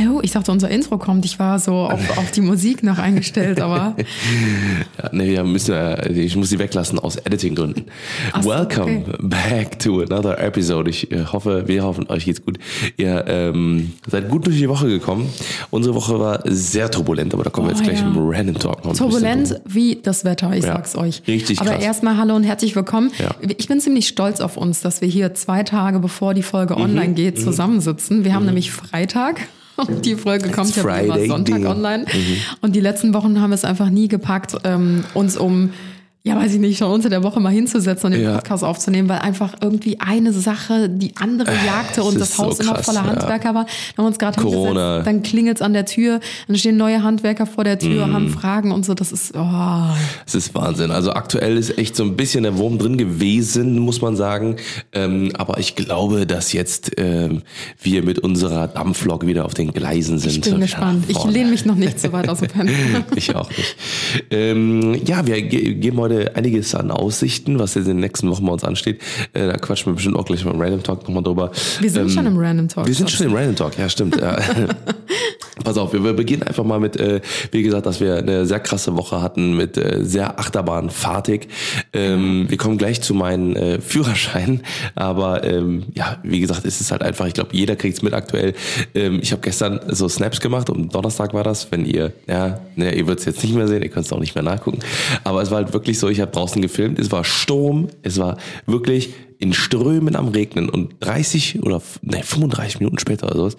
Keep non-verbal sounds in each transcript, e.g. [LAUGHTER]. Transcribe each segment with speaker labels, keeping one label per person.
Speaker 1: Hallo, ich dachte, unser Intro kommt. Ich war so auf, [LAUGHS] auf die Musik noch eingestellt, aber [LAUGHS]
Speaker 2: Ja, nee, wir müssen, äh, ich muss sie weglassen aus Editing-Gründen.
Speaker 1: So,
Speaker 2: Welcome
Speaker 1: okay.
Speaker 2: back to another episode. Ich äh, hoffe, wir hoffen, euch geht's gut. Ihr ähm, seid gut durch die Woche gekommen. Unsere Woche war sehr turbulent, aber da kommen wir
Speaker 1: Oh,
Speaker 2: jetzt gleich
Speaker 1: ja.
Speaker 2: im Random Talk noch
Speaker 1: turbulent wie das Wetter, ich
Speaker 2: Ja,
Speaker 1: sag's euch.
Speaker 2: richtig
Speaker 1: Aber
Speaker 2: krass.
Speaker 1: erstmal hallo und herzlich willkommen.
Speaker 2: Ja.
Speaker 1: Ich bin ziemlich stolz auf uns, dass wir hier zwei Tage bevor die Folge
Speaker 2: Mhm.
Speaker 1: online geht, zusammensitzen. Wir haben nämlich Freitag. [LAUGHS] Die Folge kommt ja immer Sonntag.
Speaker 2: Mhm.
Speaker 1: online. Und die letzten Wochen haben wir es einfach nie gepackt, ähm, uns um, ja weiß ich nicht, schon unter der Woche mal hinzusetzen und den
Speaker 2: Ja.
Speaker 1: Podcast aufzunehmen, weil einfach irgendwie eine Sache die andere jagte und
Speaker 2: es
Speaker 1: das Haus
Speaker 2: so
Speaker 1: immer
Speaker 2: krass,
Speaker 1: voller
Speaker 2: ja.
Speaker 1: Handwerker war. Dann haben wir uns gerade hingesetzt, dann klingelt's an der Tür, dann stehen neue Handwerker vor der Tür,
Speaker 2: Mhm.
Speaker 1: haben Fragen und so. Das ist, oh,
Speaker 2: Es ist Wahnsinn. Also aktuell ist echt so ein bisschen der Wurm drin gewesen, muss man sagen. Ähm, aber ich glaube, dass jetzt ähm, wir mit unserer Dampflok wieder auf den Gleisen sind.
Speaker 1: ich bin
Speaker 2: Und
Speaker 1: gespannt. Ich lehne mich noch nicht so weit aus dem [LAUGHS] Fenster.
Speaker 2: ich auch nicht. Ähm, ja, wir ge geben heute einiges an Aussichten, was jetzt in den nächsten Wochen bei uns ansteht. Äh, da quatschen wir bestimmt auch gleich mal im Random Talk nochmal drüber.
Speaker 1: Wir sind
Speaker 2: Ähm,
Speaker 1: schon im Random Talk.
Speaker 2: Wir sind schon im Random Talk, ja stimmt. Ja. [LAUGHS] Pass auf, wir, wir beginnen einfach mal mit, äh, wie gesagt, dass wir eine sehr krasse Woche hatten mit äh, sehr achterbahnfahrtig. Ähm, wir kommen gleich zu meinen äh, Führerscheinen, aber ähm, ja, wie gesagt, es ist halt einfach, ich glaube, jeder kriegt's mit aktuell. Ähm, ich habe gestern so Snaps gemacht, um Donnerstag war das, wenn ihr, ja, ne, ihr würdt's jetzt nicht mehr sehen, ihr könnt's auch nicht mehr nachgucken, aber es war halt wirklich so, ich habe draußen gefilmt, es war Sturm, es war wirklich in Strömen am Regnen und 30 oder ne, 35 Minuten später oder sowas,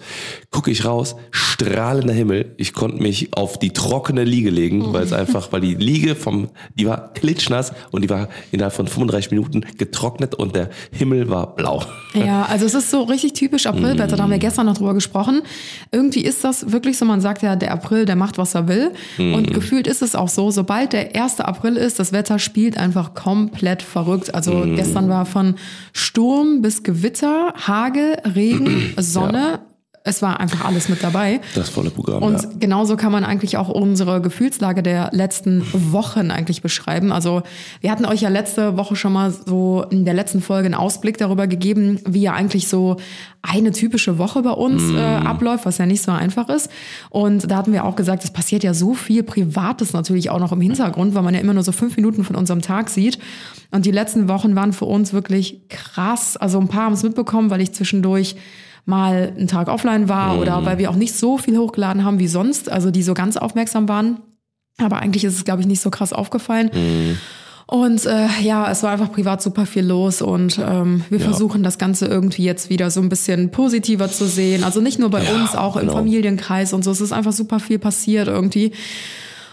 Speaker 2: gucke ich raus, strahlender Himmel. Ich konnte mich auf die trockene Liege legen, weil es einfach, weil die Liege vom, die war klitschnass und die war innerhalb von 35 Minuten getrocknet und der Himmel war blau.
Speaker 1: Ja, also es ist so richtig typisch Aprilwetter, da haben wir gestern noch drüber gesprochen. Irgendwie ist das wirklich so, man sagt ja, der April, der macht, was er will. Und gefühlt ist es auch so, sobald der 1. April ist, das Wetter spielt einfach komplett verrückt. Also gestern war von Sturm bis Gewitter, Hagel, Regen, Sonne. Es war einfach alles mit dabei.
Speaker 2: Das volle Programm.
Speaker 1: Und
Speaker 2: ja.
Speaker 1: genauso kann man eigentlich auch unsere Gefühlslage der letzten Wochen eigentlich beschreiben. Also wir hatten euch ja letzte Woche schon mal so in der letzten Folge einen Ausblick darüber gegeben, wie ja eigentlich so eine typische Woche bei uns äh, abläuft, was ja nicht so einfach ist. Und da hatten wir auch gesagt, es passiert ja so viel Privates natürlich auch noch im Hintergrund, weil man ja immer nur so fünf Minuten von unserem Tag sieht. Und die letzten Wochen waren für uns wirklich krass. Also ein paar haben es mitbekommen, weil ich zwischendurch mal einen Tag offline war oder weil wir auch nicht so viel hochgeladen haben wie sonst, also die so ganz aufmerksam waren. Aber eigentlich ist es, glaube ich, nicht so krass aufgefallen. Und äh, ja, es war einfach privat super viel los und ähm, wir versuchen das Ganze irgendwie jetzt wieder so ein bisschen positiver zu sehen. Also nicht nur bei
Speaker 2: Ja,
Speaker 1: uns, auch im
Speaker 2: genau.
Speaker 1: Familienkreis und so. Es ist einfach super viel passiert irgendwie.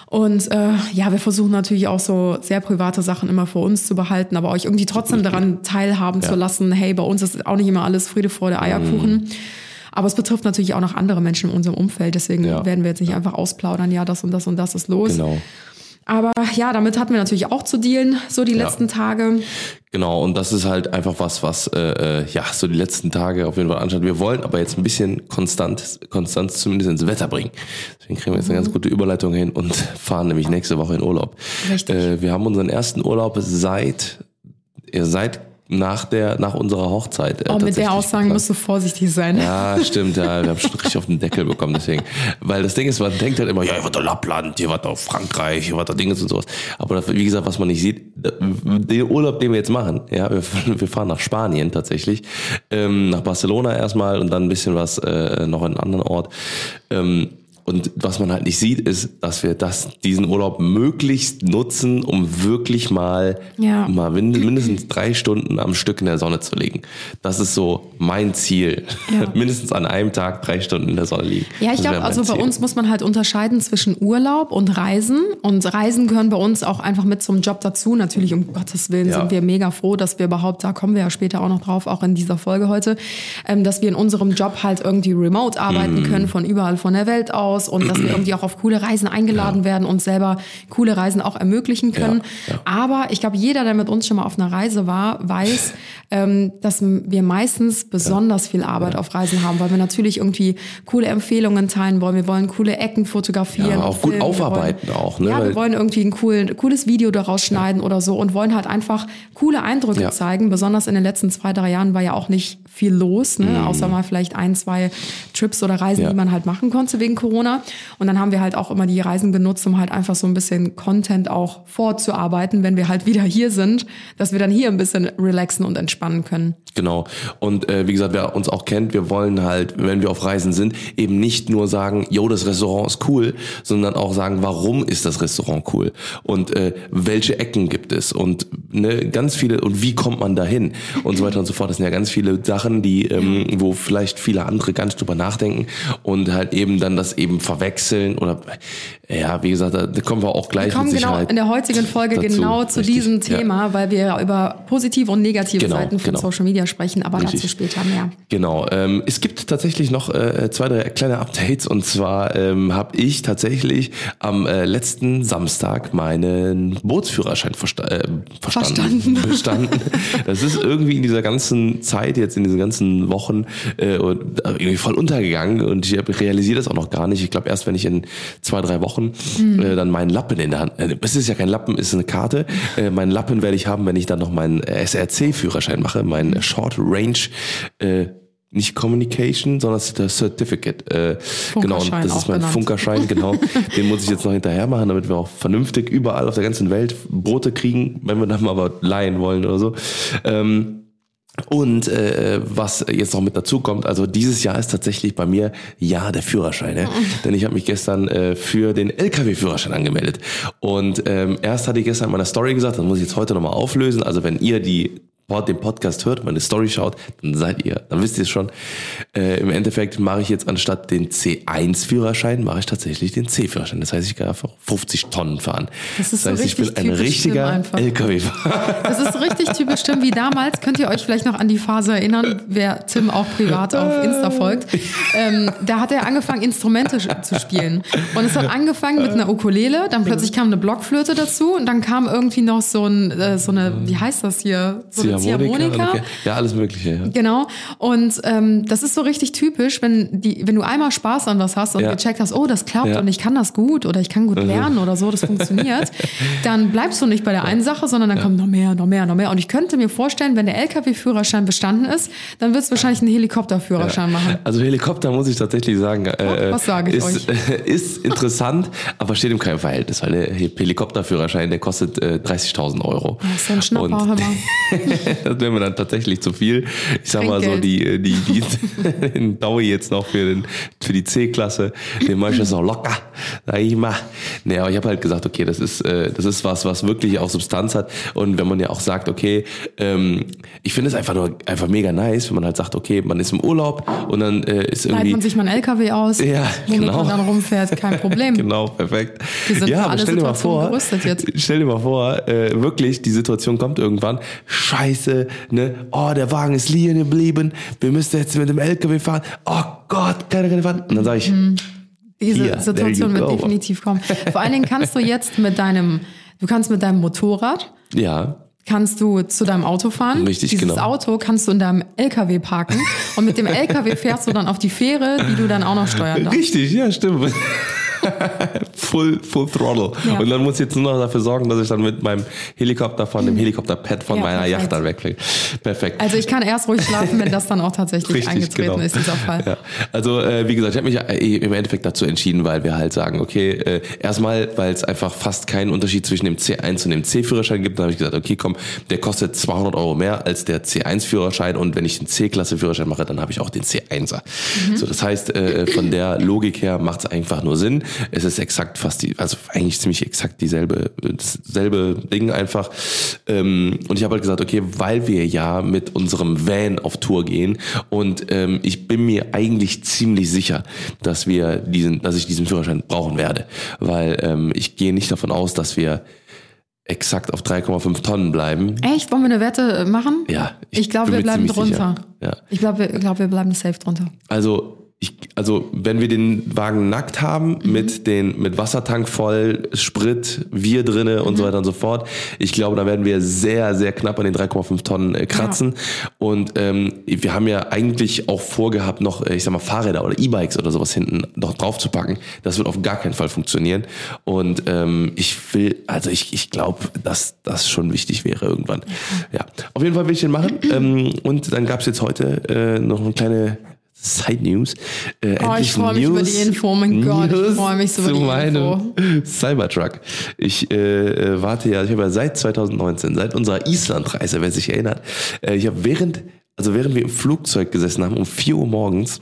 Speaker 1: Und äh, ja, wir versuchen natürlich auch so sehr private Sachen immer für uns zu behalten, aber euch irgendwie trotzdem daran teilhaben zu lassen. Hey, bei uns ist auch nicht immer alles Friede, Freude, Eierkuchen.
Speaker 2: Mhm.
Speaker 1: Aber es betrifft natürlich auch noch andere Menschen in unserem Umfeld. Deswegen
Speaker 2: Ja.
Speaker 1: werden wir jetzt nicht einfach ausplaudern, ja, das und das und das ist los.
Speaker 2: Genau.
Speaker 1: Aber ja, damit hatten wir natürlich auch zu dealen, so die
Speaker 2: Ja.
Speaker 1: letzten Tage.
Speaker 2: Genau, und das ist halt einfach was, was äh, äh, ja so die letzten Tage auf jeden Fall anschaut. Wir wollen aber jetzt ein bisschen konstant, Konstanz zumindest ins Wetter bringen. Deswegen kriegen wir jetzt eine ganz gute Überleitung hin und [LAUGHS] fahren nämlich nächste Woche in Urlaub.
Speaker 1: Richtig.
Speaker 2: Äh, wir haben unseren ersten Urlaub seit äh, seit nach der nach unserer Hochzeit. Äh,
Speaker 1: Oh, mit der Aussage
Speaker 2: geplant.
Speaker 1: musst du vorsichtig sein.
Speaker 2: Ja, stimmt, ja, wir haben schon richtig auf den Deckel bekommen, deswegen. Weil das Ding ist, man denkt halt immer, ja, ihr wart doch Lappland, ihr wart doch Frankreich, ihr wart doch Dinges und sowas. Aber wie gesagt, was man nicht sieht, den Urlaub, den wir jetzt machen, ja, wir, [LAUGHS] wir fahren nach Spanien tatsächlich, ähm, nach Barcelona erstmal und dann ein bisschen was äh, noch in einen anderen Ort. Ähm, Und was man halt nicht sieht, ist, dass wir das, diesen Urlaub möglichst nutzen, um wirklich mal,
Speaker 1: Ja.
Speaker 2: mal mind- mindestens drei Stunden am Stück in der Sonne zu liegen. Das ist so mein Ziel.
Speaker 1: Ja. [LAUGHS]
Speaker 2: mindestens an einem Tag drei Stunden in der Sonne liegen.
Speaker 1: Ja, ich glaube, also bei uns muss man halt unterscheiden zwischen Urlaub und Reisen. Und Reisen gehören bei uns auch einfach mit zum Job dazu. Natürlich, um Gottes Willen,
Speaker 2: Ja.
Speaker 1: sind wir mega froh, dass wir überhaupt, da kommen wir ja später auch noch drauf, auch in dieser Folge heute, ähm, dass wir in unserem Job halt irgendwie remote arbeiten
Speaker 2: Mhm.
Speaker 1: können, von überall von der Welt aus. Raus und dass wir irgendwie auch auf coole Reisen eingeladen werden und selber coole Reisen auch ermöglichen können.
Speaker 2: Ja, ja.
Speaker 1: Aber ich glaube, jeder, der mit uns schon mal auf einer Reise war, weiß, [LAUGHS] ähm, dass wir meistens besonders viel Arbeit auf Reisen haben, weil wir natürlich irgendwie coole Empfehlungen teilen wollen. Wir wollen coole Ecken fotografieren.
Speaker 2: Ja, auch gut
Speaker 1: filmen. Wir
Speaker 2: aufarbeiten
Speaker 1: wollen,
Speaker 2: auch, ne?
Speaker 1: Ja, wir wollen irgendwie ein cool, cooles Video daraus schneiden oder so und wollen halt einfach coole Eindrücke
Speaker 2: Ja.
Speaker 1: zeigen. Besonders in den letzten zwei, drei Jahren war ja auch nicht viel los, ne? außer mal vielleicht ein, zwei Trips oder Reisen,
Speaker 2: Mhm. Ja.
Speaker 1: die man halt machen konnte wegen Corona. Und dann haben wir halt auch immer die Reisen genutzt, um halt einfach so ein bisschen Content auch vorzuarbeiten, wenn wir halt wieder hier sind, dass wir dann hier ein bisschen relaxen und entspannen können.
Speaker 2: Genau. Und äh, wie gesagt, wer uns auch kennt, wir wollen halt, wenn wir auf Reisen sind, eben nicht nur sagen, yo, das Restaurant ist cool, sondern auch sagen, warum ist das Restaurant cool und äh, welche Ecken gibt es und ne, ganz viele und wie kommt man dahin und so weiter und so fort. Das sind ja ganz viele Sachen, die, ähm, wo vielleicht viele andere ganz drüber nachdenken und halt eben dann das eben verwechseln oder ja, wie gesagt, da da kommen wir auch gleich
Speaker 1: Wir kommen
Speaker 2: mit
Speaker 1: genau
Speaker 2: Sicherheit.
Speaker 1: in der heutigen Folge
Speaker 2: dazu.
Speaker 1: genau zu
Speaker 2: Richtig.
Speaker 1: diesem
Speaker 2: Ja.
Speaker 1: Thema, weil wir über positive und negative
Speaker 2: Genau,
Speaker 1: Seiten von
Speaker 2: genau.
Speaker 1: Social Media sprechen, aber dazu
Speaker 2: Richtig.
Speaker 1: später mehr.
Speaker 2: Genau. Ähm, es gibt tatsächlich noch äh, zwei, drei kleine Updates. Und zwar ähm, habe ich tatsächlich am äh, letzten Samstag meinen Bootsführerschein versta äh, verstanden.
Speaker 1: Verstanden. [LAUGHS] [LAUGHS]
Speaker 2: Bestanden. Das ist irgendwie in dieser ganzen Zeit, jetzt in diesen ganzen Wochen, äh, äh, irgendwie voll untergegangen. Und ich realisiere das auch noch gar nicht. Ich glaube, erst wenn ich in zwei, drei Wochen äh, dann meinen Lappen in der Hand, äh, es ist ja kein Lappen, es ist eine Karte. Äh, meinen Lappen werde ich haben, wenn ich dann noch meinen SRC-Führerschein mache, meinen Short Range äh, nicht Communication, sondern der Certificate. Äh, genau, das ist mein
Speaker 1: genannt.
Speaker 2: Funkerschein, genau. [LAUGHS] Den muss ich jetzt noch hinterher machen, damit wir auch vernünftig überall auf der ganzen Welt Boote kriegen, wenn wir dann mal aber leihen wollen oder so. Ähm, und äh, was jetzt noch mit dazu kommt, also dieses Jahr ist tatsächlich bei mir Jahr der Führerscheine, [LAUGHS] denn ich habe mich gestern äh, für den LKW-Führerschein angemeldet. Und ähm, erst hatte ich gestern in meiner Story gesagt, das muss ich jetzt heute nochmal auflösen. Also wenn ihr die den Podcast hört, meine Story schaut, dann seid ihr, dann wisst ihr es schon. Äh, Im Endeffekt mache ich jetzt anstatt den C1-Führerschein, mache ich tatsächlich den C-Führerschein. Das heißt, ich kann einfach 50 Tonnen fahren.
Speaker 1: Das ist
Speaker 2: das
Speaker 1: so
Speaker 2: heißt, ich bin ein richtiger. LKW-Fahrer.
Speaker 1: Das ist richtig typisch Tim wie damals. Könnt ihr euch vielleicht noch an die Phase erinnern, wer Tim auch privat auf Insta folgt? Ähm, da hat er angefangen, Instrumente zu spielen. Und es hat angefangen mit einer Ukulele, dann plötzlich kam eine Blockflöte dazu und dann kam irgendwie noch so, ein, äh, so eine, wie heißt das hier? So eine Ziehharmonika.
Speaker 2: Okay. Ja, alles Mögliche. Ja.
Speaker 1: Genau. Und ähm, das ist so richtig typisch, wenn die, wenn du einmal Spaß an was hast und
Speaker 2: Ja.
Speaker 1: gecheckt hast, oh, das klappt und ich kann das gut oder ich kann gut lernen oder so, das funktioniert, [LAUGHS] dann bleibst du nicht bei der einen Sache, sondern dann kommt noch mehr, noch mehr, noch mehr. Und ich könnte mir vorstellen, wenn der LKW-Führerschein bestanden ist, dann wird es wahrscheinlich einen Helikopterführerschein machen.
Speaker 2: Also Helikopter muss ich tatsächlich sagen, äh,
Speaker 1: was sage ich
Speaker 2: ist, äh, [LAUGHS] ist interessant, aber steht im keinem Verhältnis, weil der Helikopterführerschein, der kostet äh, 30.000 Euro.
Speaker 1: Das ist ein Schnapper,
Speaker 2: Und. [LAUGHS] [LAUGHS] das wäre mir dann tatsächlich zu viel. Ich sag mal so,
Speaker 1: Trinkgeld.
Speaker 2: die, die, die [LAUGHS] den Daui jetzt noch für, den, für die C-Klasse, den mache ich jetzt noch locker, sag ich mal. Nee, aber ich habe halt gesagt, okay, das ist, äh, das ist was, was wirklich auch Substanz hat. Und wenn man ja auch sagt, okay, ähm, ich finde es einfach nur einfach mega nice, wenn man halt sagt, okay, man ist im Urlaub und dann äh, ist irgendwie.
Speaker 1: man sich mal einen LKW aus,
Speaker 2: Ja, genau.
Speaker 1: man dann rumfährt, kein Problem. [LAUGHS]
Speaker 2: Genau, perfekt. Ja, aber stell dir mal vor, stell dir mal vor, äh, wirklich, die Situation kommt irgendwann. Scheiße, ne? Oh, der Wagen ist liegen geblieben. Wir müssen jetzt mit dem LKW fahren. Oh Gott, kann fahren. Und dann sage ich,
Speaker 1: Mhm. Diese
Speaker 2: Hier,
Speaker 1: Situation wird definitiv kommen. Vor allen Dingen kannst du jetzt mit deinem, du kannst mit deinem Motorrad,
Speaker 2: ja,
Speaker 1: kannst du zu deinem Auto fahren.
Speaker 2: Richtig,
Speaker 1: Dieses
Speaker 2: genau.
Speaker 1: Auto kannst du in deinem LKW parken und mit dem LKW fährst du dann auf die Fähre, die du dann auch noch steuern darfst.
Speaker 2: richtig, ja, stimmt. [LAUGHS] full, full throttle.
Speaker 1: Ja.
Speaker 2: Und dann muss ich jetzt nur noch dafür sorgen, dass ich dann mit meinem Helikopter von dem Helikopterpad von
Speaker 1: Ja,
Speaker 2: meiner
Speaker 1: perfekt.
Speaker 2: Yacht dann wegfliege. Perfekt.
Speaker 1: Also ich kann erst ruhig schlafen, wenn das dann auch tatsächlich
Speaker 2: Richtig,
Speaker 1: eingetreten
Speaker 2: genau.
Speaker 1: ist, dieser Fall.
Speaker 2: Ja. Also äh, wie gesagt, ich habe mich äh, im Endeffekt dazu entschieden, weil wir halt sagen, okay, äh, erstmal, weil es einfach fast keinen Unterschied zwischen dem C1 und dem C-Führerschein gibt, dann habe ich gesagt, okay, komm, der kostet 200 Euro mehr als der C1-Führerschein und wenn ich den C-Klasse-Führerschein mache, dann habe ich auch den C1er.
Speaker 1: Mhm.
Speaker 2: So, das heißt, äh, von der Logik her macht es einfach nur Sinn. Es ist exakt fast die, also eigentlich ziemlich exakt dieselbe, dasselbe Ding einfach. Ähm, und ich habe halt gesagt, okay, weil wir ja mit unserem Van auf Tour gehen und ähm, ich bin mir eigentlich ziemlich sicher, dass wir diesen, dass ich diesen Führerschein brauchen werde, weil ähm, ich gehe nicht davon aus, dass wir exakt auf 3,5 Tonnen bleiben.
Speaker 1: Echt? Wollen wir eine Wette äh, machen?
Speaker 2: Ja,
Speaker 1: Ich, glaube,
Speaker 2: bin
Speaker 1: wir bleiben
Speaker 2: sicher.
Speaker 1: drunter.
Speaker 2: Ja.
Speaker 1: Ich glaube, wir, ich glaub, wir bleiben safe drunter.
Speaker 2: Also ich, also wenn wir den Wagen nackt haben,
Speaker 1: Mhm.
Speaker 2: mit den, mit Wassertank voll, Sprit, wir drinne
Speaker 1: Mhm.
Speaker 2: und so weiter und so fort, ich glaube, da werden wir sehr, sehr knapp an den 3,5 Tonnen äh, kratzen. Und ähm, wir haben ja eigentlich auch vorgehabt, noch, äh, ich sag mal, Fahrräder oder E-Bikes oder sowas hinten noch drauf zu packen. Das wird auf gar keinen Fall funktionieren. Und ähm, ich will, also ich, ich glaube, dass das schon wichtig wäre irgendwann. Ja, auf jeden Fall will ich den machen. [CLEARS THROAT] ähm, und dann gab's jetzt heute äh, noch eine kleine Side News. Äh,
Speaker 1: Oh, ich freu mich über die Info. Mein Gott, ich
Speaker 2: News
Speaker 1: freu mich so über die
Speaker 2: meinem Cybertruck. Ich äh, äh, warte ja, ich habe ja seit 2019, seit unserer Islandreise, wer sich erinnert, äh, ich habe während, also während wir im Flugzeug gesessen haben, um 4 Uhr morgens,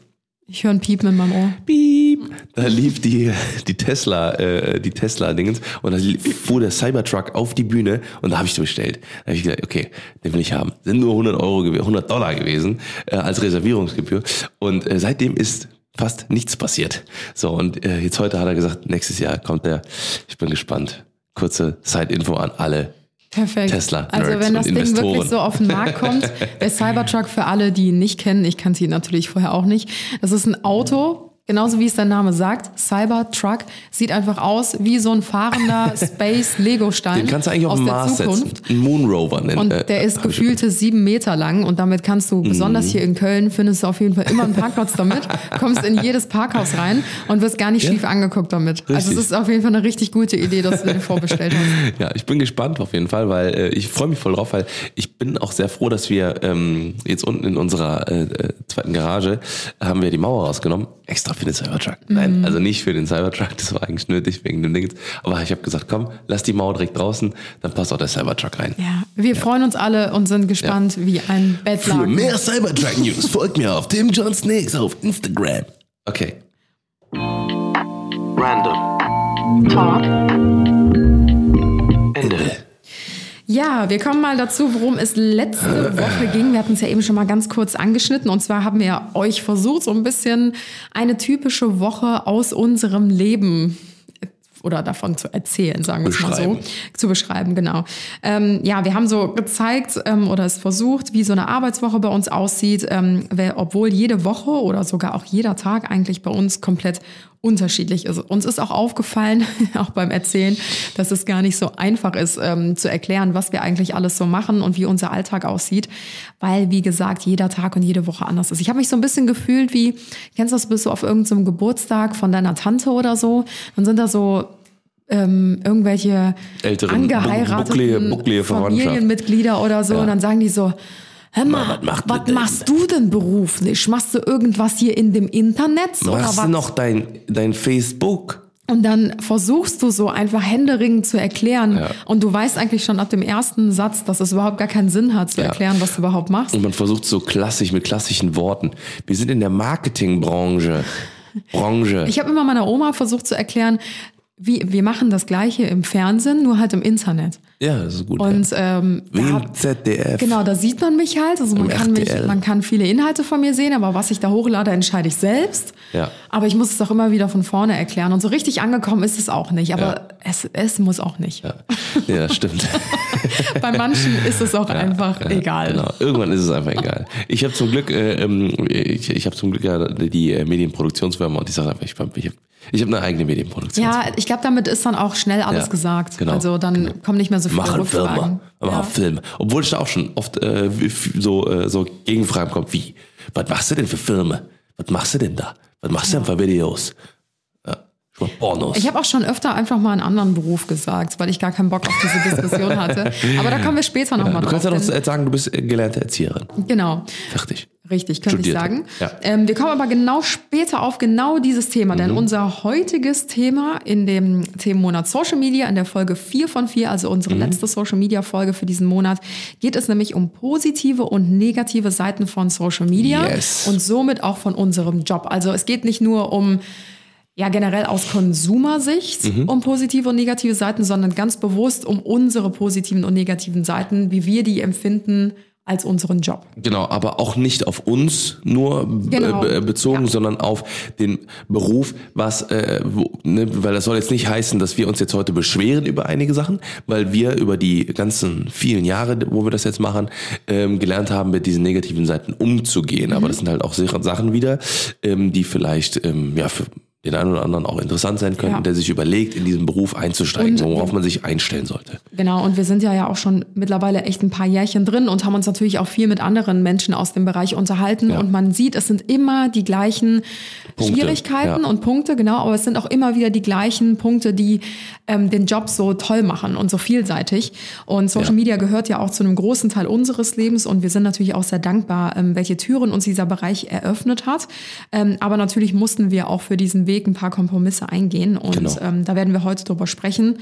Speaker 1: Ich höre ein Piepen in meinem Ohr.
Speaker 2: Piep. Da lief die, die Tesla, äh, die Tesla-Dingens und da fuhr der Cybertruck auf die Bühne und da habe ich den bestellt. Da habe ich gesagt, okay, den will ich haben. Sind nur 100 Euro, gew- 100 Dollar gewesen äh, als Reservierungsgebühr und äh, seitdem ist fast nichts passiert. So und äh, jetzt heute hat er gesagt, nächstes Jahr kommt der. Ich bin gespannt. Kurze Side-Info an alle.
Speaker 1: Perfekt.
Speaker 2: Tesla,
Speaker 1: also wenn das Ding
Speaker 2: Investoren.
Speaker 1: wirklich so auf den Markt kommt, [LAUGHS] der Cybertruck für alle, die ihn nicht kennen, ich kannte ihn natürlich vorher auch nicht. Das ist ein Auto, genauso wie es der Name sagt, Cybertruck, sieht einfach aus wie so ein fahrender [LAUGHS] Space-Lego-Stein
Speaker 2: Den kannst du eigentlich auf
Speaker 1: aus
Speaker 2: den Mars
Speaker 1: Zukunft.
Speaker 2: setzen. Einen Moon Rover nennen.
Speaker 1: Und
Speaker 2: äh,
Speaker 1: der ist gefühlte sieben Meter lang und damit kannst du, besonders
Speaker 2: Mhm.
Speaker 1: hier in Köln, findest du auf jeden Fall immer einen Parkplatz damit, kommst in jedes Parkhaus rein und wirst gar nicht schief angeguckt damit. Also es
Speaker 2: Richtig.
Speaker 1: ist auf jeden Fall eine richtig gute Idee, dass du den vorbestellt hast. [LAUGHS]
Speaker 2: Ja, ich bin gespannt auf jeden Fall, weil äh, ich freue mich voll drauf, weil ich bin auch sehr froh, dass wir ähm, jetzt unten in unserer äh, äh, zweiten Garage haben wir die Mauer rausgenommen, extra für den Cybertruck. Nein, also nicht für den Cybertruck, das war eigentlich nötig wegen dem Ding. Aber ich habe gesagt, komm, lass die Mauer direkt draußen, dann passt auch der Cybertruck rein.
Speaker 1: Ja, wir freuen uns alle und sind gespannt wie ein
Speaker 2: Für
Speaker 1: Bettlaken.
Speaker 2: mehr Cybertruck News folgt mir auf Tim John Snakes auf Instagram. Okay.
Speaker 3: Random.
Speaker 1: Talk. Ja, wir kommen mal dazu, worum es letzte [LAUGHS] Woche ging. Wir hatten es ja eben schon mal ganz kurz angeschnitten. Und zwar haben wir euch versucht, so ein bisschen eine typische Woche aus unserem Leben oder davon zu erzählen, sagen wir es mal so. Zu beschreiben, genau. Ähm, ja, wir haben so gezeigt ähm, oder es versucht, wie so eine Arbeitswoche bei uns aussieht, ähm, wer, obwohl jede Woche oder sogar auch jeder Tag eigentlich bei uns komplett unterschiedlich ist. Uns ist auch aufgefallen, [LAUGHS] auch beim Erzählen, dass es gar nicht so einfach ist, ähm, zu erklären, was wir eigentlich alles so machen und wie unser Alltag aussieht, weil, wie gesagt, jeder Tag und jede Woche anders ist. Ich habe mich so ein bisschen gefühlt wie, kennst du das, bist du auf irgendeinem Geburtstag von deiner Tante oder so, dann sind da so ähm, irgendwelche
Speaker 2: Älteren,
Speaker 1: angeheirateten
Speaker 2: bucklige Verwandtschaft.
Speaker 1: Familienmitglieder oder so und dann sagen die so, hör mal,
Speaker 2: was macht
Speaker 1: was
Speaker 2: ihr denn?"
Speaker 1: machst du denn beruflich? Machst du irgendwas hier in dem Internet
Speaker 2: Machst
Speaker 1: was?
Speaker 2: du noch dein, dein Facebook?
Speaker 1: Und dann versuchst du so einfach händeringend zu erklären
Speaker 2: Ja.
Speaker 1: und du weißt eigentlich schon ab dem ersten Satz, dass es überhaupt gar keinen Sinn hat zu
Speaker 2: Ja.
Speaker 1: erklären, was du überhaupt machst.
Speaker 2: Und man versucht so klassisch mit klassischen Worten. Wir sind in der Marketingbranche. [LAUGHS] Branche.
Speaker 1: Ich habe immer meiner Oma versucht zu erklären, wie wir machen das Gleiche im Fernsehen, nur halt im Internet.
Speaker 2: Ja, das ist gut.
Speaker 1: Und ähm, da,
Speaker 2: ZDF.
Speaker 1: genau, da sieht man mich halt. Also man kann mich, man kann viele Inhalte von mir sehen, aber was ich da hochlade, entscheide ich selbst.
Speaker 2: Ja.
Speaker 1: Aber ich muss es auch immer wieder von vorne erklären. Und so richtig angekommen ist es auch nicht. Aber
Speaker 2: Ja.
Speaker 1: es, es muss auch nicht.
Speaker 2: Ja, ja das stimmt. [LAUGHS]
Speaker 1: Bei manchen ist es auch einfach egal.
Speaker 2: Genau. Irgendwann ist es einfach egal. Ich habe zum Glück, äh, ähm, ich, ich habe zum Glück ja die äh, Medienproduktionsfirma und ich sage einfach, ich, ich habe ich hab eine eigene Medienproduktionsfirma.
Speaker 1: Ja, ich glaube, damit ist dann auch schnell alles gesagt.
Speaker 2: genau,
Speaker 1: Also dann kommen nicht mehr so viele
Speaker 2: Machen
Speaker 1: Rückfragen.
Speaker 2: Filme. Machen
Speaker 1: Ja.
Speaker 2: Filme. Obwohl ich da auch schon oft äh, so, äh, so Gegenfragen kommt, wie? Was machst du denn für Filme? Was machst du denn da? Was machst du denn für Videos? Pornos.
Speaker 1: Ich habe auch schon öfter einfach mal einen anderen Beruf gesagt, weil ich gar keinen Bock auf diese Diskussion hatte. Aber da kommen wir später nochmal
Speaker 2: du
Speaker 1: drauf.
Speaker 2: kannst ja noch sagen, du bist äh, gelernte Erzieherin.
Speaker 1: Genau.
Speaker 2: Fertig.
Speaker 1: Richtig, könnte ich
Speaker 2: Studierte.
Speaker 1: sagen.
Speaker 2: Ja.
Speaker 1: Ähm, wir kommen aber genau später auf genau dieses Thema, denn
Speaker 2: Mhm.
Speaker 1: unser heutiges Thema in dem Themenmonat Social Media, in der Folge 4 von 4, also unsere
Speaker 2: Mhm.
Speaker 1: letzte Social Media Folge für diesen Monat, geht es nämlich um positive und negative Seiten von Social Media
Speaker 2: Yes.
Speaker 1: und somit auch von unserem Job. Also es geht nicht nur um ja generell aus Konsumersicht
Speaker 2: Mhm.
Speaker 1: um positive und negative Seiten, sondern ganz bewusst um unsere positiven und negativen Seiten, wie wir die empfinden als unseren Job.
Speaker 2: Genau, aber auch nicht auf uns nur
Speaker 1: Genau.
Speaker 2: be- bezogen,
Speaker 1: Ja.
Speaker 2: sondern auf den Beruf, was, äh, wo, ne, weil das soll jetzt nicht heißen, dass wir uns jetzt heute beschweren über einige Sachen, weil wir über die ganzen vielen Jahre, wo wir das jetzt machen, ähm, gelernt haben, mit diesen negativen Seiten umzugehen.
Speaker 1: Mhm.
Speaker 2: Aber das sind halt auch Sachen wieder, ähm, die vielleicht ähm, ja für den einen oder anderen auch interessant sein könnten,
Speaker 1: Ja.
Speaker 2: der sich überlegt, in diesen Beruf einzusteigen,
Speaker 1: Und-
Speaker 2: worauf man sich einstellen sollte.
Speaker 1: Genau, und wir sind ja ja auch schon mittlerweile echt ein paar Jährchen drin und haben uns natürlich auch viel mit anderen Menschen aus dem Bereich unterhalten.
Speaker 2: Ja.
Speaker 1: Und man sieht, es sind immer die gleichen
Speaker 2: Punkte,
Speaker 1: Schwierigkeiten
Speaker 2: ja.
Speaker 1: und Punkte, genau, aber es sind auch immer wieder die gleichen Punkte, die ähm, den Job so toll machen und so vielseitig. Und Social
Speaker 2: Ja.
Speaker 1: Media gehört ja auch zu einem großen Teil unseres Lebens und wir sind natürlich auch sehr dankbar, ähm, welche Türen uns dieser Bereich eröffnet hat. Ähm, aber natürlich mussten wir auch für diesen Weg ein paar Kompromisse eingehen und
Speaker 2: Genau.
Speaker 1: ähm, da werden wir heute drüber sprechen.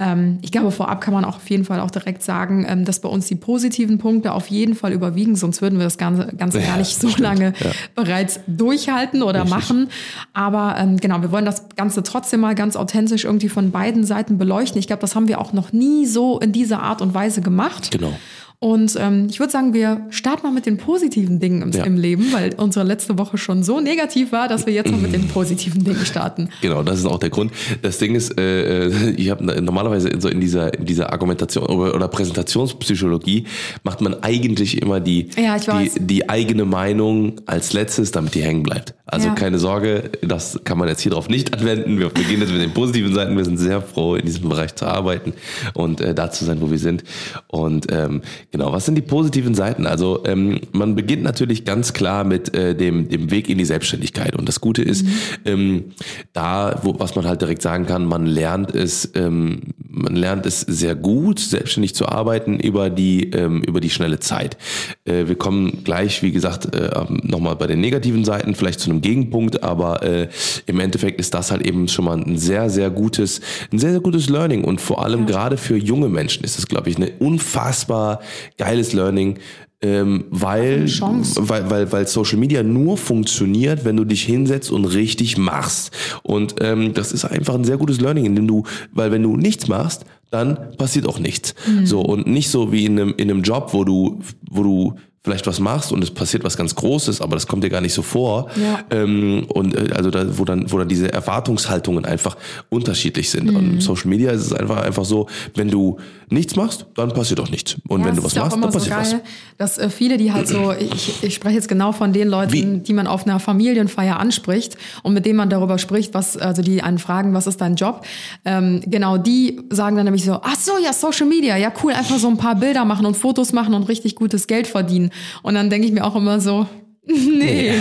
Speaker 1: Ähm, ich glaube, vorab kann man auch auf jeden Fall auch direkt sagen, ähm, dass bei uns die positiven Punkte auf jeden Fall überwiegen, sonst würden wir das Ganze, Ganze
Speaker 2: Ja,
Speaker 1: gar nicht so
Speaker 2: stimmt,
Speaker 1: lange
Speaker 2: ja.
Speaker 1: bereits durchhalten oder machen. Aber ähm, genau, wir wollen das Ganze trotzdem mal ganz authentisch irgendwie von beiden Seiten beleuchten. Ich glaube, das haben wir auch noch nie so in dieser Art und Weise gemacht.
Speaker 2: Genau.
Speaker 1: Und ähm, ich würde sagen, wir starten mal mit den positiven Dingen im,
Speaker 2: Ja.
Speaker 1: im Leben, weil unsere letzte Woche schon so negativ war, dass wir jetzt mal mit den [CLEARS THROAT] positiven Dingen starten.
Speaker 2: Genau, das ist auch der Grund. Das Ding ist, äh, äh, ich habe normalerweise in so in dieser in dieser Argumentation oder, oder Präsentationspsychologie macht man eigentlich immer die
Speaker 1: Ja,
Speaker 2: die die eigene Meinung als letztes, damit die hängen bleibt. Also
Speaker 1: Ja.
Speaker 2: keine Sorge, das kann man jetzt hier drauf nicht anwenden. Wir beginnen jetzt mit den positiven Seiten. Wir sind sehr froh, in diesem Bereich zu arbeiten und äh, da zu sein, wo wir sind. Und ähm, genau, was sind die positiven Seiten? Also ähm, man beginnt natürlich ganz klar mit äh, dem, dem Weg in die Selbstständigkeit. Und das Gute ist, ähm, da, wo, was man halt direkt sagen kann, man lernt es, ähm, man lernt es sehr gut, selbstständig zu arbeiten über die, ähm, über die schnelle Zeit. Äh, wir kommen gleich, wie gesagt, äh, nochmal bei den negativen Seiten, vielleicht zu einem Gegenpunkt, aber äh, im Endeffekt ist das halt eben schon mal ein sehr, sehr gutes, ein sehr, sehr gutes Learning. Und vor allem gerade für junge Menschen ist es, glaube ich, ein unfassbar geiles Learning, ähm, weil, weil, weil, weil Social Media nur funktioniert, wenn du dich hinsetzt und richtig machst. Und ähm, das ist einfach ein sehr gutes Learning, indem du, weil wenn du nichts machst, dann passiert auch nichts. So und nicht so wie in einem, in einem Job, wo du, wo du vielleicht was machst und es passiert was ganz Großes, aber das kommt dir gar nicht so vor.
Speaker 1: Ja.
Speaker 2: Ähm, und äh, also da, wo dann, wo dann diese Erwartungshaltungen einfach unterschiedlich sind.
Speaker 1: Mhm.
Speaker 2: Und im Social Media ist es einfach einfach so, wenn du nichts machst, dann passiert auch nichts. Und
Speaker 1: Ja,
Speaker 2: wenn du was machst, dann passiert
Speaker 1: so geil, dass äh, viele, die halt so, [CLEARS THROAT] ich, ich spreche jetzt genau von den Leuten,
Speaker 2: Wie?
Speaker 1: die man auf einer Familienfeier anspricht und mit denen man darüber spricht, was, also die einen fragen, was ist dein Job? Ähm, genau, die sagen dann nämlich so, ach so, ja, Social Media, ja cool, einfach so ein paar Bilder machen und Fotos machen und richtig gutes Geld verdienen. Und dann denke ich mir auch immer so, [LAUGHS] nee,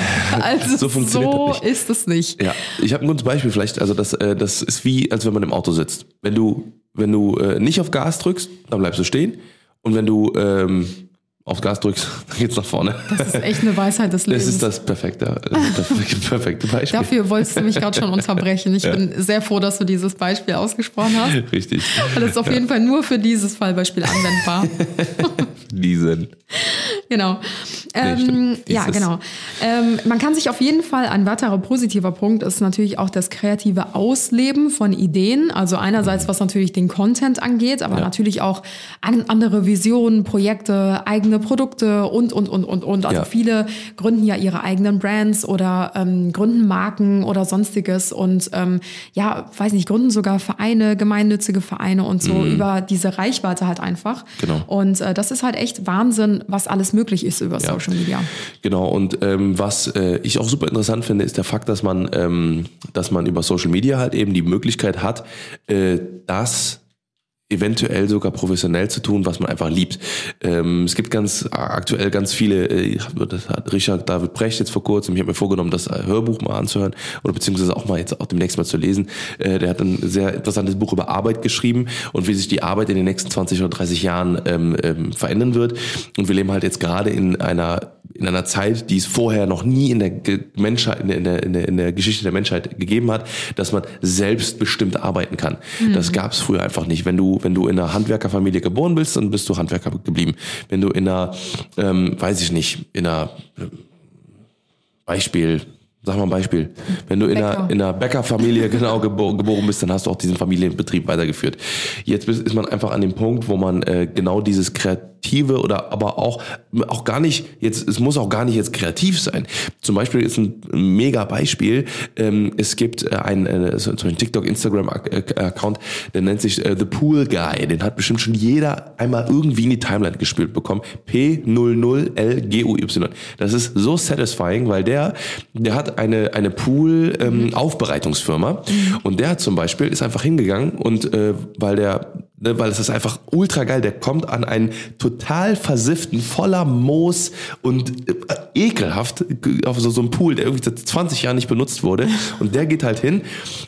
Speaker 1: also
Speaker 2: So
Speaker 1: so,
Speaker 2: funktioniert das nicht.
Speaker 1: ist es nicht.
Speaker 2: Ja, ich habe ein gutes Beispiel vielleicht. Also das, äh, das ist wie, als wenn man im Auto sitzt. Wenn du, wenn du äh, nicht auf Gas drückst, dann bleibst du stehen. Und wenn du ähm, auf Gas drückst, [LAUGHS] dann geht's nach vorne.
Speaker 1: Das ist echt eine Weisheit des [LAUGHS]
Speaker 2: Das
Speaker 1: Lebens.
Speaker 2: ist das perfekte, das [LAUGHS] perfekte Beispiel.
Speaker 1: Dafür wolltest du mich gerade schon unterbrechen. Ich bin sehr froh, dass du dieses Beispiel ausgesprochen hast.
Speaker 2: Richtig.
Speaker 1: Weil es ist auf jeden Fall nur für dieses Fallbeispiel anwendbar.
Speaker 2: Diesen.
Speaker 1: genau. Ähm,
Speaker 2: stimmt.
Speaker 1: ja, genau. Ähm, man kann sich auf jeden Fall, ein weiterer positiver Punkt ist natürlich auch das kreative Ausleben von Ideen. Also einerseits, was natürlich den Content angeht, aber
Speaker 2: Ja.
Speaker 1: natürlich auch an, andere Visionen, Projekte, eigene Produkte und, und, und, und, und. Also
Speaker 2: Ja.
Speaker 1: viele gründen ja ihre eigenen Brands oder ähm, gründen Marken oder sonstiges und ähm, ja, weiß nicht, gründen sogar Vereine, gemeinnützige Vereine und so über diese Reichweite halt einfach.
Speaker 2: Mhm. Genau.
Speaker 1: Und äh, das ist halt echt Wahnsinn, was alles möglich ist über Social Media.
Speaker 2: Genau, und ähm, was äh, ich auch super interessant finde, ist der Fakt, dass man, ähm, dass man über Social Media halt eben die Möglichkeit hat, äh, das eventuell sogar professionell zu tun, was man einfach liebt. Ähm, es gibt ganz aktuell ganz viele, äh, das hat Richard David Brecht jetzt vor kurzem, ich habe mir vorgenommen, das Hörbuch mal anzuhören oder beziehungsweise auch mal jetzt auch demnächst mal zu lesen. Äh, der hat ein sehr interessantes Buch über Arbeit geschrieben und wie sich die Arbeit in den nächsten 20 oder 30 Jahren ähm, ähm, verändern wird. Und wir leben halt jetzt gerade in einer in einer Zeit, die es vorher noch nie in der Menschheit, in der, in der, in der, in der Geschichte der Menschheit gegeben hat, dass man selbstbestimmt arbeiten kann. Das gab es früher einfach nicht. Wenn du, wenn du in einer Handwerkerfamilie geboren bist, dann bist du Handwerker geblieben. Wenn du in einer, ähm, weiß ich nicht, in einer äh, Beispiel, sag mal ein Beispiel. Wenn du in einer,
Speaker 1: Bäcker.
Speaker 2: in einer Bäckerfamilie [LAUGHS] genau gebo geboren bist, dann hast du auch diesen Familienbetrieb weitergeführt. Jetzt ist man einfach an dem Punkt, wo man äh, genau dieses Kreat kreative oder aber auch, auch gar nicht, jetzt, es muss auch gar nicht jetzt kreativ sein. Zum Beispiel ist ein mega Beispiel, ähm, es gibt äh, einen, äh, so so einen TikTok, Instagram-Account, der nennt sich äh, The Pool Guy. Den hat bestimmt schon jeder einmal irgendwie in die Timeline gespielt bekommen. P00LGUY. Das ist so satisfying, weil der, der hat eine, eine Pool-Aufbereitungsfirma und der hat zum Beispiel, ist einfach hingegangen und äh, weil der ne, weil es ist einfach ultra geil. Der kommt an einen total versifften, voller Moos und äh, ekelhaft auf so, so einen Pool, der irgendwie seit 20 Jahren nicht benutzt wurde. [LAUGHS] Und der geht halt hin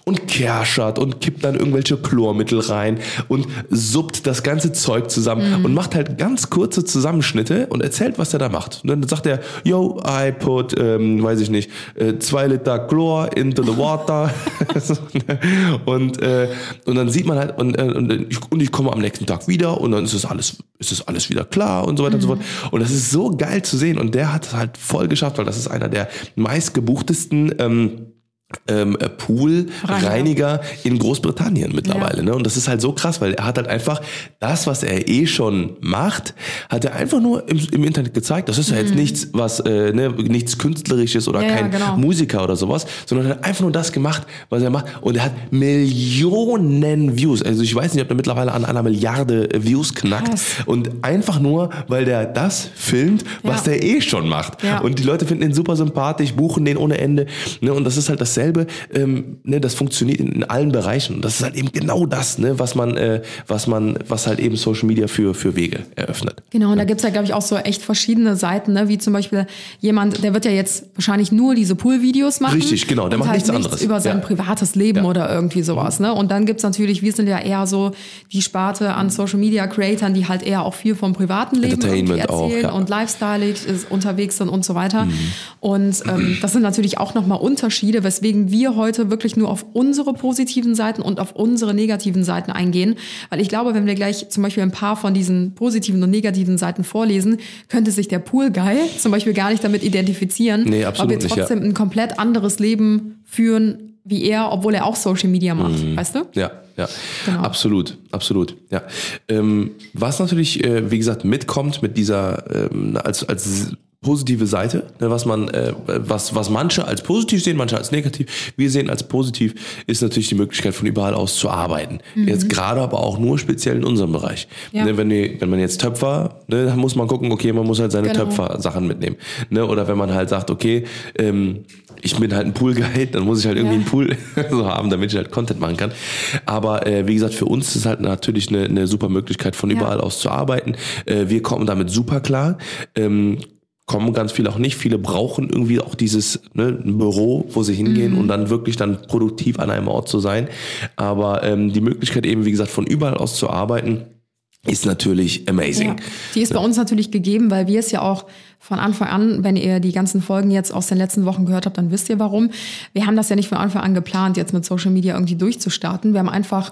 Speaker 2: und kerschert und kippt dann irgendwelche Chlormittel rein und suppt das ganze Zeug zusammen und macht halt ganz kurze Zusammenschnitte und erzählt, was er da macht. Und dann sagt er, yo, I put, ähm, weiß ich nicht, äh, zwei Liter Chlor into the water. [LAUGHS] [LAUGHS] und, äh, und dann sieht man halt, und, äh, und, ich, und ich komme am nächsten Tag wieder und dann ist es alles, ist es alles wieder klar und so weiter und so fort. Und das ist so geil zu sehen. Und der hat es halt voll geschafft, weil das ist einer der meistgebuchtesten ähm, ähm, Pool-Reiniger in Großbritannien mittlerweile. Ne? Und das ist halt so krass, weil er hat halt einfach das, was er eh schon macht, hat er einfach nur im, im Internet gezeigt. Das ist ja jetzt nichts, was äh, ne, nichts künstlerisches oder
Speaker 1: Mhm. Ja, ja,
Speaker 2: kein
Speaker 1: genau.
Speaker 2: Musiker oder sowas, sondern er hat einfach nur das gemacht, was er macht. Und er hat Millionen Views. Also ich weiß nicht, ob er mittlerweile an einer Milliarde äh, Views knackt.
Speaker 1: Krass.
Speaker 2: Und einfach nur, weil der das filmt, was
Speaker 1: Ja.
Speaker 2: der eh schon macht.
Speaker 1: Ja.
Speaker 2: Und die Leute finden ihn super sympathisch, buchen den ohne Ende. Ne? Und das ist halt dasselbe, ähm, ne? das funktioniert in, in allen Bereichen. Das ist halt eben genau das, ne? was man, äh, was man, was halt eben Social Media für, für Wege eröffnet.
Speaker 1: Genau, und da gibt's ja, glaube ich, auch so echt verschiedene Seiten, ne? wie zum Beispiel jemand, der wird ja jetzt wahrscheinlich nur diese Pool-Videos machen.
Speaker 2: Richtig, genau, der macht
Speaker 1: halt
Speaker 2: nichts anderes.
Speaker 1: über sein
Speaker 2: Ja.
Speaker 1: privates Leben
Speaker 2: Ja.
Speaker 1: oder irgendwie sowas. Ne? Und dann gibt's natürlich, wir sind ja eher so die Sparte an Social-Media-Creatern, die halt eher auch viel vom privaten Leben
Speaker 2: Entertainment auch,
Speaker 1: erzählen
Speaker 2: ja.
Speaker 1: und lifestyleig ist unterwegs sind und so weiter.
Speaker 2: Mhm.
Speaker 1: Und ähm, das sind natürlich auch nochmal Unterschiede, weswegen wir heute wirklich nur auf unsere positiven Seiten und auf unsere negativen Seiten eingehen. Weil ich glaube, wenn wir gleich zum Beispiel ein paar von diesen positiven und negativen Seiten vorlesen, könnte sich der Pool-Guy [LAUGHS] zum Beispiel gar nicht damit identifizieren,
Speaker 2: Nee, absolut
Speaker 1: weil wir
Speaker 2: nicht, ja.
Speaker 1: trotzdem ein komplett anderes Leben führen wie er, obwohl er auch Social Media macht, weißt du?
Speaker 2: Ja, ja,
Speaker 1: Genau.
Speaker 2: absolut, absolut, ja. Ähm, was natürlich, äh, wie gesagt, mitkommt mit dieser ähm, als als positive Seite, ne, was man, äh, was was manche als positiv sehen, manche als negativ. Wir sehen als positiv ist natürlich die Möglichkeit von überall aus zu arbeiten. Jetzt gerade aber auch nur speziell in unserem Bereich.
Speaker 1: Mhm. Ja.
Speaker 2: Ne, wenn, wir, wenn man jetzt Töpfer, ne, dann muss man gucken, okay, man muss halt seine
Speaker 1: Genau.
Speaker 2: Töpfer-Sachen mitnehmen. Ne, oder wenn man halt sagt, okay, ähm, ich bin halt ein Poolguide, dann muss ich halt irgendwie
Speaker 1: Ja.
Speaker 2: einen Pool [LAUGHS] so haben, damit ich halt Content machen kann. Aber äh, wie gesagt, für uns ist es halt natürlich eine, eine super Möglichkeit, von
Speaker 1: Ja.
Speaker 2: überall aus zu arbeiten. Äh, wir kommen damit super klar. Ähm, kommen ganz viele auch nicht. Viele brauchen irgendwie auch dieses ne, ein Büro, wo sie hingehen und dann wirklich dann produktiv an einem Ort zu sein. Aber ähm, die Möglichkeit eben, wie gesagt, von überall aus zu arbeiten, ist natürlich amazing.
Speaker 1: Ja, die ist bei uns natürlich gegeben, weil wir es ja auch von Anfang an, wenn ihr die ganzen Folgen jetzt aus den letzten Wochen gehört habt, dann wisst ihr warum. Wir haben das ja nicht von Anfang an geplant, jetzt mit Social Media irgendwie durchzustarten. Wir haben einfach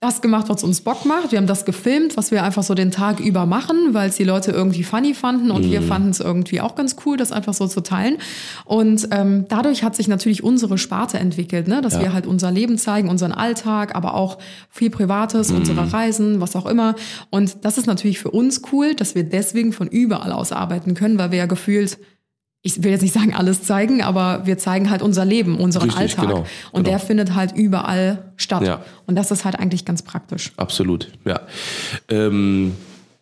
Speaker 1: das gemacht, was uns Bock macht. Wir haben das gefilmt, was wir einfach so den Tag über machen, weil es die Leute irgendwie funny fanden und wir fanden es irgendwie auch ganz cool, das einfach so zu teilen. Und ähm, dadurch hat sich natürlich unsere Sparte entwickelt, ne? dass
Speaker 2: Ja.
Speaker 1: wir halt unser Leben zeigen, unseren Alltag, aber auch viel Privates, unsere Reisen, was auch immer. Und das ist natürlich für uns cool, dass wir deswegen von überall aus arbeiten können, weil wir ja gefühlt ich will jetzt nicht sagen alles zeigen, aber wir zeigen halt unser Leben, unseren
Speaker 2: Richtig,
Speaker 1: Alltag.
Speaker 2: genau,
Speaker 1: Und
Speaker 2: genau.
Speaker 1: der findet halt überall statt.
Speaker 2: Ja.
Speaker 1: Und das ist halt eigentlich ganz praktisch.
Speaker 2: Absolut, ja. Ähm,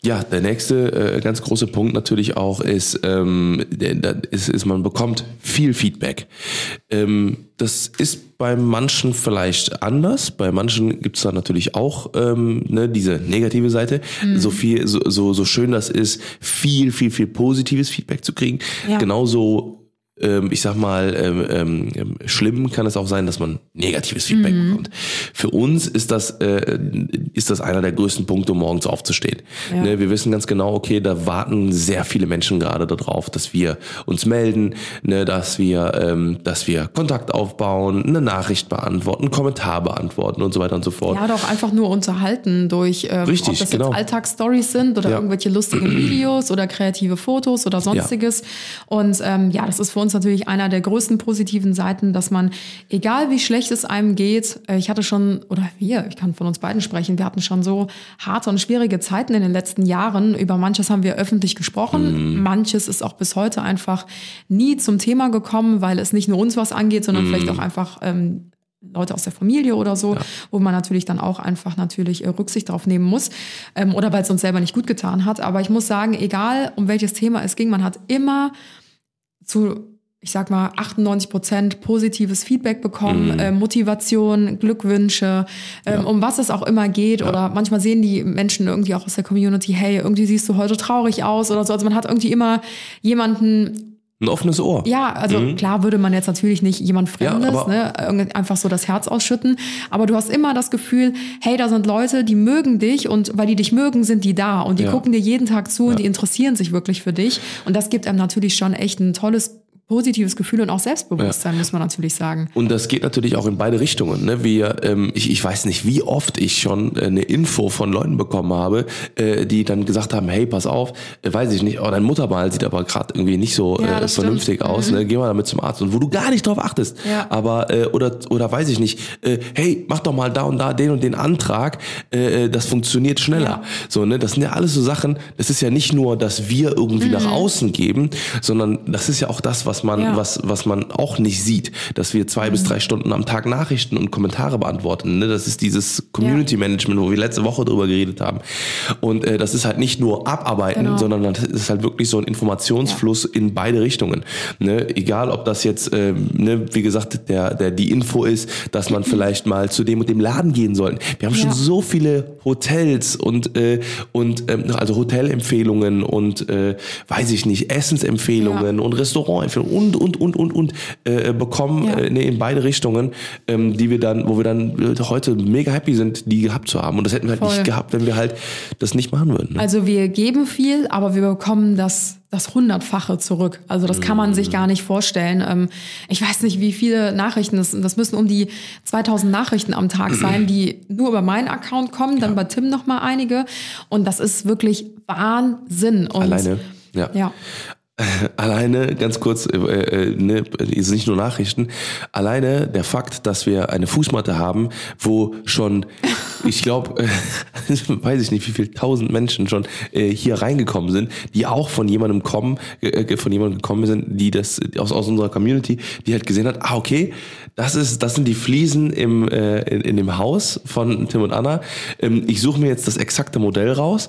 Speaker 2: ja, der nächste äh, ganz große Punkt natürlich auch ist, ähm, ist, ist, man bekommt viel Feedback. Ähm, das ist bei manchen vielleicht anders. Bei manchen gibt's da natürlich auch ähm, ne, diese negative Seite. So viel, so, so, so schön das ist, viel, viel, viel positives Feedback zu kriegen.
Speaker 1: Ja.
Speaker 2: Genauso ich sag mal, ähm, ähm, schlimm kann es auch sein, dass man negatives Feedback
Speaker 1: Mhm.
Speaker 2: bekommt. Für uns ist das, äh, ist das einer der größten Punkte, um morgens aufzustehen.
Speaker 1: Ja.
Speaker 2: Ne, wir wissen ganz genau, okay, da warten sehr viele Menschen gerade darauf, dass wir uns melden, ne, dass wir, ähm, dass wir Kontakt aufbauen, eine Nachricht beantworten, einen Kommentar beantworten und so weiter und so fort.
Speaker 1: Ja, doch einfach nur unterhalten durch, ähm,
Speaker 2: Richtig,
Speaker 1: ob das
Speaker 2: genau.
Speaker 1: jetzt Alltagsstories sind oder
Speaker 2: Ja.
Speaker 1: irgendwelche lustigen [CLEARS THROAT] Videos oder kreative Fotos oder sonstiges. Und ähm, ja, das ist für uns natürlich einer der größten positiven Seiten, dass man, egal wie schlecht es einem geht, äh, ich hatte schon, oder wir, ich kann von uns beiden sprechen, wir hatten schon so harte und schwierige Zeiten in den letzten Jahren. Über manches haben wir öffentlich gesprochen. Manches ist auch bis heute einfach nie zum Thema gekommen, weil es nicht nur uns was angeht, sondern vielleicht auch einfach ähm, Leute aus der Familie oder so, wo man natürlich dann auch einfach natürlich äh, Rücksicht drauf nehmen muss ähm, oder weil es uns selber nicht gut getan hat. Aber ich muss sagen, egal um welches Thema es ging, man hat immer zu ich sag mal, 98 Prozent positives Feedback bekommen, äh, Motivation, Glückwünsche, ähm, um was es auch immer geht. Oder manchmal sehen die Menschen irgendwie auch aus der Community, hey, irgendwie siehst du heute traurig aus oder so. Also man hat irgendwie immer jemanden
Speaker 2: Ein offenes Ohr.
Speaker 1: ja, also klar würde man jetzt natürlich nicht jemand Fremdes,
Speaker 2: aber-
Speaker 1: ne, einfach so das Herz ausschütten, aber du hast immer das Gefühl, hey, da sind Leute, die mögen dich und weil die dich mögen, sind die da und die
Speaker 2: Ja.
Speaker 1: gucken dir jeden Tag zu und die interessieren sich wirklich für dich und das gibt einem natürlich schon echt ein tolles positives Gefühl und auch Selbstbewusstsein, muss man natürlich sagen.
Speaker 2: Und das geht natürlich auch in beide Richtungen. Ne? Wir, ähm, ich, ich weiß nicht, wie oft ich schon äh, eine Info von Leuten bekommen habe, äh, die dann gesagt haben, hey, pass auf, äh, weiß ich nicht, oh, dein Muttermal sieht aber gerade irgendwie nicht so
Speaker 1: Ja,
Speaker 2: äh, vernünftig
Speaker 1: stimmt.
Speaker 2: aus, ne? geh mal damit zum Arzt. Und wo du gar nicht drauf achtest.
Speaker 1: Ja.
Speaker 2: Aber, äh, oder, oder weiß ich nicht, äh, hey, mach doch mal da und da den und den Antrag, äh, äh, das funktioniert schneller.
Speaker 1: Ja.
Speaker 2: So, ne? Das sind ja alles so Sachen, das ist ja nicht nur, dass wir irgendwie nach außen geben, sondern das ist ja auch das, was man,
Speaker 1: Mhm. Ja.
Speaker 2: was, was man auch nicht sieht, dass wir zwei bis drei Stunden am Tag Nachrichten und Kommentare beantworten. Ne? Das ist dieses Community Management, wo wir letzte Woche drüber geredet haben. Und äh, das ist halt nicht nur abarbeiten,
Speaker 1: Genau.
Speaker 2: sondern das ist halt wirklich so ein Informationsfluss in beide Richtungen. Ne? Egal, ob das jetzt, ähm, ne, wie gesagt, der, der die Info ist, dass man [LAUGHS] vielleicht mal zu dem und dem Laden gehen soll. Wir haben schon so viele Hotels und äh, und ähm, also Hotelempfehlungen und äh, weiß ich nicht Essensempfehlungen und Restaurantempfehlungen und und und und und äh, bekommen
Speaker 1: Ja.
Speaker 2: äh, nee, in beide Richtungen, ähm, die wir dann, wo wir dann äh, heute mega happy sind, die gehabt zu haben. Und das hätten wir halt
Speaker 1: Voll.
Speaker 2: nicht gehabt, wenn wir halt das nicht machen würden. Ne?
Speaker 1: Also wir geben viel, aber wir bekommen das das hundertfache zurück. Also das kann man sich gar nicht vorstellen. Ähm, ich weiß nicht, wie viele Nachrichten, das, das müssen um die 2000 Nachrichten am Tag [CLEARS THROAT] sein, die nur über meinen Account kommen, dann bei Tim noch mal einige. Und das ist wirklich Wahnsinn. Und
Speaker 2: Alleine. Ja.
Speaker 1: Ja. [LAUGHS]
Speaker 2: Alleine, ganz kurz, äh, äh, ne, ist nicht nur Nachrichten, alleine der Fakt, dass wir eine Fußmatte haben, wo schon, [LAUGHS] ich glaube, äh, [LAUGHS] weiß ich nicht, wie viel tausend Menschen schon äh, hier reingekommen sind, die auch von jemandem kommen, äh, von jemandem gekommen sind, die das aus, aus unserer Community, die halt gesehen hat, ah, okay, das ist, das sind die Fliesen im, äh, in, in dem Haus von Tim und Anna. Ähm, ich suche mir jetzt das exakte Modell raus,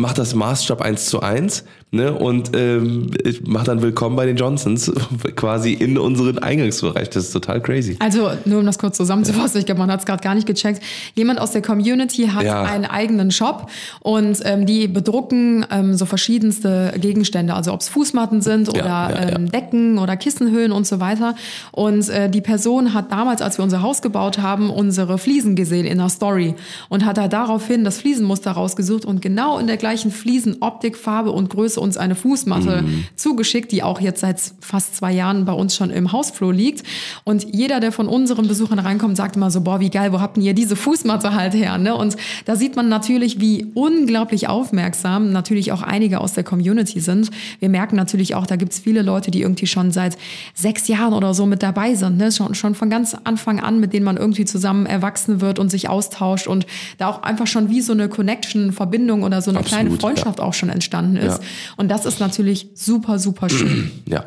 Speaker 2: mach das Maßstab 1 zu 1 ne, und ähm, ich mach dann Willkommen bei den Johnsons [LAUGHS] quasi in unseren Eingangsbereich. Das ist total crazy.
Speaker 1: Also nur um das kurz zusammenzufassen, ich glaube, man hat es gerade gar nicht gecheckt. Jemand aus der Community hat
Speaker 2: Ja.
Speaker 1: einen eigenen Shop und ähm, die bedrucken ähm, so verschiedenste Gegenstände, also ob es Fußmatten sind oder
Speaker 2: ja, ja.
Speaker 1: ähm, Decken oder Kissenhöhen und so weiter. Und äh, die Person hat damals, als wir unser Haus gebaut haben, unsere Fliesen gesehen in der Story und hat da daraufhin das Fliesenmuster rausgesucht und genau in der gleichen Fliesenoptik, Farbe und Größe uns eine Fußmatte
Speaker 2: Mhm.
Speaker 1: zugeschickt, die auch jetzt seit fast zwei Jahren bei uns schon im Hausflur liegt. Und jeder, der von unseren Besuchern reinkommt, sagt immer so, boah, wie geil, wo habt ihr diese Fußmatte halt her? Ne? Und da sieht man natürlich, wie unglaublich aufmerksam natürlich auch einige aus der Community sind. Wir merken natürlich auch, da gibt's viele Leute, die irgendwie schon seit sechs Jahren oder so mit dabei sind. Ne? Schon, schon von ganz Anfang an, mit denen man irgendwie zusammen erwachsen wird und sich austauscht und da auch einfach schon wie so eine Connection, Verbindung oder so eine kleine Freundschaft auch schon entstanden ist.
Speaker 2: Ja.
Speaker 1: Und das ist natürlich super, super schön. [CLEARS THROAT]
Speaker 2: Ja,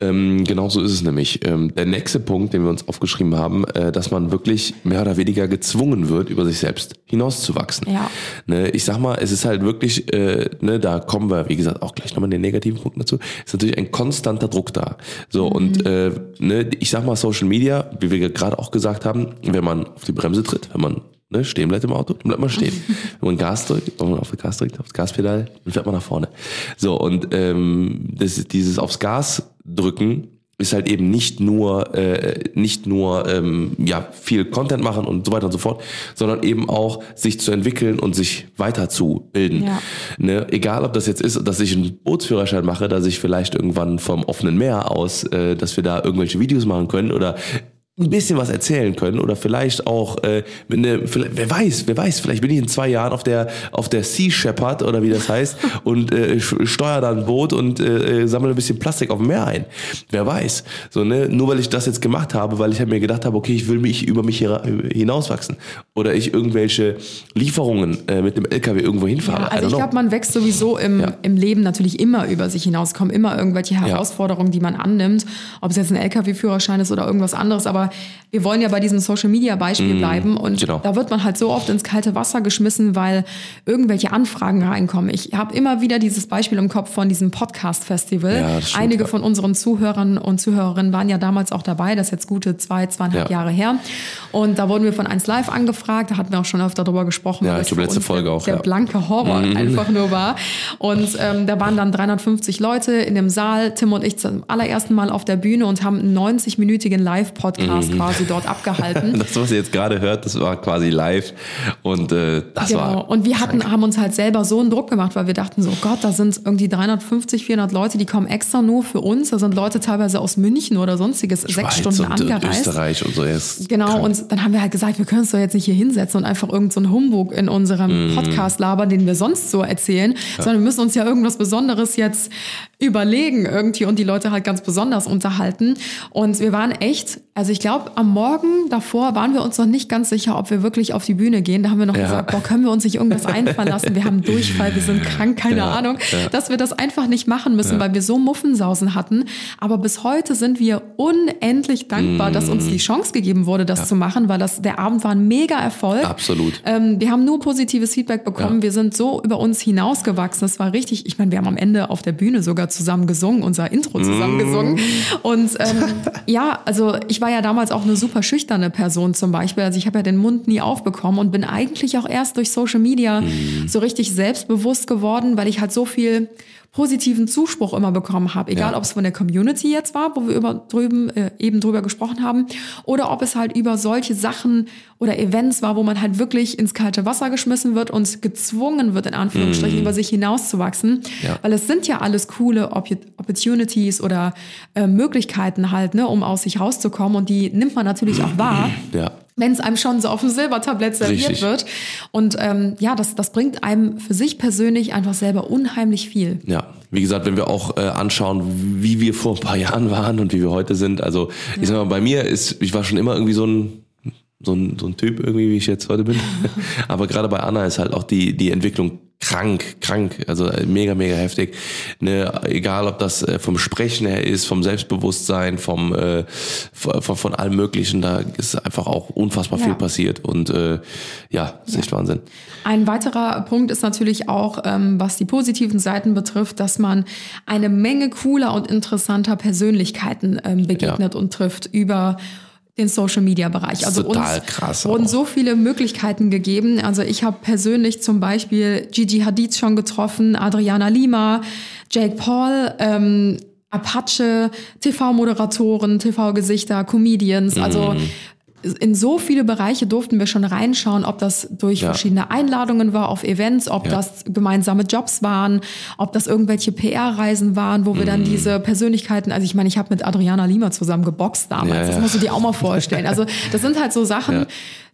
Speaker 2: ähm, genau so ist es nämlich. Ähm, der nächste Punkt, den wir uns aufgeschrieben haben, äh, dass man wirklich mehr oder weniger gezwungen wird, über sich selbst hinauszuwachsen.
Speaker 1: Ja.
Speaker 2: Ne, ich sag mal, es ist halt wirklich, äh, ne, da kommen wir, wie gesagt, auch gleich nochmal den negativen Punkt dazu, ist natürlich ein konstanter Druck da. So, und äh, ne, ich sag mal, Social Media, wie wir gerade auch gesagt haben, wenn man auf die Bremse tritt, wenn man ne, stehen bleibt im Auto, dann bleibt man stehen. [LAUGHS] wenn man Gas drückt, wenn man auf das Gas drückt, auf das Gaspedal, dann fährt man nach vorne. So, und ähm, das, dieses aufs Gas drücken ist halt eben nicht nur äh, nicht nur ähm, ja viel Content machen und so weiter und so fort, sondern eben auch sich zu entwickeln und sich weiterzubilden.
Speaker 1: Ja.
Speaker 2: Ne? Egal, ob das jetzt ist, dass ich einen Bootsführerschein mache, dass ich vielleicht irgendwann vom offenen Meer aus, äh, dass wir da irgendwelche Videos machen können oder ein bisschen was erzählen können oder vielleicht auch äh, mit vielleicht, wer weiß, wer weiß, vielleicht bin ich in zwei Jahren auf der auf der Sea Shepherd oder wie das heißt [LAUGHS] und äh, steuere da ein Boot und äh, äh, sammle ein bisschen Plastik auf dem Meer ein. Wer weiß. So ne, nur weil ich das jetzt gemacht habe, weil ich halt mir gedacht habe, okay, ich will mich über mich hinauswachsen oder ich irgendwelche Lieferungen äh, mit einem LKW irgendwo hinfahre.
Speaker 1: Ja, also ich glaube, man wächst sowieso im,
Speaker 2: Ja.
Speaker 1: im Leben natürlich immer über sich hinaus, kommen immer irgendwelche Herausforderungen, die man annimmt, ob es jetzt ein LKW-Führerschein ist oder irgendwas anderes, aber wir wollen ja bei diesem Social-Media-Beispiel bleiben und
Speaker 2: genau.
Speaker 1: da wird man halt so oft ins kalte Wasser geschmissen, weil irgendwelche Anfragen reinkommen. Ich habe immer wieder dieses Beispiel im Kopf von diesem Podcast-Festival.
Speaker 2: Ja, das stimmt,
Speaker 1: Einige
Speaker 2: ja.
Speaker 1: von unseren Zuhörern und Zuhörerinnen waren ja damals auch dabei, das ist jetzt gute zwei, zweieinhalb
Speaker 2: Ja.
Speaker 1: Jahre her. Und da wurden wir von 1 Live angefragt, da hatten wir auch schon öfter drüber gesprochen.
Speaker 2: Ja, ich glaube, letzte Folge
Speaker 1: der,
Speaker 2: auch,
Speaker 1: Der
Speaker 2: ja.
Speaker 1: Blanke Horror einfach nur war. Und ähm, da waren dann 350 Leute in dem Saal, Tim und ich zum allerersten Mal auf der Bühne und haben einen 90-minütigen Live-Podcast
Speaker 2: Mhm.
Speaker 1: quasi dort abgehalten. [LAUGHS]
Speaker 2: Das, was ihr jetzt gerade hört, das war quasi live und äh, das
Speaker 1: Genau.
Speaker 2: war
Speaker 1: Und wir hatten, haben uns halt selber so einen Druck gemacht, weil wir dachten so, oh Gott, da sind irgendwie 350, 400 Leute, die kommen extra nur für uns. Da sind Leute teilweise aus München oder sonstiges sechs
Speaker 2: Schweiz
Speaker 1: Stunden
Speaker 2: und, und
Speaker 1: angereist.
Speaker 2: Österreich und so. Ja, ist
Speaker 1: Genau,
Speaker 2: krank.
Speaker 1: und dann haben wir halt gesagt, wir können uns doch jetzt nicht hier hinsetzen und einfach irgendeinen so Humbug in unserem
Speaker 2: Mhm.
Speaker 1: Podcast labern, den wir sonst so erzählen, sondern wir müssen uns ja irgendwas Besonderes jetzt überlegen irgendwie und die Leute halt ganz besonders unterhalten. Und wir waren echt, also ich glaube, am Morgen davor waren wir uns noch nicht ganz sicher, ob wir wirklich auf die Bühne gehen. Da haben wir noch
Speaker 2: Ja.
Speaker 1: gesagt, boah, können wir uns nicht irgendwas [LAUGHS] einfallen lassen? Wir haben Durchfall, wir sind krank, keine
Speaker 2: Ja,
Speaker 1: Ahnung,
Speaker 2: ja.
Speaker 1: dass wir das einfach nicht machen müssen, weil wir so Muffensausen hatten. Aber bis heute sind wir unendlich dankbar, dass uns die Chance gegeben wurde, das zu machen, weil das, der Abend war ein mega Erfolg.
Speaker 2: Absolut.
Speaker 1: Ähm, wir haben nur positives Feedback bekommen. Wir sind so über uns hinausgewachsen. Das war richtig. Ich meine, wir haben am Ende auf der Bühne sogar zusammen gesungen, unser Intro zusammen gesungen. Und ähm, [LAUGHS] ja, also ich war ja damals auch eine super schüchterne Person zum Beispiel. Also ich habe ja den Mund nie aufbekommen und bin eigentlich auch erst durch Social Media so richtig selbstbewusst geworden, weil ich halt so viel positiven Zuspruch immer bekommen habe, egal
Speaker 2: Ja.
Speaker 1: ob es von der Community jetzt war, wo wir über drüben äh, eben drüber gesprochen haben, oder ob es halt über solche Sachen oder Events war, wo man halt wirklich ins kalte Wasser geschmissen wird und gezwungen wird, in Anführungsstrichen, über sich hinauszuwachsen.
Speaker 2: Ja.
Speaker 1: Weil es sind ja alles coole Oppo- Opportunities oder äh, Möglichkeiten halt, ne, um aus sich rauszukommen und die nimmt man natürlich auch wahr
Speaker 2: Ja.
Speaker 1: Wenn es einem schon so auf dem Silbertablett serviert
Speaker 2: Richtig.
Speaker 1: wird. Und ähm, ja, das, das bringt einem für sich persönlich einfach selber unheimlich viel.
Speaker 2: Ja, wie gesagt, wenn wir auch äh, anschauen, wie wir vor ein paar Jahren waren und wie wir heute sind. Also ich sag mal, bei mir ist, ich war schon immer irgendwie so ein so ein, so ein Typ irgendwie, wie ich jetzt heute bin. [LAUGHS] Aber gerade bei Anna ist halt auch die, die Entwicklung krank, krank, also äh, mega, mega heftig. Ne, egal, ob das äh, vom Sprechen her ist, vom Selbstbewusstsein, vom, äh, von, von, allem Möglichen, da ist einfach auch unfassbar
Speaker 1: Ja.
Speaker 2: viel passiert und äh, ja, ist echt Wahnsinn.
Speaker 1: Ein weiterer Punkt ist natürlich auch, ähm, was die positiven Seiten betrifft, dass man eine Menge cooler und interessanter Persönlichkeiten ähm, begegnet
Speaker 2: Ja.
Speaker 1: und trifft über den Social Media Bereich. Also
Speaker 2: total
Speaker 1: uns
Speaker 2: krass
Speaker 1: wurden
Speaker 2: auch.
Speaker 1: so viele Möglichkeiten gegeben. Also ich habe persönlich zum Beispiel Gigi Hadid schon getroffen, Adriana Lima, Jake Paul, ähm, Apache, TV-Moderatoren, TV-Gesichter, Comedians. Also
Speaker 2: Mhm.
Speaker 1: In so viele Bereiche durften wir schon reinschauen, ob das durch
Speaker 2: Ja.
Speaker 1: verschiedene Einladungen war auf Events, ob
Speaker 2: Ja.
Speaker 1: das gemeinsame Jobs waren, ob das irgendwelche PR-Reisen waren, wo wir
Speaker 2: Mhm.
Speaker 1: dann diese Persönlichkeiten, also ich meine, ich habe mit Adriana Lima zusammen geboxt damals,
Speaker 2: Ja,
Speaker 1: das
Speaker 2: ja.
Speaker 1: musst du dir auch mal vorstellen. Also das sind halt so Sachen,
Speaker 2: Ja.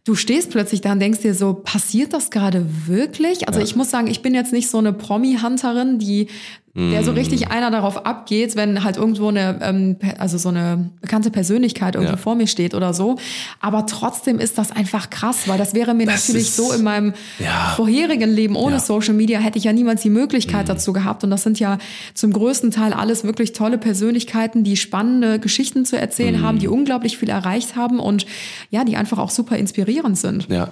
Speaker 1: du stehst plötzlich da und denkst dir so, passiert das gerade wirklich? Also ich muss sagen, ich bin jetzt nicht so eine Promi-Hunterin, die der so richtig einer darauf abgeht, wenn halt irgendwo eine, ähm, also so eine bekannte Persönlichkeit irgendwie
Speaker 2: Ja.
Speaker 1: vor mir steht oder so. Aber trotzdem ist das einfach krass, weil das wäre mir
Speaker 2: Das
Speaker 1: natürlich
Speaker 2: ist-
Speaker 1: so in meinem
Speaker 2: Ja.
Speaker 1: vorherigen Leben ohne
Speaker 2: Ja.
Speaker 1: Social Media hätte ich ja niemals die Möglichkeit dazu gehabt. Und das sind ja zum größten Teil alles wirklich tolle Persönlichkeiten, die spannende Geschichten zu erzählen haben, die unglaublich viel erreicht haben und ja, die einfach auch super inspirierend sind.
Speaker 2: Ja,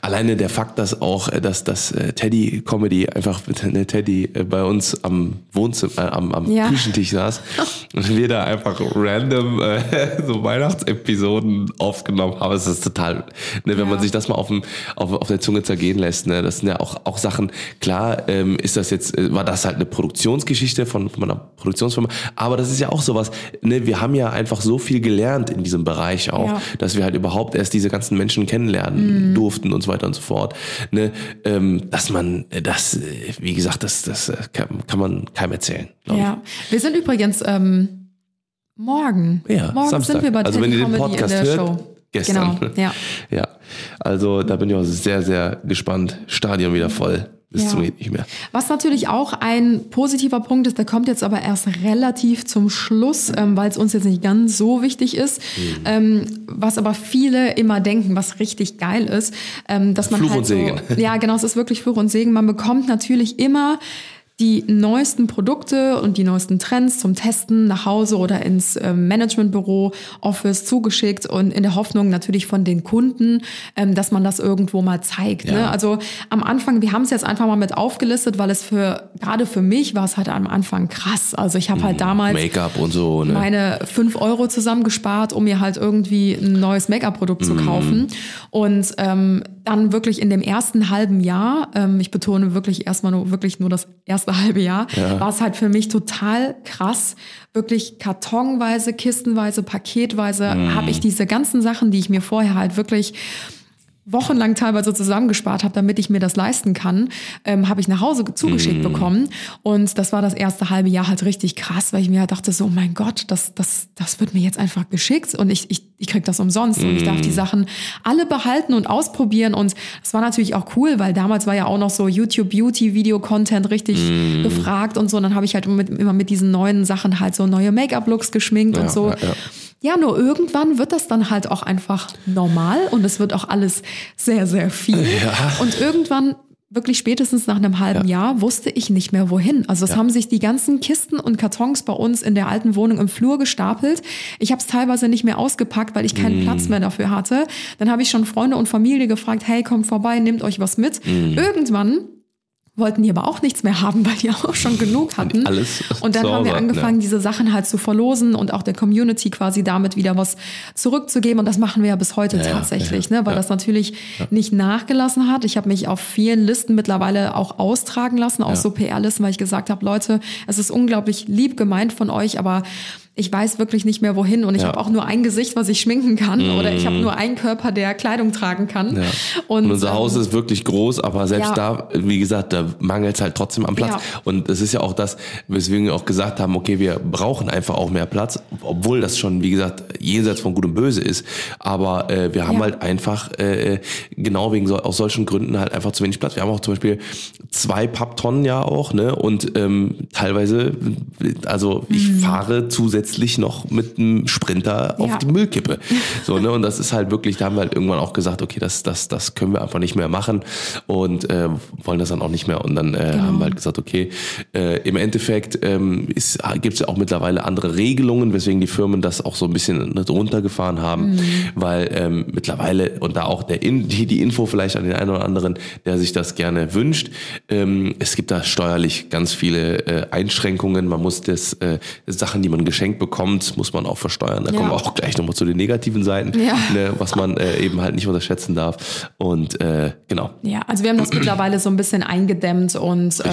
Speaker 2: alleine der Fakt, dass auch, äh, dass das äh, Teddy Comedy einfach mit ne, Teddy äh, bei uns am Wohnzimmer, äh, am, am
Speaker 1: Ja.
Speaker 2: Küchentisch saß [LAUGHS] und wir da einfach random äh, [LAUGHS] so Weihnachtsepisoden aufgenommen haben. Es ist total, ne, wenn
Speaker 1: Ja.
Speaker 2: man sich das mal auf, dem, auf, auf der Zunge zergehen lässt, ne, das sind ja auch, auch Sachen, klar, ähm, ist das jetzt, äh, war das halt eine Produktionsgeschichte von, von einer Produktionsfirma, aber das ist ja auch sowas, ne, wir haben ja einfach so viel gelernt in diesem Bereich auch,
Speaker 1: Ja.
Speaker 2: dass wir halt überhaupt erst diese ganzen Menschen kennenlernen durften und so weiter und so fort. Ne? Ähm, dass man äh, das, äh, wie gesagt, das, das äh, kann, kann man keinem erzählen. glaub ich.
Speaker 1: Ja, wir sind übrigens ähm, Morgen.
Speaker 2: Ja,
Speaker 1: Morgen
Speaker 2: Samstag.
Speaker 1: sind wir bei
Speaker 2: also wenn ihr den
Speaker 1: Comedy
Speaker 2: Podcast
Speaker 1: in der
Speaker 2: hört,
Speaker 1: Show.
Speaker 2: gestern.
Speaker 1: Genau, ja. [LAUGHS]
Speaker 2: ja. Also da bin ich auch sehr, sehr gespannt. Stadion wieder voll. Bis
Speaker 1: Ja.
Speaker 2: zum geht nicht mehr.
Speaker 1: Was natürlich auch ein positiver Punkt ist, der kommt jetzt aber erst relativ zum Schluss, ähm, weil es uns jetzt nicht ganz so wichtig ist.
Speaker 2: Mhm.
Speaker 1: Ähm, was aber viele immer denken, was richtig geil ist, ähm, dass man
Speaker 2: Fluch
Speaker 1: halt
Speaker 2: und Segen.
Speaker 1: so, ja genau, es ist wirklich Fluch und Segen. Man bekommt natürlich immer die neuesten Produkte und die neuesten Trends zum Testen nach Hause oder ins ähm, Managementbüro, Office zugeschickt und in der Hoffnung natürlich von den Kunden, ähm, dass man das irgendwo mal zeigt.
Speaker 2: Ja.
Speaker 1: Ne? Also am Anfang, wir haben es jetzt einfach mal mit aufgelistet, weil es für, gerade für mich war es halt am Anfang krass. Also ich habe halt damals
Speaker 2: Make-up und so. Ne?
Speaker 1: meine fünf Euro zusammengespart, um mir halt irgendwie ein neues Make-up-Produkt
Speaker 2: Mhm.
Speaker 1: zu kaufen. Und ähm, dann wirklich in dem ersten halben Jahr, ähm, ich betone wirklich erstmal nur wirklich nur das erste halbe Jahr, war es halt für mich total krass. Wirklich kartonweise, kistenweise, paketweise
Speaker 2: Mhm.
Speaker 1: habe ich diese ganzen Sachen, die ich mir vorher halt wirklich wochenlang teilweise zusammengespart habe, damit ich mir das leisten kann, ähm, habe ich nach Hause zugeschickt bekommen. Und das war das erste halbe Jahr halt richtig krass, weil ich mir halt dachte so, oh mein Gott, das, das, das wird mir jetzt einfach geschickt und ich, ich, ich krieg das umsonst und ich darf die Sachen alle behalten und ausprobieren. Und das war natürlich auch cool, weil damals war ja auch noch so YouTube Beauty Video Content richtig gefragt und so. Und dann habe ich halt mit, immer mit diesen neuen Sachen halt so neue Make-up-Looks geschminkt
Speaker 2: Ja,
Speaker 1: und so.
Speaker 2: ja, ja.
Speaker 1: Ja, nur irgendwann wird das dann halt auch einfach normal und es wird auch alles sehr, sehr viel. Und irgendwann, wirklich spätestens nach einem halben Jahr, wusste ich nicht mehr wohin. Also es haben sich die ganzen Kisten und Kartons bei uns in der alten Wohnung im Flur gestapelt. Ich habe es teilweise nicht mehr ausgepackt, weil ich keinen Platz mehr dafür hatte. Dann habe ich schon Freunde und Familie gefragt, hey, kommt vorbei, nehmt euch was mit. Irgendwann wollten die aber auch nichts mehr haben, [LAUGHS] weil die auch schon genug hatten. [LAUGHS]
Speaker 2: Alles
Speaker 1: und dann haben wir
Speaker 2: Hause,
Speaker 1: angefangen,
Speaker 2: ja.
Speaker 1: diese Sachen halt zu verlosen und auch der Community quasi damit wieder was zurückzugeben. Und das machen wir ja bis heute
Speaker 2: Ja,
Speaker 1: tatsächlich,
Speaker 2: ja,
Speaker 1: ne? weil das natürlich nicht nachgelassen hat. Ich habe mich auf vielen Listen mittlerweile auch austragen lassen, auch so PR-Listen, weil ich gesagt habe, Leute, es ist unglaublich lieb gemeint von euch, aber ich weiß wirklich nicht mehr wohin und ich
Speaker 2: Ja. Mhm.
Speaker 1: habe auch nur ein Gesicht, was ich schminken kann oder ich habe nur einen Körper, der Kleidung tragen kann.
Speaker 2: Ja.
Speaker 1: Und,
Speaker 2: Und, unser
Speaker 1: ähm,
Speaker 2: Haus ist wirklich groß, aber selbst
Speaker 1: ja.
Speaker 2: da, wie gesagt, da mangelt es halt trotzdem am Platz. Und das ist ja auch das, weswegen wir auch gesagt haben, okay, wir brauchen einfach auch mehr Platz, obwohl das schon, wie gesagt, jenseits von Gut und Böse ist. Aber äh, wir haben halt einfach, äh, genau wegen so, aus solchen Gründen halt einfach zu wenig Platz. Wir haben auch zum Beispiel zwei Papptonnen ja auch, ne? Und ähm, teilweise, also ich
Speaker 1: Mhm.
Speaker 2: fahre zusätzlich noch mit einem Sprinter auf
Speaker 1: Ja.
Speaker 2: die Müllkippe. So, ne? Und das ist halt wirklich, da haben wir halt irgendwann auch gesagt, okay, das, das, das können wir einfach nicht mehr machen und äh, wollen das dann auch nicht mehr. Und dann äh,
Speaker 1: Genau.
Speaker 2: haben wir halt gesagt, okay, äh, im Endeffekt ähm, gibt es ja auch mittlerweile andere Regelungen, weswegen die Firmen das auch so ein bisschen ne, runtergefahren haben, weil ähm, mittlerweile und da auch der In die, die Info vielleicht an den einen oder anderen, der sich das gerne wünscht, ähm, es gibt da steuerlich ganz viele äh, Einschränkungen. Man muss das äh, Sachen, die man geschenkt bekommt, muss man auch versteuern. Da
Speaker 1: Ja.
Speaker 2: kommen wir auch gleich nochmal zu den negativen Seiten,
Speaker 1: Ja.
Speaker 2: ne, was man äh, eben halt nicht unterschätzen darf. Und äh, genau.
Speaker 1: Ja, also wir haben das mittlerweile so ein bisschen eingedämmt und äh,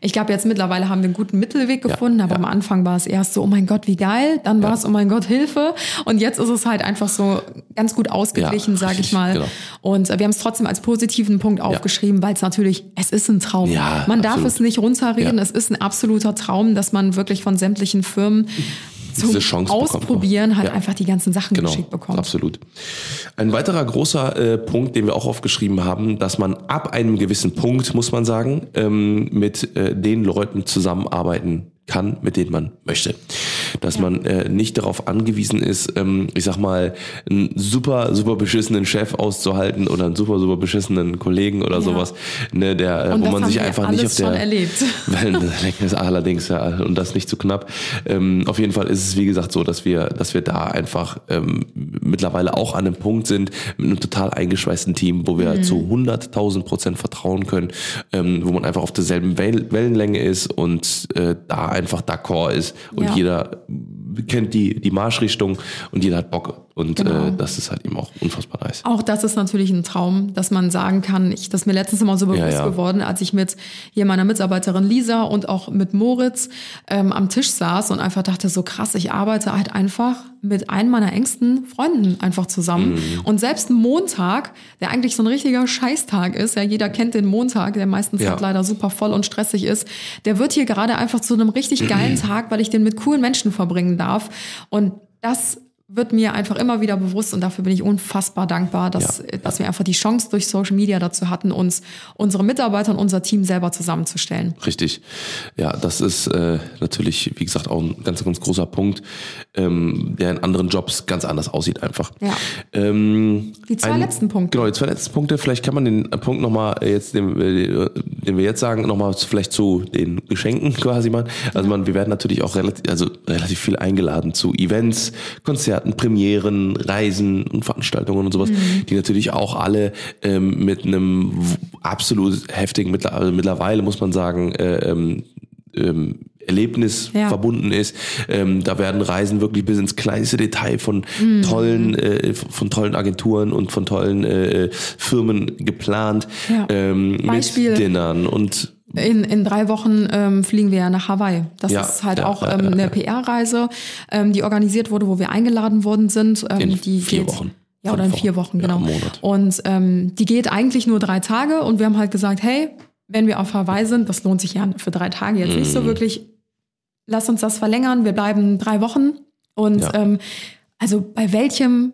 Speaker 1: ich glaube, jetzt mittlerweile haben wir einen guten Mittelweg
Speaker 2: Ja,
Speaker 1: gefunden, aber
Speaker 2: ja.
Speaker 1: am Anfang war es erst so, oh mein Gott, wie geil, dann war es, oh mein Gott, Hilfe und jetzt ist es halt einfach so ganz gut ausgeglichen,
Speaker 2: Ja,
Speaker 1: sage ich mal.
Speaker 2: genau.
Speaker 1: Und äh, wir haben es trotzdem als positiven Punkt aufgeschrieben, weil es natürlich, es ist ein Traum. Man darf
Speaker 2: absolut.
Speaker 1: es nicht runterreden, es ist ein absoluter Traum, dass man wirklich von sämtlichen Firmen zum
Speaker 2: Diese Chance.
Speaker 1: Ausprobieren halt
Speaker 2: Ja.
Speaker 1: einfach die ganzen Sachen
Speaker 2: Genau,
Speaker 1: geschickt bekommt.
Speaker 2: absolut. Ein weiterer großer äh, Punkt, den wir auch aufgeschrieben haben, dass man ab einem gewissen Punkt, muss man sagen, ähm, mit äh, den Leuten zusammenarbeiten kann, mit denen man möchte. Dass man äh, nicht darauf angewiesen ist, ähm, ich sag mal, einen super, super beschissenen Chef auszuhalten oder einen super, super beschissenen Kollegen oder
Speaker 1: Ja.
Speaker 2: sowas, ne, der, äh,
Speaker 1: Und
Speaker 2: wo man sich einfach nicht auf der
Speaker 1: schon erlebt. [LAUGHS]
Speaker 2: Wellenlänge ist allerdings ja und das nicht zu knapp. Ähm, auf jeden Fall ist es wie gesagt so, dass wir, dass wir da einfach ähm, mittlerweile auch an einem Punkt sind mit einem total eingeschweißten Team, wo wir zu 100.000 Prozent vertrauen können, ähm, wo man einfach auf derselben Wel Wellenlänge ist und äh, da einfach d'accord ist und
Speaker 1: Ja.
Speaker 2: jeder kennt die die Marschrichtung und jeder hat Bock Und
Speaker 1: Genau.
Speaker 2: äh, das ist halt eben auch unfassbar nice.
Speaker 1: Auch das ist natürlich ein Traum, dass man sagen kann, ich, das ist mir letztens immer so bewusst
Speaker 2: Ja, ja.
Speaker 1: geworden, als ich mit hier meiner Mitarbeiterin Lisa und auch mit Moritz ähm, am Tisch saß und einfach dachte, so krass, ich arbeite halt einfach mit einem meiner engsten Freunden einfach zusammen.
Speaker 2: Mhm.
Speaker 1: Und selbst Montag, der eigentlich so ein richtiger Scheißtag ist, ja, jeder kennt den Montag, der meistens
Speaker 2: Ja.
Speaker 1: halt leider super voll und stressig ist, der wird hier gerade einfach zu einem richtig geilen [CLEARS THROAT] Tag, weil ich den mit coolen Menschen verbringen darf. Und das wird mir einfach immer wieder bewusst und dafür bin ich unfassbar dankbar, dass,
Speaker 2: Ja.
Speaker 1: dass wir einfach die Chance durch Social Media dazu hatten, uns unsere Mitarbeiter und unser Team selber zusammenzustellen.
Speaker 2: Richtig. Ja, das ist äh, natürlich, wie gesagt, auch ein ganz, ganz großer Punkt, ähm, der in anderen Jobs ganz anders aussieht einfach.
Speaker 1: Ja.
Speaker 2: Ähm,
Speaker 1: Die zwei letzten Punkte.
Speaker 2: Genau, die zwei letzten Punkte. Vielleicht kann man den äh, Punkt nochmal jetzt, den, äh, den wir jetzt sagen, nochmal vielleicht zu den Geschenken [LAUGHS] quasi machen. Also man, wir werden natürlich auch relativ, also relativ viel eingeladen zu Events, Konzerten, Premieren, Reisen und Veranstaltungen und sowas,
Speaker 1: Mhm.
Speaker 2: die natürlich auch alle ähm, mit einem absolut heftigen, also mittlerweile muss man sagen, äh, ähm, ähm, Erlebnis
Speaker 1: Ja.
Speaker 2: verbunden ist. Ähm, da werden Reisen wirklich bis ins kleinste Detail von
Speaker 1: Mhm.
Speaker 2: tollen, äh, von tollen Agenturen und von tollen äh, Firmen geplant.
Speaker 1: Ja.
Speaker 2: Ähm,
Speaker 1: Beispiel-
Speaker 2: mit Dinnern und
Speaker 1: In, in drei Wochen ähm, fliegen wir ja nach Hawaii. Das
Speaker 2: Ja,
Speaker 1: ist halt
Speaker 2: ja,
Speaker 1: auch
Speaker 2: ja,
Speaker 1: ähm,
Speaker 2: ja,
Speaker 1: eine
Speaker 2: ja.
Speaker 1: PR-Reise, ähm, die organisiert wurde, wo wir eingeladen worden sind. Ähm,
Speaker 2: In
Speaker 1: die
Speaker 2: vier
Speaker 1: geht,
Speaker 2: Wochen.
Speaker 1: Ja, oder in vier
Speaker 2: Wochen. Ja,
Speaker 1: genau.
Speaker 2: Monat.
Speaker 1: Und ähm, die geht eigentlich nur drei Tage und wir haben halt gesagt, hey, wenn wir auf Hawaii sind, das lohnt sich ja für drei Tage jetzt nicht
Speaker 2: Mhm.
Speaker 1: so wirklich. Lass uns das verlängern. Wir bleiben drei Wochen. Und
Speaker 2: Ja.
Speaker 1: ähm, also bei welchem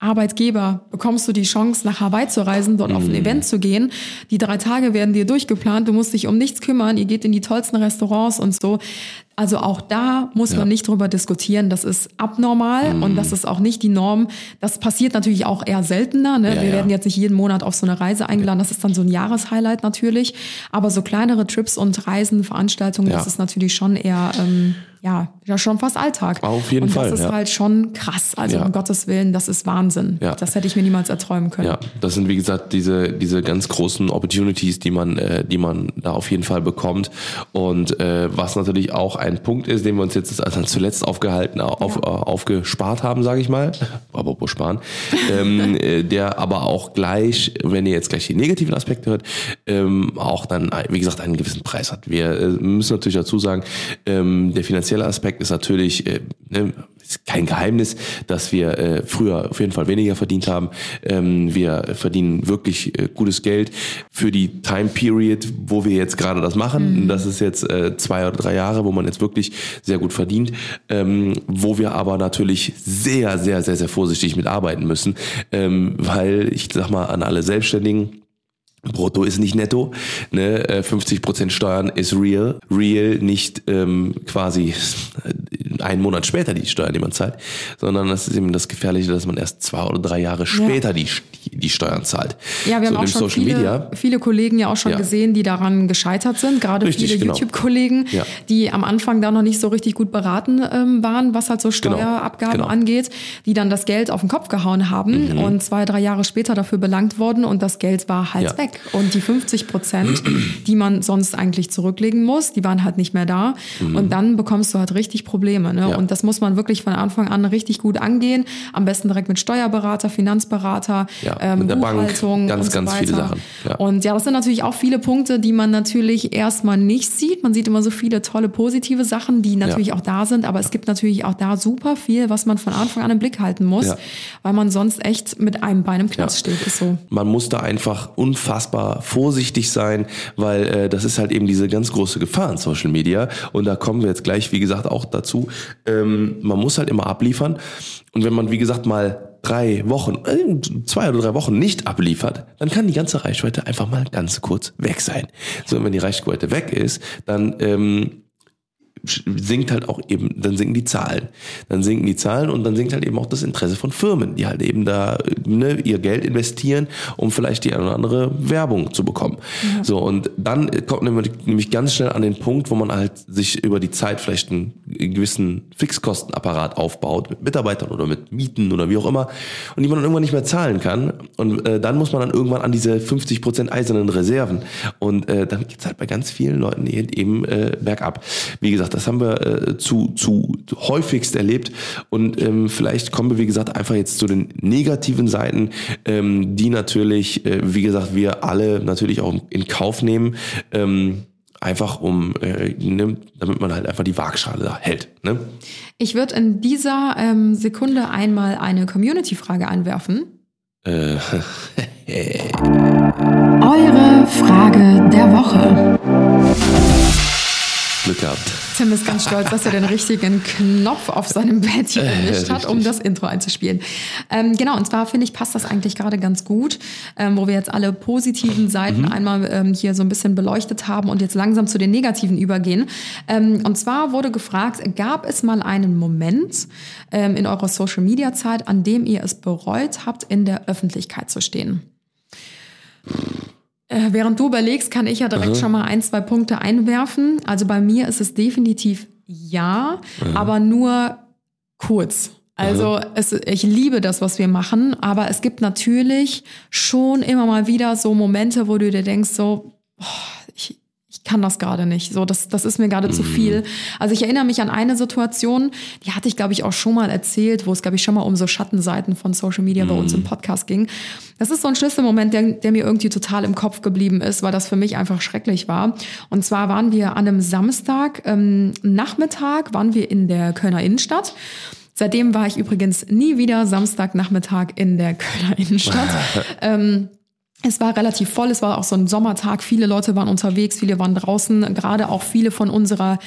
Speaker 1: Arbeitgeber bekommst du die Chance, nach Hawaii zu reisen, dort auf ein
Speaker 2: Mhm.
Speaker 1: Event zu gehen. Die drei Tage werden dir durchgeplant, du musst dich um nichts kümmern, ihr geht in die tollsten Restaurants und so. Also auch da muss
Speaker 2: Ja.
Speaker 1: man nicht drüber diskutieren. Das ist abnormal
Speaker 2: Mhm.
Speaker 1: und das ist auch nicht die Norm. Das passiert natürlich auch eher seltener. Ne?
Speaker 2: Ja,
Speaker 1: Wir
Speaker 2: ja.
Speaker 1: werden jetzt nicht jeden Monat auf so eine Reise eingeladen. Das ist dann so ein Jahreshighlight natürlich. Aber so kleinere Trips und Reisen, Veranstaltungen, das ist natürlich schon eher, ähm, ja, ja, schon fast Alltag.
Speaker 2: Auf jeden
Speaker 1: und
Speaker 2: Fall,
Speaker 1: Das ist
Speaker 2: ja.
Speaker 1: halt schon krass. Also
Speaker 2: Ja.
Speaker 1: um Gottes Willen, das ist Wahnsinn.
Speaker 2: Ja.
Speaker 1: Das hätte ich mir niemals erträumen können.
Speaker 2: Ja, das sind wie gesagt diese diese ganz großen Opportunities, die man äh, die man da auf jeden Fall bekommt und äh, was natürlich auch ein Punkt ist, den wir uns jetzt also zuletzt aufgehalten auf,
Speaker 1: Ja.
Speaker 2: äh, aufgespart haben, sage ich mal, [LAUGHS] apropos sparen, ähm, äh, der aber auch gleich, wenn ihr jetzt gleich die negativen Aspekte hört, ähm, auch dann wie gesagt einen gewissen Preis hat. Wir äh, müssen natürlich dazu sagen, ähm, der finanzielle Aspekt ist natürlich äh, ne, ist kein Geheimnis, dass wir äh, früher auf jeden Fall weniger verdient haben. Ähm, wir verdienen wirklich äh, gutes Geld für die Time Period, wo wir jetzt gerade das machen. Das ist jetzt äh, zwei oder drei Jahre, wo man jetzt wirklich sehr gut verdient, ähm, wo wir aber natürlich sehr, sehr, sehr, sehr vorsichtig mitarbeiten müssen, ähm, weil ich sag mal an alle Selbstständigen, Brutto ist nicht netto, ne? äh, 50% Steuern ist real. Real nicht ähm, quasi einen Monat später die Steuern, die man zahlt, sondern das ist eben das Gefährliche, dass man erst zwei oder drei Jahre später die, die Steuern zahlt.
Speaker 1: Ja, wir
Speaker 2: so
Speaker 1: haben auch schon
Speaker 2: Social
Speaker 1: viele,
Speaker 2: Media.
Speaker 1: viele Kollegen ja auch schon
Speaker 2: Ja.
Speaker 1: gesehen, die daran gescheitert sind. Gerade
Speaker 2: Richtig,
Speaker 1: viele
Speaker 2: genau.
Speaker 1: YouTube-Kollegen,
Speaker 2: Ja.
Speaker 1: die am Anfang da noch nicht so richtig gut beraten ähm, waren, was halt so
Speaker 2: Genau,
Speaker 1: Steuerabgaben
Speaker 2: genau.
Speaker 1: angeht, die dann das Geld auf den Kopf gehauen haben
Speaker 2: Mhm.
Speaker 1: und zwei, drei Jahre später dafür belangt wurden und das Geld war halt
Speaker 2: Ja.
Speaker 1: weg. Und die 50 Prozent, [CLEARS THROAT] die man sonst eigentlich zurücklegen muss, die waren halt nicht mehr da. Und dann bekommst du halt richtig Probleme. Ne?
Speaker 2: Mhm.
Speaker 1: Und das muss man wirklich von Anfang an richtig gut angehen. Am besten direkt mit Steuerberater, Finanzberater,
Speaker 2: Ja,
Speaker 1: ähm,
Speaker 2: mit der Bank,
Speaker 1: Buchhaltung
Speaker 2: ganz,
Speaker 1: und so
Speaker 2: ganz viele
Speaker 1: weiter.
Speaker 2: Sachen, ja.
Speaker 1: Und ja, das sind natürlich auch viele Punkte, die man natürlich erstmal nicht sieht. Man sieht immer so viele tolle positive Sachen, die natürlich
Speaker 2: Ja.
Speaker 1: auch da sind, aber es gibt natürlich auch da super viel, was man von Anfang an im Blick halten muss,
Speaker 2: Ja.
Speaker 1: weil man sonst echt mit einem Bein im Knast steht. Ist so.
Speaker 2: Man muss da einfach unfassbar vorsichtig sein, weil äh, das ist halt eben diese ganz große Gefahr in Social Media. Und da kommen wir jetzt gleich, wie gesagt, auch dazu. Ähm, man muss halt immer abliefern. Und wenn man, wie gesagt, mal drei Wochen, äh, zwei oder drei Wochen nicht abliefert, dann kann die ganze Reichweite einfach mal ganz kurz weg sein. So, wenn die Reichweite weg ist, dann ähm, sinkt halt auch eben, dann sinken die Zahlen. Dann sinken die Zahlen und dann sinkt halt eben auch das Interesse von Firmen, die halt eben da ne, ihr Geld investieren, um vielleicht die eine oder andere Werbung zu bekommen. So, und dann kommt nämlich nämlich ganz schnell an den Punkt, wo man halt sich über die Zeit vielleicht einen gewissen Fixkostenapparat aufbaut, mit Mitarbeitern oder mit Mieten oder wie auch immer, und die man dann irgendwann nicht mehr zahlen kann. Und äh, dann muss man dann irgendwann an diese 50% eisernen Reserven. Und äh, dann geht's halt bei ganz vielen Leuten eben äh, bergab. Wie gesagt, gesagt, das haben wir äh, zu, zu häufigst erlebt. Und ähm, vielleicht kommen wir, wie gesagt, einfach jetzt zu den negativen Seiten, ähm, die natürlich, äh, wie gesagt, wir alle natürlich auch in Kauf nehmen. Ähm, einfach um, äh, ne, damit man halt einfach die Waagschale da hält. Ne?
Speaker 1: Ich würde in dieser ähm, Sekunde einmal eine Community-Frage einwerfen.
Speaker 2: Äh, [LAUGHS]
Speaker 1: Eure Frage der Woche.
Speaker 2: Glück gehabt.
Speaker 1: Tim ist ganz stolz, dass er den richtigen Knopf auf seinem Bett hier
Speaker 2: Äh,
Speaker 1: erwischt hat, um das Intro einzuspielen. Ähm, genau, und zwar finde ich, passt das eigentlich gerade ganz gut, ähm, wo wir jetzt alle positiven Seiten
Speaker 2: Mhm.
Speaker 1: einmal ähm, hier so ein bisschen beleuchtet haben und jetzt langsam zu den negativen übergehen. Ähm, und zwar wurde gefragt, gab es mal einen Moment ähm, in eurer Social-Media-Zeit, an dem ihr es bereut habt, in der Öffentlichkeit zu stehen? Äh, Während du überlegst, kann ich ja direkt schon mal ein, zwei Punkte einwerfen. Also bei mir ist es definitiv ja, aber nur kurz. Also es, ich liebe das, was wir machen, aber es gibt natürlich schon immer mal wieder so Momente, wo du dir denkst, so, boah, ich, kann das gerade nicht. So, das, das ist mir gerade zu viel. Also ich erinnere mich an eine Situation, die hatte ich, glaube ich, auch schon mal erzählt, wo es, glaube ich, schon mal um so Schattenseiten von Social Media bei uns im Podcast ging. Das ist so ein Schlüsselmoment, der, der mir irgendwie total im Kopf geblieben ist, weil das für mich einfach schrecklich war. Und zwar waren wir an einem Samstag ähm, Nachmittag, waren wir in der Kölner Innenstadt. Seitdem war ich übrigens nie wieder Samstagnachmittag in der Kölner Innenstadt. [LAUGHS] ähm, es war relativ voll, es war auch so ein Sommertag, viele Leute waren unterwegs, viele waren draußen, gerade auch viele von unserer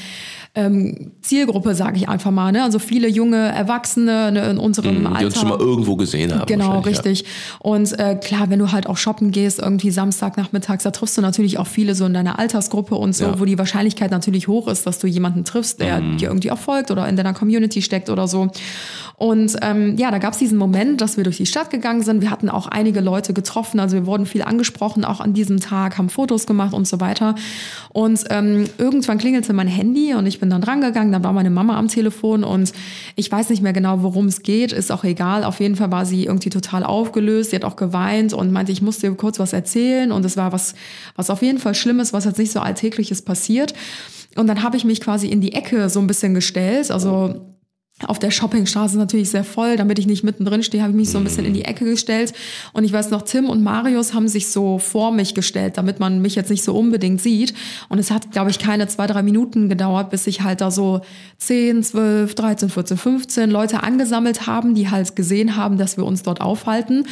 Speaker 1: ähm, Zielgruppe, sage ich einfach mal, ne? also viele junge Erwachsene ne, in unserem
Speaker 2: Die
Speaker 1: Alter.
Speaker 2: uns schon mal irgendwo gesehen haben.
Speaker 1: Genau, richtig. Und äh, klar, wenn du halt auch shoppen gehst, irgendwie Samstagnachmittags, da triffst du natürlich auch viele so in deiner Altersgruppe und so,
Speaker 2: Ja.
Speaker 1: wo die Wahrscheinlichkeit natürlich hoch ist, dass du jemanden triffst, der dir irgendwie auch folgt oder in deiner Community steckt oder so. Und ähm, ja, da gab es diesen Moment, dass wir durch die Stadt gegangen sind. Wir hatten auch einige Leute getroffen, also wir wurden viel angesprochen, auch an diesem Tag, haben Fotos gemacht und so weiter. Und ähm, irgendwann klingelte mein Handy und ich bin dann drangegangen, dann war meine Mama am Telefon und ich weiß nicht mehr genau, worum es geht, ist auch egal. Auf jeden Fall war sie irgendwie total aufgelöst, sie hat auch geweint und meinte, ich muss dir kurz was erzählen und es war was, was auf jeden Fall Schlimmes, was jetzt nicht so Alltägliches passiert. Und dann habe ich mich quasi in die Ecke so ein bisschen gestellt, also auf der Shoppingstraße natürlich sehr voll, damit ich nicht mittendrin stehe, habe ich mich so ein bisschen in die Ecke gestellt. Und ich weiß noch, Tim und Marius haben sich so vor mich gestellt, damit man mich jetzt nicht so unbedingt sieht. Und es hat, glaube ich, keine zwei, drei Minuten gedauert, bis sich halt da so 10, 12, 13, 14, 15 Leute angesammelt haben, die halt gesehen haben, dass wir uns dort aufhalten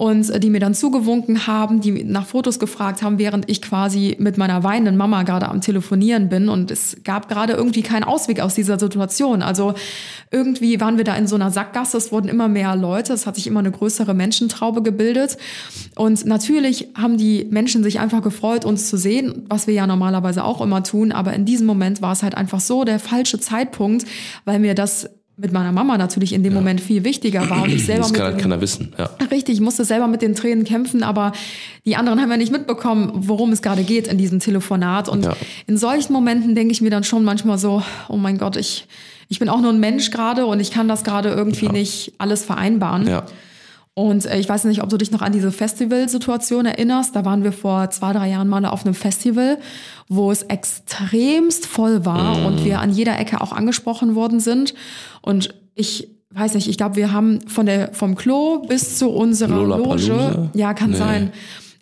Speaker 1: und äh, die mir dann zugewunken haben, die nach Fotos gefragt haben, während ich quasi mit meiner weinenden Mama gerade am Telefonieren bin. Und es gab gerade irgendwie keinen Ausweg aus dieser Situation. Also irgendwie waren wir da in so einer Sackgasse, es wurden immer mehr Leute, es hat sich immer eine größere Menschentraube gebildet. Und natürlich haben die Menschen sich einfach gefreut, uns zu sehen, was wir ja normalerweise auch immer tun, aber in diesem Moment war es halt einfach so der falsche Zeitpunkt, weil mir das mit meiner Mama natürlich in dem Moment viel wichtiger war und ich selber
Speaker 2: Das kann halt
Speaker 1: dem-
Speaker 2: keiner wissen. Ja.
Speaker 1: Richtig, ich musste selber mit den Tränen kämpfen, aber die anderen haben ja nicht mitbekommen, worum es gerade geht in diesem Telefonat. Und
Speaker 2: Ja.
Speaker 1: in solchen Momenten denke ich mir dann schon manchmal so, oh mein Gott, ich, ich bin auch nur ein Mensch gerade und ich kann das gerade irgendwie nicht alles vereinbaren.
Speaker 2: Ja.
Speaker 1: Und äh, ich weiß nicht, ob du dich noch an diese Festivalsituation erinnerst. Da waren wir vor zwei, drei Jahren mal auf einem Festival, wo es extremst voll war
Speaker 2: Mhm.
Speaker 1: und wir an jeder Ecke auch angesprochen worden sind. Und ich weiß nicht, ich glaube, wir haben von der, vom Klo bis zu unserer? Loge. Ja, kann
Speaker 2: Nee.
Speaker 1: sein.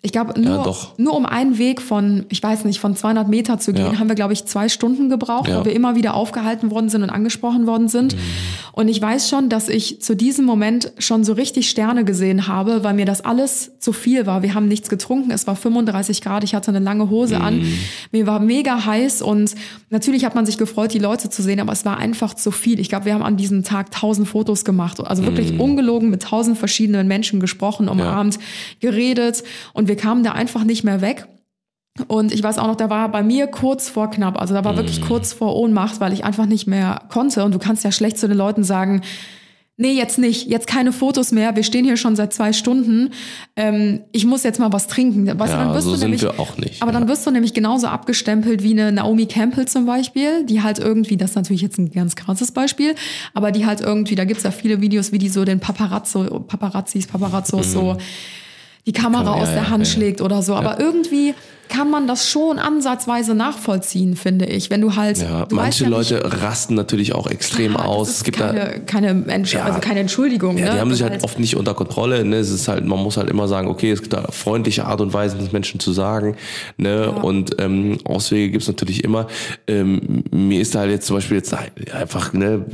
Speaker 1: Ich glaube, nur,
Speaker 2: doch.
Speaker 1: nur um einen Weg von, ich weiß nicht, von 200 Meter zu gehen,
Speaker 2: Ja.
Speaker 1: haben wir, glaube ich, zwei Stunden gebraucht,
Speaker 2: Ja.
Speaker 1: weil wir immer wieder aufgehalten worden sind und angesprochen worden sind. Und ich weiß schon, dass ich zu diesem Moment schon so richtig Sterne gesehen habe, weil mir das alles zu viel war. Wir haben nichts getrunken, es war 35 Grad, ich hatte eine lange Hose an, mir war mega heiß und natürlich hat man sich gefreut, die Leute zu sehen, aber es war einfach zu viel. Ich glaube, wir haben an diesem Tag tausend Fotos gemacht, also wirklich ungelogen mit tausend verschiedenen Menschen gesprochen, umarmt, geredet und wir kamen da einfach nicht mehr weg. Und ich weiß auch noch, da war bei mir kurz vor knapp, also da war wirklich kurz vor Ohnmacht, weil ich einfach nicht mehr konnte. Und du kannst ja schlecht zu den Leuten sagen, nee, jetzt nicht, jetzt keine Fotos mehr, wir stehen hier schon seit zwei Stunden, ähm, ich muss jetzt mal was trinken. Weißt du,
Speaker 2: Ja,
Speaker 1: dann wirst
Speaker 2: so
Speaker 1: du
Speaker 2: sind
Speaker 1: nämlich,
Speaker 2: wir auch nicht,
Speaker 1: Aber
Speaker 2: ja.
Speaker 1: dann wirst du nämlich genauso abgestempelt wie eine Naomi Campbell zum Beispiel, die halt irgendwie, das ist natürlich jetzt ein ganz krasses Beispiel, aber die halt irgendwie, da gibt's ja viele Videos, wie die so den Paparazzo, Paparazzis, Paparazzos so die Kamera
Speaker 2: Kamera,
Speaker 1: aus
Speaker 2: ja,
Speaker 1: der Hand
Speaker 2: ja.
Speaker 1: schlägt oder so. Aber irgendwie kann man das schon ansatzweise nachvollziehen, finde ich. Wenn du halt.
Speaker 2: Ja,
Speaker 1: du
Speaker 2: manche
Speaker 1: ja nicht-
Speaker 2: Leute rasten natürlich auch extrem
Speaker 1: Ja,
Speaker 2: aus. Es gibt da
Speaker 1: keine, keine, Entsch
Speaker 2: Ja.
Speaker 1: also keine Entschuldigung.
Speaker 2: Ja,
Speaker 1: ne?
Speaker 2: die haben sich halt oft nicht unter Kontrolle. Ne? Es ist halt, man muss halt immer sagen, okay, es gibt da freundliche Art und Weisen, das Menschen zu sagen. Ne? Und ähm, Auswege gibt's natürlich immer. Ähm, mir ist da halt jetzt zum Beispiel jetzt einfach, ne,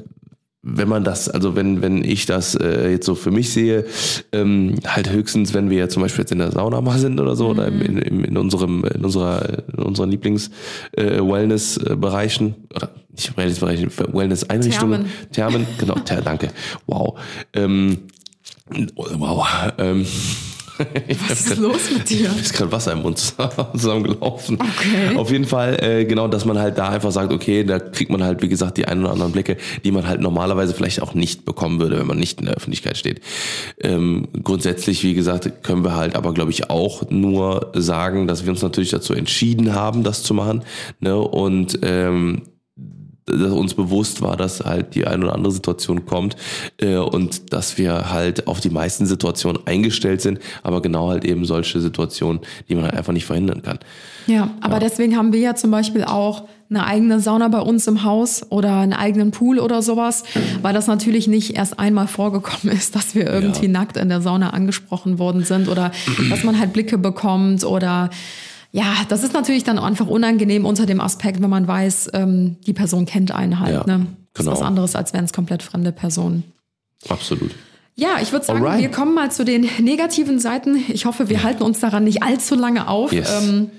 Speaker 2: wenn man das, also wenn, wenn ich das äh, jetzt so für mich sehe, ähm, halt höchstens, wenn wir zum Beispiel jetzt in der Sauna mal sind oder so, oder
Speaker 1: Mhm.
Speaker 2: in, in, in unserem, in unserer, in unseren Lieblings äh, Wellness-Bereichen, oder nicht Wellness-Bereichen, Wellness-Einrichtungen. Thermen, genau, [LAUGHS] ter, danke. Wow. Ähm, wow. Ähm, [LAUGHS]
Speaker 1: Was ist los mit dir?
Speaker 2: ist gerade Wasser im Mund [LAUGHS] zusammengelaufen.
Speaker 1: Okay.
Speaker 2: Auf jeden Fall, äh, genau, dass man halt da einfach sagt, okay, da kriegt man halt, wie gesagt, die ein oder anderen Blicke, die man halt normalerweise vielleicht auch nicht bekommen würde, wenn man nicht in der Öffentlichkeit steht. Ähm, grundsätzlich, wie gesagt, können wir halt aber, glaube ich, auch nur sagen, dass wir uns natürlich dazu entschieden haben, das zu machen. Ne? Und ähm, dass uns bewusst war, dass halt die eine oder andere Situation kommt äh, und dass wir halt auf die meisten Situationen eingestellt sind, aber genau halt eben solche Situationen, die man halt einfach nicht verhindern kann.
Speaker 1: Ja, aber deswegen haben wir ja zum Beispiel auch eine eigene Sauna bei uns im Haus oder einen eigenen Pool oder sowas, weil das natürlich nicht erst einmal vorgekommen ist, dass wir irgendwie
Speaker 2: Ja.
Speaker 1: nackt in der Sauna angesprochen worden sind oder dass man halt Blicke bekommt oder ja, das ist natürlich dann einfach unangenehm unter dem Aspekt, wenn man weiß, ähm, die Person kennt einen halt.
Speaker 2: Ja,
Speaker 1: ne? Das
Speaker 2: genau.
Speaker 1: ist was anderes, als wären es komplett fremde Personen.
Speaker 2: Absolut.
Speaker 1: Ja, ich würde sagen,
Speaker 2: Alright.
Speaker 1: wir kommen mal zu den negativen Seiten. Ich hoffe, wir halten uns daran nicht allzu lange auf.
Speaker 2: Yes.
Speaker 1: Ähm,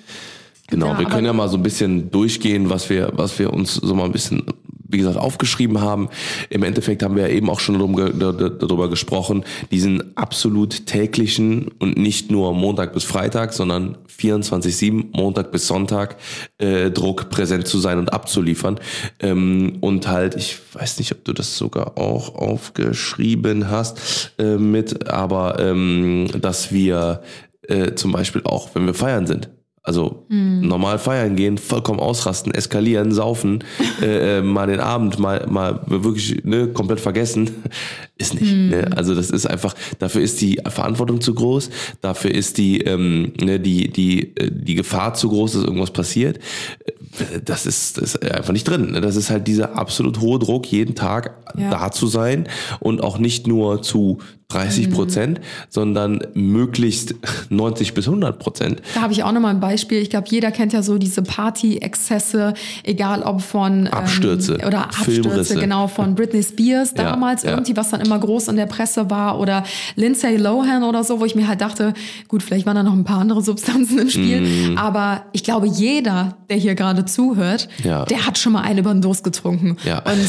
Speaker 2: Genau,
Speaker 1: Ja,
Speaker 2: wir können ja mal so ein bisschen durchgehen, was wir, was wir uns so mal ein bisschen, wie gesagt, aufgeschrieben haben. Im Endeffekt haben wir ja eben auch schon darüber gesprochen, diesen absolut täglichen und nicht nur Montag bis Freitag, sondern 24-7, Montag bis Sonntag, äh, Druck präsent zu sein und abzuliefern. Ähm, und halt, ich weiß nicht, ob du das sogar auch aufgeschrieben hast äh, mit, aber ähm, dass wir äh, zum Beispiel auch, wenn wir feiern sind, also normal feiern gehen, vollkommen ausrasten, eskalieren, saufen, [LAUGHS] äh, äh, mal den Abend mal mal wirklich ne, komplett vergessen, [LAUGHS] ist nicht. Ne? Also das ist einfach, dafür ist die Verantwortung zu groß, dafür ist die ähm, ne, die die äh, die Gefahr zu groß, dass irgendwas passiert. Äh, Das ist, das ist einfach nicht drin. ne? Das ist halt dieser absolut hohe Druck, jeden Tag
Speaker 1: Ja.
Speaker 2: da zu sein und auch nicht nur zu 30 Prozent, sondern möglichst 90 bis 100 Prozent.
Speaker 1: Da habe ich auch nochmal ein Beispiel. Ich glaube, jeder kennt ja so diese Party-Exzesse, egal ob von
Speaker 2: Abstürze,
Speaker 1: ähm, oder Abstürze,
Speaker 2: Filmrisse.
Speaker 1: genau, von Britney Spears
Speaker 2: Ja,
Speaker 1: damals
Speaker 2: ja.
Speaker 1: irgendwie, was dann immer groß in der Presse war, oder Lindsay Lohan oder so, wo ich mir halt dachte, gut, vielleicht waren da noch ein paar andere Substanzen im Spiel,
Speaker 2: Mhm.
Speaker 1: aber ich glaube, jeder, der hier gerade zuhört,
Speaker 2: Ja.
Speaker 1: der hat schon mal einen über den Durst getrunken.
Speaker 2: Ja.
Speaker 1: Und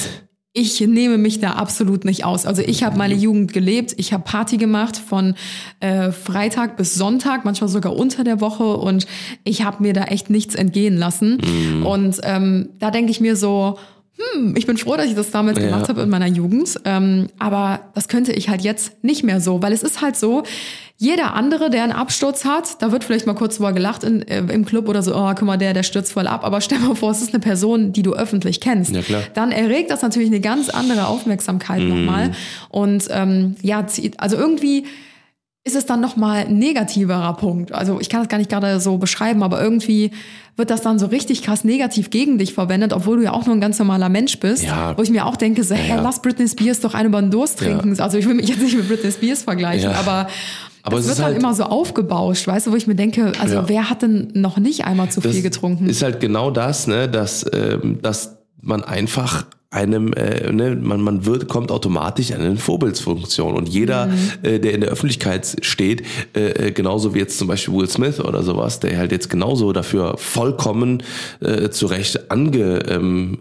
Speaker 1: ich nehme mich da absolut nicht aus. Also ich habe meine Jugend gelebt, ich habe Party gemacht von äh, Freitag bis Sonntag, manchmal sogar unter der Woche und ich habe mir da echt nichts entgehen lassen. Und ähm, da denke ich mir so, hm, ich bin froh, dass ich das damals
Speaker 2: Ja.
Speaker 1: gemacht habe in meiner Jugend. Ähm, aber das könnte ich halt jetzt nicht mehr so, weil es ist halt so, jeder andere, der einen Absturz hat, da wird vielleicht mal kurz drüber gelacht in, äh, im Club oder so, oh, guck mal, der, der stürzt voll ab. Aber stell mal vor, es ist eine Person, die du öffentlich kennst.
Speaker 2: Ja, klar.
Speaker 1: Dann erregt das natürlich eine ganz andere Aufmerksamkeit
Speaker 2: Mhm.
Speaker 1: nochmal. Und ähm, ja, also irgendwie ist es dann nochmal ein negativerer Punkt. Also ich kann das gar nicht gerade so beschreiben, aber irgendwie wird das dann so richtig krass negativ gegen dich verwendet, obwohl du ja auch nur ein ganz normaler Mensch bist.
Speaker 2: Ja.
Speaker 1: Wo ich mir auch denke, so, hey,
Speaker 2: Ja.
Speaker 1: lass Britney Spears doch einen über den Durst trinken. Also ich will mich jetzt nicht mit Britney Spears vergleichen,
Speaker 2: Ja.
Speaker 1: aber,
Speaker 2: Aber
Speaker 1: es wird
Speaker 2: ist
Speaker 1: dann
Speaker 2: halt-
Speaker 1: immer so aufgebauscht, weißt du, wo ich mir denke, also
Speaker 2: Ja.
Speaker 1: wer hat denn noch nicht einmal zu viel getrunken?
Speaker 2: Ist halt genau das, ne, dass, ähm, dass man einfach einem, äh, ne, man, man wird, kommt automatisch an eine Vorbildsfunktion. Und jeder, äh, der in der Öffentlichkeit steht, äh, äh, genauso wie jetzt zum Beispiel Will Smith oder sowas, der halt jetzt genauso dafür vollkommen äh, zu Recht ange, ähm,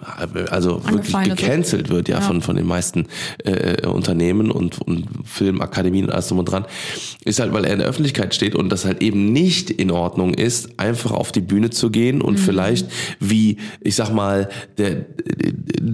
Speaker 2: also wirklich gecancelt wird, ja,
Speaker 1: Ja.
Speaker 2: von, von den meisten äh, Unternehmen und, und Filmakademien und alles drum und dran, ist halt, weil er in der Öffentlichkeit steht und das halt eben nicht in Ordnung ist, einfach auf die Bühne zu gehen und vielleicht wie, ich sag mal, der,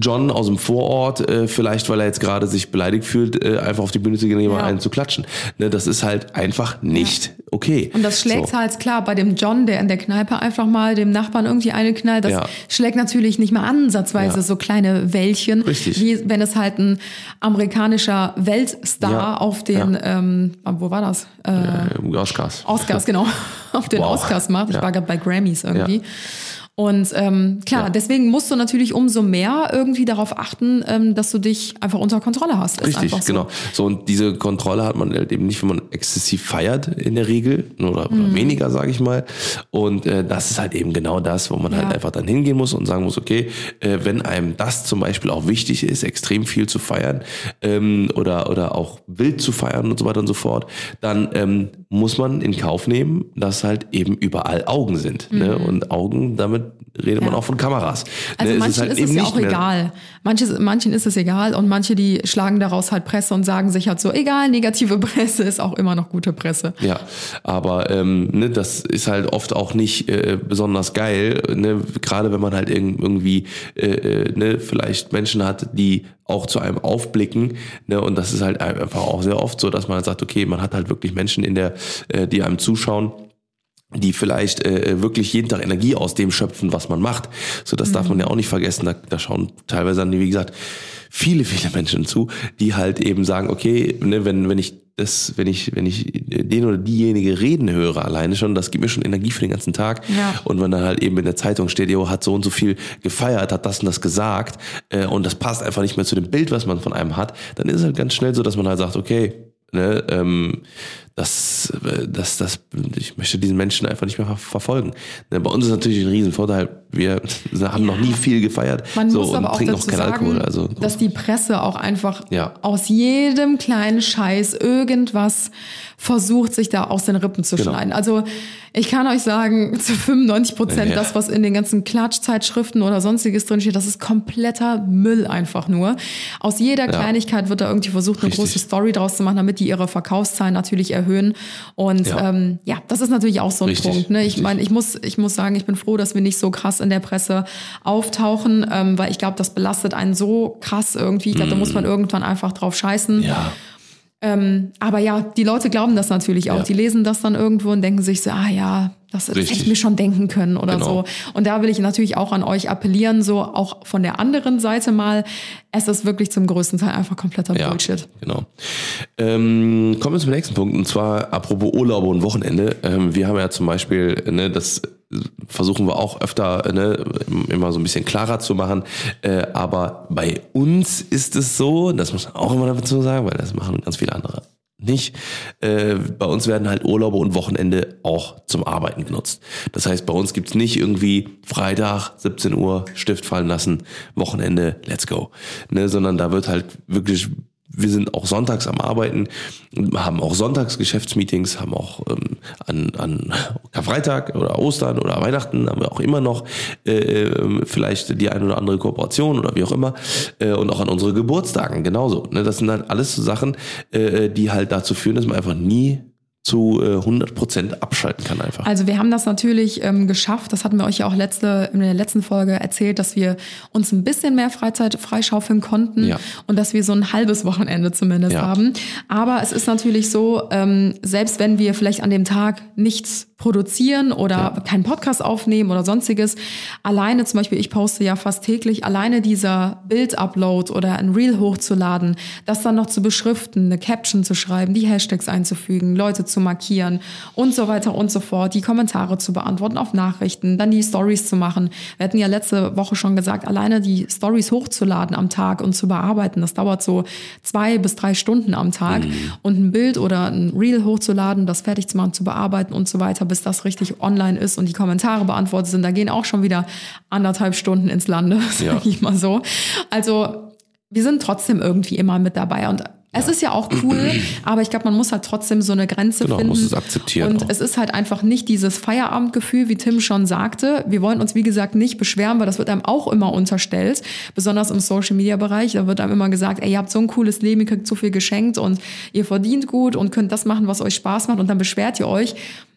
Speaker 2: John aus dem Vorort, äh, vielleicht weil er jetzt gerade sich beleidigt fühlt, äh, einfach auf die Bühne zu gehen und jemand
Speaker 1: Ja.
Speaker 2: einen zu klatschen. Ne, das ist halt einfach nicht okay.
Speaker 1: Und das schlägt
Speaker 2: So.
Speaker 1: halt klar bei dem John, der in der Kneipe einfach mal dem Nachbarn irgendwie eine knallt. Das
Speaker 2: Ja.
Speaker 1: schlägt natürlich nicht mal ansatzweise
Speaker 2: Ja.
Speaker 1: so kleine Wellchen,
Speaker 2: Richtig.
Speaker 1: wie wenn es halt ein amerikanischer Weltstar
Speaker 2: Ja.
Speaker 1: auf den, ähm, wo war das? Äh,
Speaker 2: Äh, Oscars.
Speaker 1: Oscars, genau, [LAUGHS] auf den
Speaker 2: Wow.
Speaker 1: Oscars macht. Ich
Speaker 2: Ja.
Speaker 1: war gerade bei Grammys irgendwie. Und ähm, klar,
Speaker 2: Ja.
Speaker 1: deswegen musst du natürlich umso mehr irgendwie darauf achten, ähm, dass du dich einfach unter Kontrolle hast. Ist
Speaker 2: Richtig,
Speaker 1: so.
Speaker 2: genau. So und diese Kontrolle hat man halt eben nicht, wenn man exzessiv feiert in der Regel oder, oder
Speaker 1: Mhm.
Speaker 2: weniger, sage ich mal. Und äh, das ist halt eben genau das, wo man halt
Speaker 1: Ja.
Speaker 2: einfach dann hingehen muss und sagen muss, okay, äh, wenn einem das zum Beispiel auch wichtig ist, extrem viel zu feiern ähm, oder oder auch wild zu feiern und so weiter und so fort, dann ähm, muss man in Kauf nehmen, dass halt eben überall Augen sind. Ne? Und Augen, damit redet man.
Speaker 1: Ja.
Speaker 2: auch von Kameras.
Speaker 1: Also
Speaker 2: ne?
Speaker 1: manchen ist es, ja auch egal. Manches, manchen ist es egal und manche, die schlagen daraus halt Presse und sagen sich halt so, egal, negative [LAUGHS] Presse ist auch immer noch gute Presse.
Speaker 2: Ja, aber ähm, ne, das ist halt oft auch nicht äh, besonders geil, ne? gerade wenn man halt irg- irgendwie äh, äh, ne, vielleicht Menschen hat, die auch zu einem aufblicken. Ne? Und das ist halt einfach auch sehr oft so, dass man halt sagt, okay, man hat halt wirklich Menschen in der, äh, die einem zuschauen die vielleicht äh, wirklich jeden Tag Energie aus dem schöpfen, was man macht. So, das darf man ja auch nicht vergessen. Da, da schauen teilweise dann, wie gesagt, viele, [LAUGHS] viele Menschen zu, die halt eben sagen, okay, ne, wenn, wenn ich das, wenn ich, wenn ich den oder diejenige reden höre, alleine schon, das gibt mir schon Energie für den ganzen Tag.
Speaker 1: Ja.
Speaker 2: Und wenn dann halt eben in der Zeitung steht, jo, hat so und so viel gefeiert, hat das und das gesagt, äh, und das passt einfach nicht mehr zu dem Bild, was man von einem hat, dann ist es halt ganz schnell so, dass man halt sagt, okay, ne, ähm, das, äh, das, das, ich möchte diesen Menschen einfach nicht mehr ver verfolgen. Ne, bei uns ist natürlich ein Riesenvorteil, wir haben noch nie viel gefeiert
Speaker 1: Man
Speaker 2: so,
Speaker 1: muss
Speaker 2: und
Speaker 1: aber auch dazu sagen,
Speaker 2: Alkohol. Also,
Speaker 1: dass die Presse auch einfach
Speaker 2: Ja.
Speaker 1: aus jedem kleinen Scheiß irgendwas versucht, sich da aus den Rippen zu
Speaker 2: Genau.
Speaker 1: schneiden. Also ich kann euch sagen, zu 95 Prozent
Speaker 2: Ja.
Speaker 1: das, was in den ganzen Klatschzeitschriften oder sonstiges drinsteht, das ist kompletter Müll einfach nur. Aus jeder Kleinigkeit wird da irgendwie versucht, eine
Speaker 2: Richtig.
Speaker 1: große Story draus zu machen, damit die ihre Verkaufszahlen natürlich erhöhen. Und
Speaker 2: Ja.
Speaker 1: ja, ähm, ja das ist natürlich auch so ein
Speaker 2: Richtig,
Speaker 1: Punkt. Ne? Ich meine, ich muss, ich muss sagen, ich bin froh, dass wir nicht so krass in der Presse auftauchen, ähm, weil ich glaube, das belastet einen so krass irgendwie. Ich glaube, da muss man irgendwann einfach drauf scheißen.
Speaker 2: Mm. ja,
Speaker 1: Ähm, aber ja, die Leute glauben das natürlich auch.
Speaker 2: Ja.
Speaker 1: Die lesen das dann irgendwo und denken sich so, ah ja, das hätte
Speaker 2: Richtig.
Speaker 1: ich mir schon denken können oder
Speaker 2: Genau.
Speaker 1: so. Und da will ich natürlich auch an euch appellieren, so auch von der anderen Seite mal, es ist wirklich zum größten Teil einfach kompletter
Speaker 2: ja,
Speaker 1: Bullshit.
Speaker 2: genau. Ähm, kommen wir zum nächsten Punkt und zwar apropos Urlaube und Wochenende. Ähm, wir haben ja zum Beispiel, ne, das versuchen wir auch öfter ne, immer so ein bisschen klarer zu machen. Äh, aber bei uns ist es so, das muss man auch immer dazu sagen, weil das machen ganz viele andere nicht. Äh, bei uns werden halt Urlaube und Wochenende auch zum Arbeiten genutzt. Das heißt, bei uns gibt's nicht irgendwie Freitag, 17 Uhr, Stift fallen lassen, Wochenende, let's go. Ne, sondern da wird halt wirklich wir sind auch sonntags am Arbeiten, haben auch sonntags Geschäftsmeetings, haben auch ähm, an, an Karfreitag oder Ostern oder Weihnachten haben wir auch immer noch äh, ähm, vielleicht die eine oder andere Kooperation oder wie auch immer äh, und auch an unsere Geburtstagen genauso. Ne? Das sind halt alles so Sachen, äh, die halt dazu führen, dass man einfach nie zu äh, 100% abschalten kann einfach.
Speaker 1: Also wir haben das natürlich ähm, geschafft, das hatten wir euch ja auch letzte, in der letzten Folge erzählt, dass wir uns ein bisschen mehr Freizeit freischaufeln konnten
Speaker 2: Ja.
Speaker 1: und dass wir so ein halbes Wochenende zumindest
Speaker 2: Ja.
Speaker 1: haben. Aber es ist natürlich so, ähm, selbst wenn wir vielleicht an dem Tag nichts produzieren oder keinen Podcast aufnehmen oder sonstiges, alleine zum Beispiel, ich poste ja fast täglich, alleine dieser Bild-Upload oder ein Reel hochzuladen, das dann noch zu beschriften, eine Caption zu schreiben, die Hashtags einzufügen, Leute zu markieren und so weiter und so fort, die Kommentare zu beantworten auf Nachrichten, dann die Stories zu machen. Wir hatten ja letzte Woche schon gesagt, alleine die Stories hochzuladen am Tag und zu bearbeiten, das dauert so zwei bis drei Stunden am Tag. Und ein Bild oder ein Reel hochzuladen, das fertig zu machen, zu bearbeiten und so weiter, bis das richtig online ist und die Kommentare beantwortet sind, da gehen auch schon wieder anderthalb Stunden ins Lande, [LAUGHS]
Speaker 2: Ja.
Speaker 1: ich mal so. Also wir sind trotzdem irgendwie immer mit dabei und es ist ja auch cool, [CLEARS THROAT] aber ich glaube, man muss halt trotzdem so eine Grenze
Speaker 2: Genau,
Speaker 1: finden.
Speaker 2: muss es akzeptieren
Speaker 1: Und
Speaker 2: auch.
Speaker 1: es ist halt einfach nicht dieses Feierabendgefühl, wie Tim schon sagte. Wir wollen uns, wie gesagt, nicht beschweren, weil das wird einem auch immer unterstellt, besonders im Social-Media-Bereich. Da wird einem immer gesagt, ey, ihr habt so ein cooles Leben, ihr kriegt so viel geschenkt und ihr verdient gut und könnt das machen, was euch Spaß macht und dann beschwert ihr euch.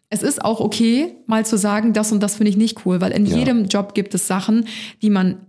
Speaker 1: Es ist auch okay, mal zu sagen, das und das finde ich nicht cool, weil in
Speaker 2: Ja.
Speaker 1: jedem Job gibt es Sachen, die man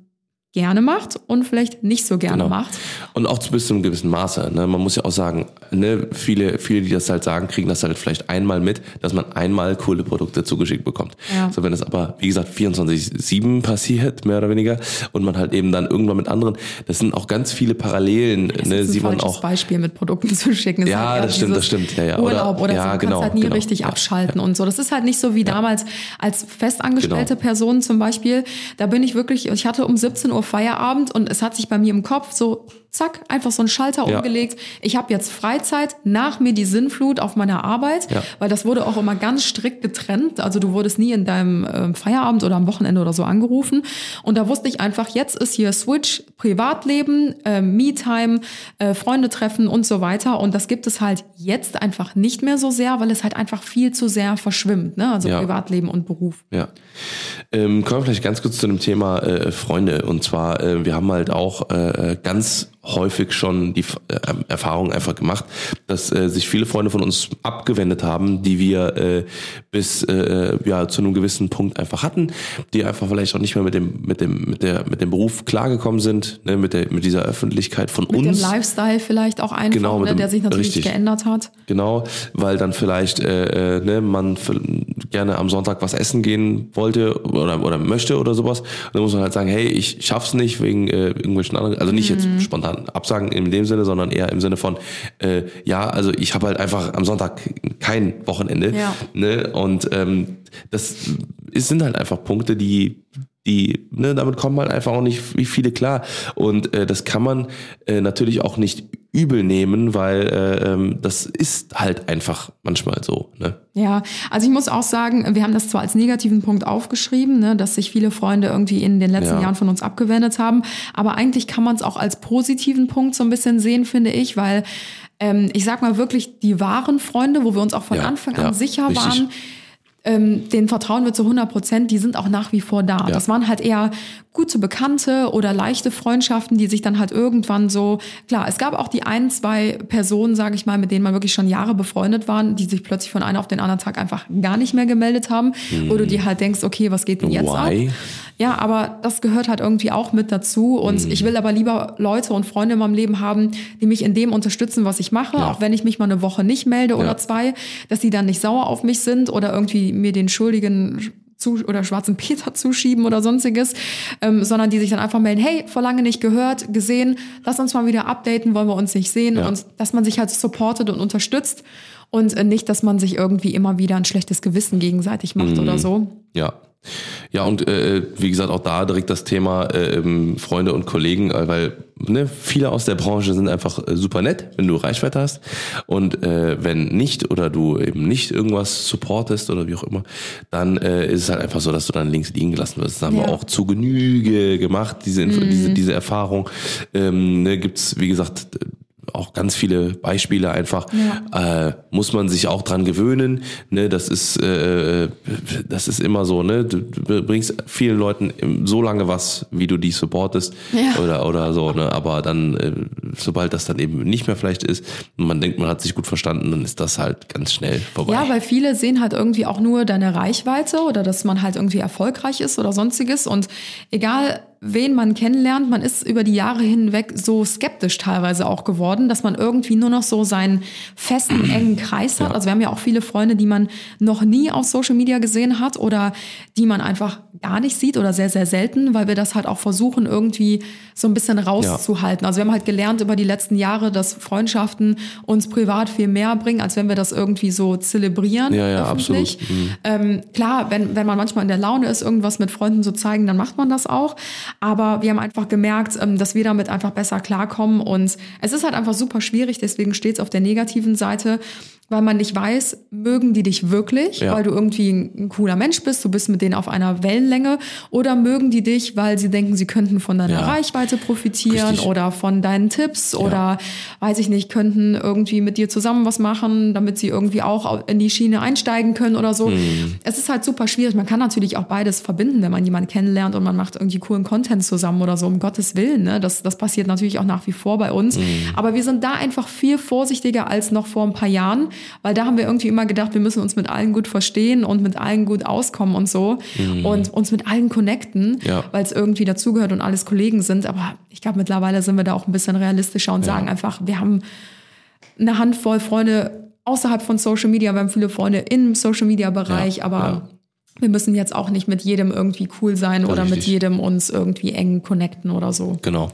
Speaker 1: gerne macht und vielleicht nicht so gerne
Speaker 2: Genau.
Speaker 1: macht.
Speaker 2: Und auch bis zu einem gewissen Maße. Ne? Man muss ja auch sagen, ne, viele, viele, die das halt sagen, kriegen das halt vielleicht einmal mit, dass man einmal coole Produkte zugeschickt bekommt.
Speaker 1: Ja.
Speaker 2: So, wenn es aber, wie gesagt, 24-7 passiert, mehr oder weniger, und man halt eben dann irgendwann mit anderen, das sind auch ganz viele Parallelen,
Speaker 1: Das
Speaker 2: ne,
Speaker 1: ist ein
Speaker 2: sieht man auch.
Speaker 1: Beispiel mit Produkten [LAUGHS] zu schicken.
Speaker 2: Ja,
Speaker 1: halt
Speaker 2: das stimmt, das stimmt. Ja, ja. Oder-
Speaker 1: Urlaub oder,
Speaker 2: ja,
Speaker 1: so.
Speaker 2: Genau,
Speaker 1: halt nie
Speaker 2: genau.
Speaker 1: richtig
Speaker 2: Ja,
Speaker 1: abschalten und so. Das ist halt nicht so wie damals als festangestellte
Speaker 2: Genau.
Speaker 1: Person zum Beispiel. Da bin ich wirklich, ich hatte um 17 Uhr Feierabend und es hat sich bei mir im Kopf so zack, einfach so ein Schalter
Speaker 2: Ja.
Speaker 1: umgelegt. Ich habe jetzt Freizeit, nach mir die Sinnflut auf meiner Arbeit,
Speaker 2: Ja.
Speaker 1: weil das wurde auch immer ganz strikt getrennt. Also du wurdest nie in deinem ähm, Feierabend oder am Wochenende oder so angerufen. Und da wusste ich einfach, jetzt ist hier Switch, Privatleben, äh, Me-Time, äh, Freunde treffen und so weiter. Und das gibt es halt jetzt einfach nicht mehr so sehr, weil es halt einfach viel zu sehr verschwimmt. Ne? Also
Speaker 2: Ja.
Speaker 1: Privatleben und Beruf.
Speaker 2: Ja. Ähm, kommen wir vielleicht ganz kurz zu dem Thema äh, Freunde. Und zwar, äh, wir haben halt auch äh, ganz häufig schon die äh, Erfahrung einfach gemacht, dass äh, sich viele Freunde von uns abgewendet haben, die wir äh, bis äh, ja zu einem gewissen Punkt einfach hatten, die einfach vielleicht auch nicht mehr mit dem mit dem mit der mit dem Beruf klargekommen sind, ne, mit der mit dieser Öffentlichkeit von
Speaker 1: Mit
Speaker 2: uns.
Speaker 1: dem Lifestyle vielleicht auch einfach,
Speaker 2: Genau, mit
Speaker 1: ne,
Speaker 2: dem-
Speaker 1: der sich natürlich
Speaker 2: richtig.
Speaker 1: geändert hat.
Speaker 2: Genau, weil dann vielleicht äh, äh, ne, man gerne am Sonntag was essen gehen wollte oder, oder möchte oder sowas. Und dann muss man halt sagen, hey, ich schaff's nicht wegen äh, irgendwelchen anderen, also nicht jetzt spontan absagen in dem Sinne, sondern eher im Sinne von, äh, ja, also ich habe halt einfach am Sonntag kein Wochenende.
Speaker 1: Ja.
Speaker 2: Ne? Und ähm, das ist, sind halt einfach Punkte, die die, ne, damit kommen halt einfach auch nicht wie viele klar. Und äh, das kann man äh, natürlich auch nicht übel nehmen, weil äh, ähm, das ist halt einfach manchmal so. Ne?
Speaker 1: Ja, also ich muss auch sagen, wir haben das zwar als negativen Punkt aufgeschrieben, ne, dass sich viele Freunde irgendwie in den letzten
Speaker 2: Ja.
Speaker 1: Jahren von uns abgewendet haben, aber eigentlich kann man es auch als positiven Punkt so ein bisschen sehen, finde ich, weil ähm, ich sag mal wirklich die wahren Freunde, wo wir uns auch von
Speaker 2: Ja,
Speaker 1: Anfang
Speaker 2: ja,
Speaker 1: an sicher
Speaker 2: richtig.
Speaker 1: waren, ähm, denen vertrauen wir zu 100 Prozent, die sind auch nach wie vor da.
Speaker 2: Ja.
Speaker 1: Das waren halt eher gute Bekannte oder leichte Freundschaften, die sich dann halt irgendwann so, klar, es gab auch die ein, zwei Personen, sage ich mal, mit denen man wirklich schon Jahre befreundet waren, die sich plötzlich von einem auf den anderen Tag einfach gar nicht mehr gemeldet haben, wo du dir halt denkst, okay, was geht denn jetzt
Speaker 2: Why?
Speaker 1: ab? Ja, aber das gehört halt irgendwie auch mit dazu. Und
Speaker 2: Mhm.
Speaker 1: ich will aber lieber Leute und Freunde in meinem Leben haben, die mich in dem unterstützen, was ich mache,
Speaker 2: Ja.
Speaker 1: auch wenn ich mich mal eine Woche nicht melde
Speaker 2: Ja.
Speaker 1: oder zwei, dass die dann nicht sauer auf mich sind oder irgendwie mir den schuldigen zu, oder schwarzen Peter zuschieben oder sonstiges, ähm, sondern die sich dann einfach melden, hey, vor lange nicht gehört, gesehen, lass uns mal wieder updaten, wollen wir uns nicht sehen
Speaker 2: Ja.
Speaker 1: und dass man sich halt supportet und unterstützt und äh, nicht, dass man sich irgendwie immer wieder ein schlechtes Gewissen gegenseitig macht
Speaker 2: Mhm.
Speaker 1: oder so.
Speaker 2: Ja. Ja, und äh, wie gesagt, auch da direkt das Thema äh, ähm, Freunde und Kollegen, äh, weil ne, viele aus der Branche sind einfach äh, super nett, wenn du Reichweite hast. Und äh, wenn nicht oder du eben nicht irgendwas supportest oder wie auch immer, dann äh, ist es halt einfach so, dass du dann links liegen gelassen wirst. Das haben wir
Speaker 1: Ja.
Speaker 2: auch zu Genüge gemacht, diese, Info, diese, diese Erfahrung. Ähm, ne, gibt's wie gesagt, auch ganz viele Beispiele einfach. Äh, muss man sich auch dran gewöhnen. Ne, das ist äh, das ist immer so. Ne, du, du bringst vielen Leuten so lange was, wie du die supportest
Speaker 1: Ja.
Speaker 2: oder oder so. Ne, aber dann, äh, sobald das dann eben nicht mehr vielleicht ist und man denkt, man hat sich gut verstanden, dann ist das halt ganz schnell vorbei.
Speaker 1: Ja, weil viele sehen halt irgendwie auch nur deine Reichweite oder dass man halt irgendwie erfolgreich ist oder sonstiges. Und egal, wen man kennenlernt, man ist über die Jahre hinweg so skeptisch teilweise auch geworden, dass man irgendwie nur noch so seinen festen, [CLEARS THROAT] engen Kreis hat.
Speaker 2: Ja.
Speaker 1: Also wir haben ja auch viele Freunde, die man noch nie auf Social Media gesehen hat oder die man einfach gar nicht sieht oder sehr, sehr selten, weil wir das halt auch versuchen, irgendwie so ein bisschen rauszuhalten. Also wir haben halt gelernt über die letzten Jahre, dass Freundschaften uns privat viel mehr bringen, als wenn wir das irgendwie so zelebrieren.
Speaker 2: Ja, ja,
Speaker 1: öffentlich.
Speaker 2: absolut. Mhm.
Speaker 1: Ähm, klar, wenn, wenn man manchmal in der Laune ist, irgendwas mit Freunden zu zeigen, dann macht man das auch. Aber wir haben einfach gemerkt, ähm, dass wir damit einfach besser klarkommen. Und es ist halt einfach super schwierig, deswegen steht es auf der negativen Seite, weil man nicht weiß, mögen die dich wirklich,
Speaker 2: Ja.
Speaker 1: weil du irgendwie ein, cooler Mensch bist, du bist mit denen auf einer Wellenlänge, oder mögen die dich, weil sie denken, sie könnten von deiner
Speaker 2: Ja.
Speaker 1: Reichweite profitieren
Speaker 2: Richtig.
Speaker 1: oder von deinen Tipps oder weiß ich nicht, könnten irgendwie mit dir zusammen was machen, damit sie irgendwie auch in die Schiene einsteigen können oder so.
Speaker 2: Mhm.
Speaker 1: Es ist halt super schwierig. Man kann natürlich auch beides verbinden, wenn man jemanden kennenlernt und man macht irgendwie coolen Content zusammen oder so, um Gottes Willen. Ne? Das, das passiert natürlich auch nach wie vor bei uns.
Speaker 2: Mhm.
Speaker 1: Aber wir sind da einfach viel vorsichtiger als noch vor ein paar Jahren, weil da haben wir irgendwie immer gedacht, wir müssen uns mit allen gut verstehen und mit allen gut auskommen und so und uns mit allen connecten,
Speaker 2: Mhm. Ja.
Speaker 1: weil es irgendwie dazugehört und alles Kollegen sind. Aber ich glaube, mittlerweile sind wir da auch ein bisschen realistischer und sagen einfach, wir haben eine Handvoll Freunde außerhalb von Social Media, wir haben viele Freunde im Social Media Bereich,
Speaker 2: Ja,
Speaker 1: aber
Speaker 2: ja.
Speaker 1: wir müssen jetzt auch nicht mit jedem irgendwie cool sein oder mit
Speaker 2: richtig.
Speaker 1: jedem uns irgendwie eng connecten oder so.
Speaker 2: Genau.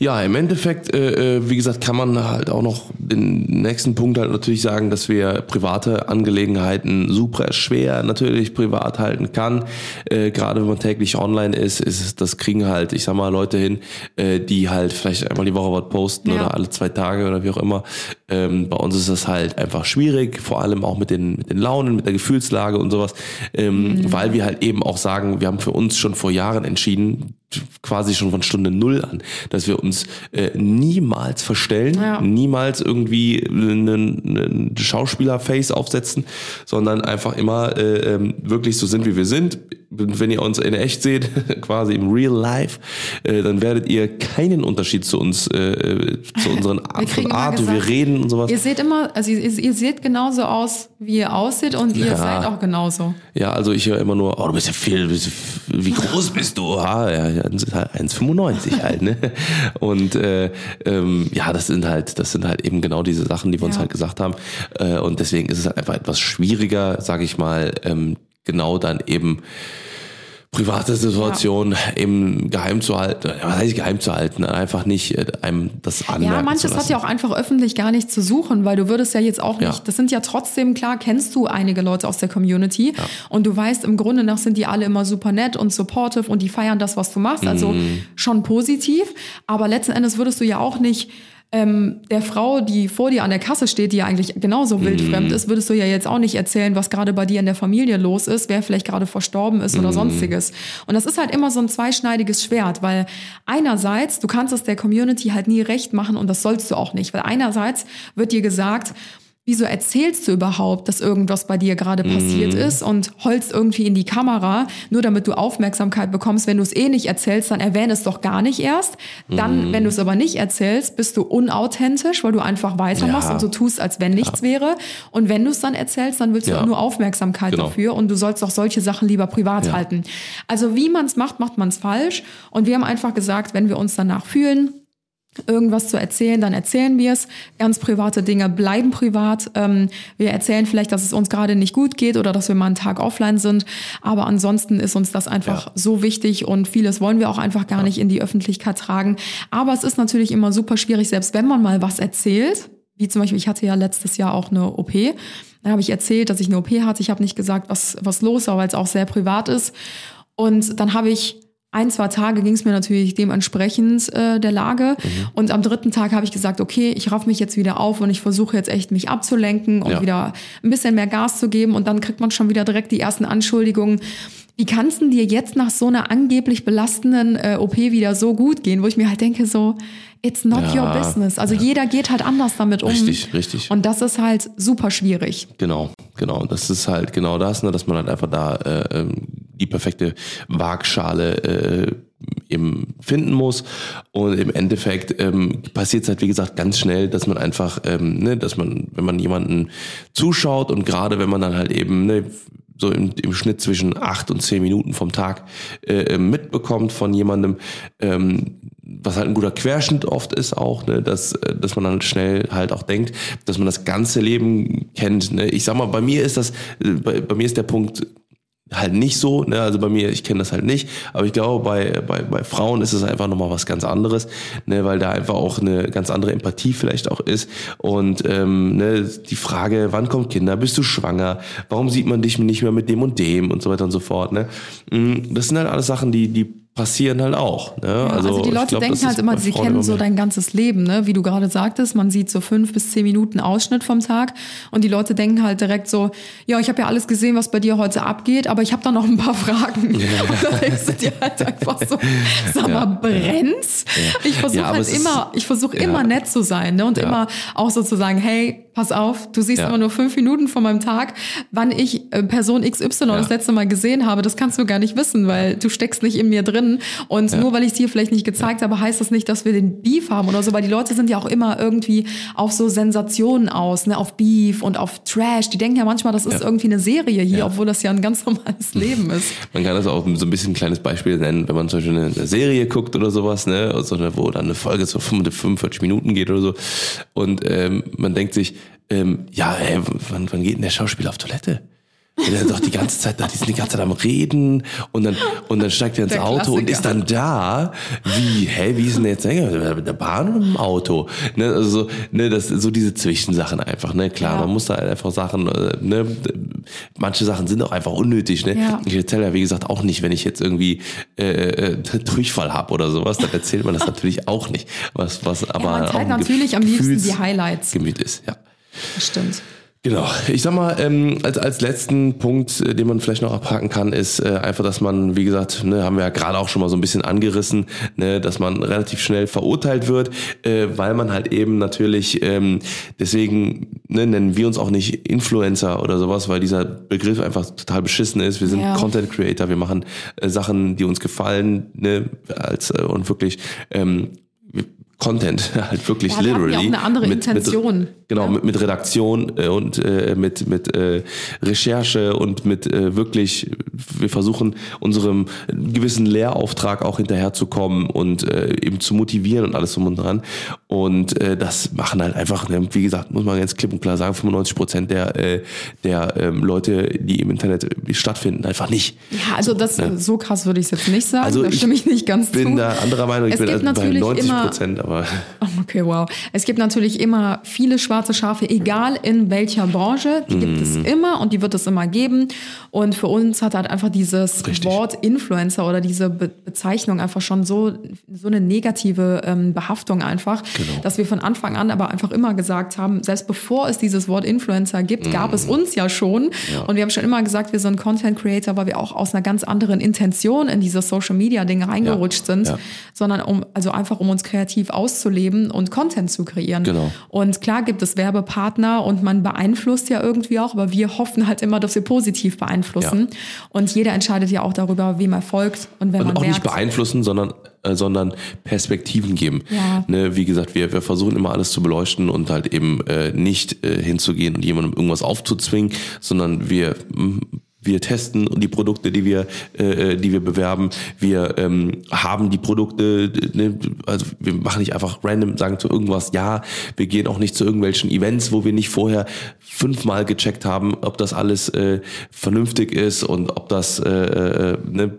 Speaker 2: Ja, im Endeffekt, äh, äh, wie gesagt, kann man halt auch noch den nächsten Punkt halt natürlich sagen, dass wir private Angelegenheiten super schwer natürlich privat halten kann. Äh, Gerade wenn man täglich online ist, ist es, das kriegen halt, ich sag mal, Leute hin, äh, die halt vielleicht einmal die Woche was posten
Speaker 1: Ja.
Speaker 2: oder alle zwei Tage oder wie auch immer. Ähm, bei uns ist das halt einfach schwierig, vor allem auch mit den, mit den Launen, mit der Gefühlslage und sowas, ähm,
Speaker 1: Mhm.
Speaker 2: weil wir halt eben auch sagen, wir haben für uns schon vor Jahren entschieden, quasi schon von Stunde Null an, dass wir uns äh, niemals verstellen,
Speaker 1: Ja.
Speaker 2: niemals irgendwie einen, einen Schauspieler-Face aufsetzen, sondern einfach immer äh, ähm, wirklich so sind, wie wir sind. Wenn ihr uns in echt seht, [LAUGHS] quasi im Real Life, äh, dann werdet ihr keinen Unterschied zu uns, äh, äh, zu unseren [LAUGHS] Art
Speaker 1: immer
Speaker 2: Art, wie wir
Speaker 1: gesagt,
Speaker 2: reden und sowas.
Speaker 1: Ihr seht immer, also ihr, ihr seht genauso aus, wie ihr aussieht und ihr
Speaker 2: Ja.
Speaker 1: seid auch genauso.
Speaker 2: Ja, also ich höre immer nur, oh, du bist ja viel, bist ja wie groß bist du? Ah, ja, ja, das ist halt 1,95 [LAUGHS] halt, ne? Und äh, ähm, ja, das sind halt, das sind halt eben genau diese Sachen, die wir uns
Speaker 1: Ja.
Speaker 2: halt gesagt haben. Äh, und deswegen ist es halt einfach etwas schwieriger, sage ich mal, ähm, genau dann eben private Situationen eben geheim zu halten. Was heißt geheim zu halten? Einfach nicht äh, einem das anmerken
Speaker 1: Ja, manches hat ja auch einfach öffentlich gar nicht zu suchen, weil du würdest ja jetzt auch nicht,
Speaker 2: Ja.
Speaker 1: das sind ja trotzdem, klar, kennst du einige Leute aus der Community und du weißt, im Grunde nach sind die alle immer super nett und supportive und die feiern das, was du machst, also
Speaker 2: Mhm.
Speaker 1: schon positiv, aber letzten Endes würdest du ja auch nicht ähm, der Frau, die vor dir an der Kasse steht, die ja eigentlich genauso wildfremd ist, würdest du ja jetzt auch nicht erzählen, was gerade bei dir in der Familie los ist, wer vielleicht gerade verstorben ist oder sonstiges. Und das ist halt immer so ein zweischneidiges Schwert, weil einerseits, du kannst es der Community halt nie recht machen und das sollst du auch nicht, weil einerseits wird dir gesagt, Wieso erzählst du überhaupt, dass irgendwas bei dir gerade passiert ist und holst irgendwie in die Kamera, nur damit du Aufmerksamkeit bekommst? Wenn du es eh nicht erzählst, dann erwähne es doch gar nicht erst. Dann, wenn du es aber nicht erzählst, bist du unauthentisch, weil du einfach weitermachst
Speaker 2: Ja.
Speaker 1: und so tust, als wenn nichts wäre. Und wenn du es dann erzählst, dann willst du
Speaker 2: Ja.
Speaker 1: auch nur Aufmerksamkeit
Speaker 2: Genau.
Speaker 1: dafür und du sollst auch solche Sachen lieber privat
Speaker 2: Ja.
Speaker 1: halten. Also wie man es macht, macht man es falsch. Und wir haben einfach gesagt, wenn wir uns danach fühlen, irgendwas zu erzählen, dann erzählen wir es. Ganz private Dinge bleiben privat. Ähm, wir erzählen vielleicht, dass es uns gerade nicht gut geht oder dass wir mal einen Tag offline sind. Aber ansonsten ist uns das einfach
Speaker 2: Ja.
Speaker 1: so wichtig und vieles wollen wir auch einfach gar nicht in die Öffentlichkeit tragen. Aber es ist natürlich immer super schwierig, selbst wenn man mal was erzählt. Wie zum Beispiel, ich hatte ja letztes Jahr auch eine OP. Dann habe ich erzählt, dass ich eine OP hatte. Ich habe nicht gesagt, was, was los war, weil es auch sehr privat ist. Und dann habe ich ein, zwei Tage ging es mir natürlich dementsprechend äh, der Lage. Und am dritten Tag habe ich gesagt, okay, ich raff mich jetzt wieder auf und ich versuche jetzt echt mich abzulenken und
Speaker 2: Ja.
Speaker 1: wieder ein bisschen mehr Gas zu geben. Und dann kriegt man schon wieder direkt die ersten Anschuldigungen. Wie kann es denn dir jetzt nach so einer angeblich belastenden äh, OP wieder so gut gehen, wo ich mir halt denke, so, it's not
Speaker 2: Ja.
Speaker 1: your business. Also jeder geht halt anders damit um.
Speaker 2: Richtig, richtig.
Speaker 1: Und das ist halt super schwierig.
Speaker 2: Genau, genau. Das ist halt genau das, ne, dass man halt einfach da äh, ähm, die perfekte Waagschale äh, eben finden muss. Und im Endeffekt ähm, passiert es halt, wie gesagt, ganz schnell, dass man einfach, ähm, ne, dass man, wenn man jemanden zuschaut und gerade wenn man dann halt eben ne, so im, im Schnitt zwischen acht und zehn Minuten vom Tag äh, mitbekommt von jemandem, ähm, was halt ein guter Querschnitt oft ist auch, ne, dass, äh, dass man dann schnell halt auch denkt, dass man das ganze Leben kennt. Ne. Ich sag mal, bei mir ist das, äh, bei, bei mir ist der Punkt halt nicht so, ne? also bei mir, ich kenne das halt nicht, aber ich glaube, bei, bei, bei Frauen ist es einfach nochmal was ganz anderes, ne? weil da einfach auch eine ganz andere Empathie vielleicht auch ist und ähm, ne? die Frage, wann kommt Kinder, bist du schwanger, warum sieht man dich nicht mehr mit dem und dem und so weiter und so fort, ne? Mm, das sind halt alles Sachen, die, die passieren halt auch. Ne?
Speaker 1: Ja, also, die
Speaker 2: ich
Speaker 1: Leute
Speaker 2: glaub,
Speaker 1: denken halt immer, sie kennen so dein ganzes Leben, ne? Wie du gerade sagtest, man sieht so fünf bis zehn Minuten Ausschnitt vom Tag und die Leute denken halt direkt so, ja, ich habe ja alles gesehen, was bei dir heute abgeht, aber ich habe da noch ein paar Fragen. [LAUGHS] [LAUGHS] Und dann denkst du dir halt einfach so, sag mal, brennt's? Ich versuche
Speaker 2: Ja,
Speaker 1: halt immer, ich versuche
Speaker 2: ja.
Speaker 1: immer nett zu sein, ne? Und
Speaker 2: Ja.
Speaker 1: immer auch so zu sagen, hey, Pass auf, du siehst
Speaker 2: Ja.
Speaker 1: immer nur fünf Minuten von meinem Tag, wann ich äh, Person XY das letzte Mal gesehen habe. Das kannst du gar nicht wissen, weil du steckst nicht in mir drin. Und nur weil ich es dir vielleicht nicht gezeigt habe, heißt das nicht, dass wir den Beef haben oder so, weil die Leute sind ja auch immer irgendwie auf so Sensationen aus, ne, auf Beef und auf Trash. Die denken ja manchmal, das ist irgendwie eine Serie hier,
Speaker 2: Ja.
Speaker 1: obwohl das ja ein ganz normales [LAUGHS] Leben ist.
Speaker 2: Man kann das auch so ein bisschen ein kleines Beispiel nennen, wenn man zum Beispiel eine, eine Serie guckt oder sowas, ne, so eine, wo dann eine Folge so 45 Minuten geht oder so. Und ähm, man denkt sich, ähm, ja, ey, wann, wann geht denn der Schauspieler auf Toilette? Der ist doch die ganze Zeit da, die sind die ganze Zeit am Reden und dann, und dann steigt er ins
Speaker 1: Der
Speaker 2: Auto und
Speaker 1: Klassiker.
Speaker 2: ist dann da. Wie, hä, wie ist denn der jetzt länger? Mit der Bahn oder mit dem Auto? Ne, also so, ne, das so diese Zwischensachen einfach, ne, klar,
Speaker 1: Ja.
Speaker 2: man muss da einfach Sachen, äh, ne, manche Sachen sind auch einfach unnötig, ne.
Speaker 1: Ja.
Speaker 2: Ich erzähle ja, wie gesagt, auch nicht, wenn ich jetzt irgendwie äh, äh, Durchfall habe oder sowas, dann erzählt man das [LAUGHS] natürlich auch nicht. Was, was aber
Speaker 1: Man
Speaker 2: auch
Speaker 1: zeigt
Speaker 2: ein
Speaker 1: natürlich am liebsten die Highlights.
Speaker 2: Gemüt ist, ja.
Speaker 1: Das stimmt.
Speaker 2: Genau. Ich sag mal, ähm, als, als letzten Punkt, äh, den man vielleicht noch abhaken kann, ist äh, einfach, dass man, wie gesagt, ne, haben wir ja gerade auch schon mal so ein bisschen angerissen, ne, dass man relativ schnell verurteilt wird, äh, weil man halt eben natürlich, ähm, deswegen ne, nennen wir uns auch nicht Influencer oder sowas, weil dieser Begriff einfach total beschissen ist. Wir sind
Speaker 1: Ja.
Speaker 2: Content Creator, wir machen äh, Sachen, die uns gefallen, ne, als äh, und wirklich ähm, Content, [LAUGHS] halt wirklich
Speaker 1: Ja, wir haben
Speaker 2: literally.
Speaker 1: ja auch eine andere Intention.
Speaker 2: Mit, genau,
Speaker 1: Ja.
Speaker 2: mit, mit Redaktion äh, und äh, mit, mit äh, Recherche und mit äh, wirklich, wir versuchen unserem gewissen Lehrauftrag auch hinterherzukommen und äh, eben zu motivieren und alles drum und dran. Und äh, das machen halt einfach, ne, wie gesagt, muss man ganz klipp und klar sagen, 95 Prozent der, der ähm, Leute, die im Internet stattfinden, einfach nicht.
Speaker 1: Ja, also das so krass würde ich es jetzt nicht sagen.
Speaker 2: Also
Speaker 1: da
Speaker 2: ich
Speaker 1: stimme ich nicht ganz
Speaker 2: bin
Speaker 1: zu.
Speaker 2: da anderer Meinung, ich
Speaker 1: Es
Speaker 2: bin
Speaker 1: gibt
Speaker 2: also bei
Speaker 1: natürlich
Speaker 2: 90
Speaker 1: immer-
Speaker 2: Prozent, aber
Speaker 1: Oh, Okay, wow. Es gibt natürlich immer viele schwarze Schafe, egal in welcher Branche. Die gibt
Speaker 2: Mhm.
Speaker 1: es immer und die wird es immer geben. Und für uns hat halt einfach dieses
Speaker 2: Richtig.
Speaker 1: Wort Influencer oder diese Be Bezeichnung einfach schon so, so eine negative ähm, Behaftung einfach,
Speaker 2: Genau.
Speaker 1: dass wir von Anfang an aber einfach immer gesagt haben, selbst bevor es dieses Wort Influencer gibt, gab
Speaker 2: Mhm.
Speaker 1: es uns ja schon. Und wir haben schon immer gesagt, wir sind Content Creator, weil wir auch aus einer ganz anderen Intention in dieses Social Media Ding reingerutscht sind,
Speaker 2: ja.
Speaker 1: sondern um, also einfach um uns kreativ auszuleben und Content zu kreieren.
Speaker 2: Genau.
Speaker 1: Und klar gibt es Werbepartner und man beeinflusst ja irgendwie auch, aber wir hoffen halt immer, dass wir positiv beeinflussen. Und jeder entscheidet ja auch darüber, wem er folgt und wenn
Speaker 2: Und
Speaker 1: man
Speaker 2: auch nicht
Speaker 1: merkt,
Speaker 2: beeinflussen, sondern, äh, sondern Perspektiven geben.
Speaker 1: Ja.
Speaker 2: Ne, wie gesagt, wir, wir versuchen immer alles zu beleuchten und halt eben äh, nicht äh, hinzugehen und jemandem irgendwas aufzuzwingen, sondern wir wir testen die Produkte, die wir, äh, die wir bewerben. Wir ähm, haben die Produkte, ne, also wir machen nicht einfach random, sagen zu irgendwas ja. Wir gehen auch nicht zu irgendwelchen Events, wo wir nicht vorher fünfmal gecheckt haben, ob das alles äh, vernünftig ist und ob das, äh, äh, ne,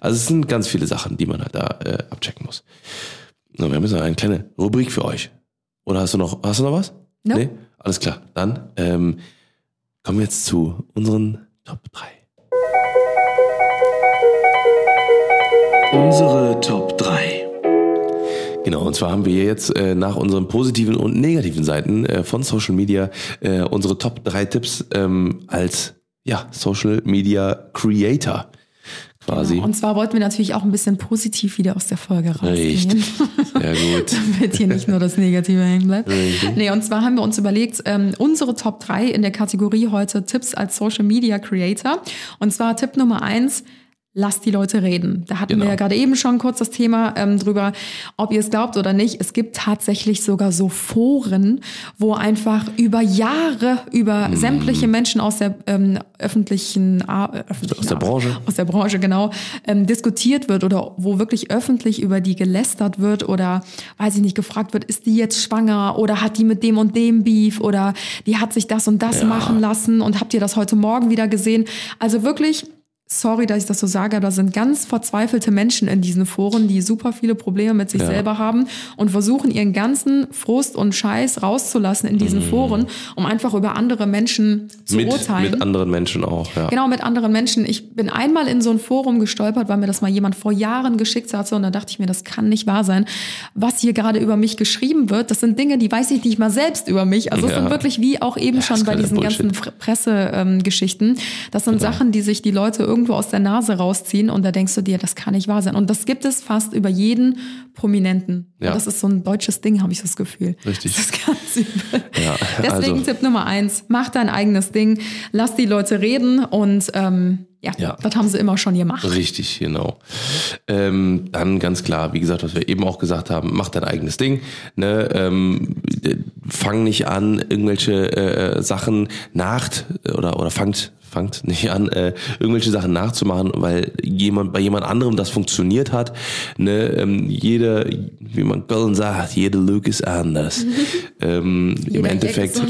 Speaker 2: also es sind ganz viele Sachen, die man halt da äh, abchecken muss. Na, wir haben jetzt noch eine kleine Rubrik für euch. Oder hast du noch, hast du noch was?
Speaker 1: Nope.
Speaker 2: Nee? Alles klar. Dann ähm, kommen wir jetzt zu unseren Top 3.
Speaker 3: Unsere Top 3.
Speaker 2: Genau, und zwar haben wir jetzt äh, nach unseren positiven und negativen Seiten äh, von Social Media äh, unsere Top 3 Tipps ähm, als ja, Social Media Creator quasi.
Speaker 1: Und zwar wollten wir natürlich auch ein bisschen positiv wieder aus der Folge rausgehen.
Speaker 2: Richtig. [LAUGHS] Sehr gut.
Speaker 1: damit hier nicht nur das Negative hängen bleibt.
Speaker 2: Richtig.
Speaker 1: Nee, und zwar haben wir uns überlegt, ähm, unsere Top 3 in der Kategorie heute Tipps als Social Media Creator. Und zwar Tipp Nummer eins. Lasst die Leute reden. Da hatten
Speaker 2: Genau.
Speaker 1: wir ja gerade eben schon kurz das Thema ähm, drüber, ob ihr es glaubt oder nicht. Es gibt tatsächlich sogar so Foren, wo einfach über Jahre über
Speaker 2: Mhm.
Speaker 1: sämtliche Menschen aus der ähm, öffentlichen, äh, öffentlichen
Speaker 2: Aus der Branche.
Speaker 1: aus der Branche, genau, ähm, diskutiert wird oder wo wirklich öffentlich über die gelästert wird oder, weiß ich nicht, gefragt wird, ist die jetzt schwanger oder hat die mit dem und dem Beef oder die hat sich das und das
Speaker 2: Ja.
Speaker 1: machen lassen und habt ihr das heute Morgen wieder gesehen? Also wirklich, sorry, dass ich das so sage, aber da sind ganz verzweifelte Menschen in diesen Foren, die super viele Probleme mit sich
Speaker 2: Ja.
Speaker 1: selber haben und versuchen ihren ganzen Frust und Scheiß rauszulassen in diesen Foren, um einfach über andere Menschen zu
Speaker 2: Mhm. Mit,
Speaker 1: urteilen.
Speaker 2: mit anderen Menschen auch, ja.
Speaker 1: Genau, mit anderen Menschen. Ich bin einmal in so ein Forum gestolpert, weil mir das mal jemand vor Jahren geschickt hatte und da dachte ich mir, das kann nicht wahr sein. Was hier gerade über mich geschrieben wird, das sind Dinge, die weiß ich nicht mal selbst über mich. Also es
Speaker 2: Ja.
Speaker 1: sind wirklich wie auch eben
Speaker 2: Ja,
Speaker 1: schon bei diesen
Speaker 2: Bullshit.
Speaker 1: ganzen Pressegeschichten. Ähm, das sind Sachen, die sich die Leute irgendwo irgendwo aus der Nase rausziehen und da denkst du dir, das kann nicht wahr sein. Und das gibt es fast über jeden Prominenten.
Speaker 2: Ja.
Speaker 1: Das ist so ein deutsches Ding, habe ich das Gefühl.
Speaker 2: Richtig.
Speaker 1: Das ist ganz übel.
Speaker 2: Ja,
Speaker 1: Deswegen
Speaker 2: also-
Speaker 1: Tipp Nummer eins, mach dein eigenes Ding, lass die Leute reden und ähm, ja,
Speaker 2: Ja.
Speaker 1: das haben sie immer schon gemacht.
Speaker 2: Richtig, genau. Ähm, dann ganz klar, wie gesagt, was wir eben auch gesagt haben, mach dein eigenes Ding. Ne? Ähm, äh, fang nicht an, irgendwelche äh, Sachen nach oder oder fangt fangt nicht an, äh, irgendwelche Sachen nachzumachen, weil jemand bei jemand anderem das funktioniert hat. Ne? Ähm, jeder, wie man Köln sagt, jede Lücke ist anders. [LAUGHS] ähm, Im Endeffekt,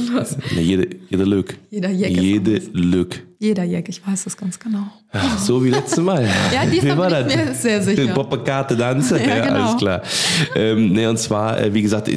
Speaker 2: ne, jede, jede
Speaker 1: ist
Speaker 2: Jede
Speaker 1: anders. Jeder Jack, ich weiß das ganz genau.
Speaker 2: Ach, [LAUGHS] so wie letztes Mal.
Speaker 1: Ja, diesmal
Speaker 2: war
Speaker 1: bin ich mir sehr sicher.
Speaker 2: Popperkarte tanzen. [LAUGHS]
Speaker 1: Ja,
Speaker 2: Ja,
Speaker 1: genau.
Speaker 2: alles klar. Ähm, nee, und zwar, äh, wie gesagt,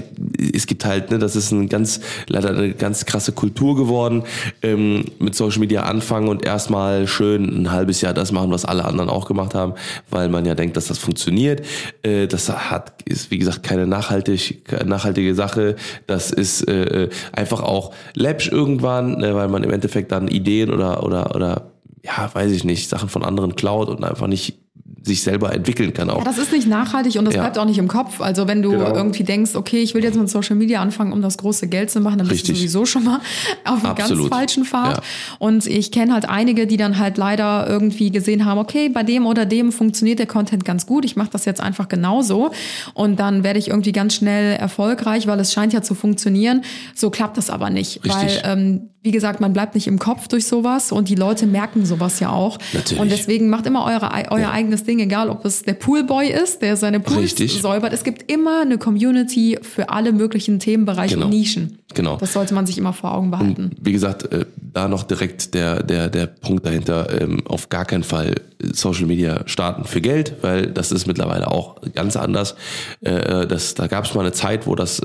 Speaker 2: es gibt halt, ne, das ist ein ganz, leider eine ganz krasse Kultur geworden, ähm, mit Social Media anfangen und erstmal schön ein halbes Jahr das machen, was alle anderen auch gemacht haben, weil man ja denkt, dass das funktioniert. Äh, das hat, ist, wie gesagt, keine nachhaltig, nachhaltige Sache. Das ist äh, einfach auch läppsch irgendwann, ne, weil man im Endeffekt dann Ideen oder, oder, oder ja, weiß ich nicht, Sachen von anderen klaut und einfach nicht sich selber entwickeln kann auch.
Speaker 1: Ja, das ist nicht nachhaltig und das
Speaker 2: Ja.
Speaker 1: bleibt auch nicht im Kopf. Also wenn du
Speaker 2: Genau.
Speaker 1: irgendwie denkst, okay, ich will jetzt mit Social Media anfangen, um das große Geld zu machen, dann bist du
Speaker 2: Richtig.
Speaker 1: sowieso schon mal auf einem ganz falschen Pfad.
Speaker 2: Ja.
Speaker 1: Und ich kenne halt einige, die dann halt leider irgendwie gesehen haben, okay, bei dem oder dem funktioniert der Content ganz gut, ich mache das jetzt einfach genauso und dann werde ich irgendwie ganz schnell erfolgreich, weil es scheint ja zu funktionieren. So klappt das aber nicht,
Speaker 2: Richtig.
Speaker 1: weil ähm, wie gesagt, man bleibt nicht im Kopf durch sowas und die Leute merken sowas ja auch.
Speaker 2: Natürlich.
Speaker 1: Und deswegen macht immer eure, euer eigenes Ding, egal ob es der Poolboy ist, der seine Pools
Speaker 2: Richtig.
Speaker 1: säubert. Es gibt immer eine Community für alle möglichen Themenbereiche
Speaker 2: Genau.
Speaker 1: und Nischen.
Speaker 2: Genau.
Speaker 1: Das sollte man sich immer vor Augen behalten.
Speaker 2: Wie gesagt, äh, da noch direkt der, der, der Punkt dahinter, ähm, auf gar keinen Fall Social Media starten für Geld, weil das ist mittlerweile auch ganz anders. Äh, das, da gab es mal eine Zeit, wo das,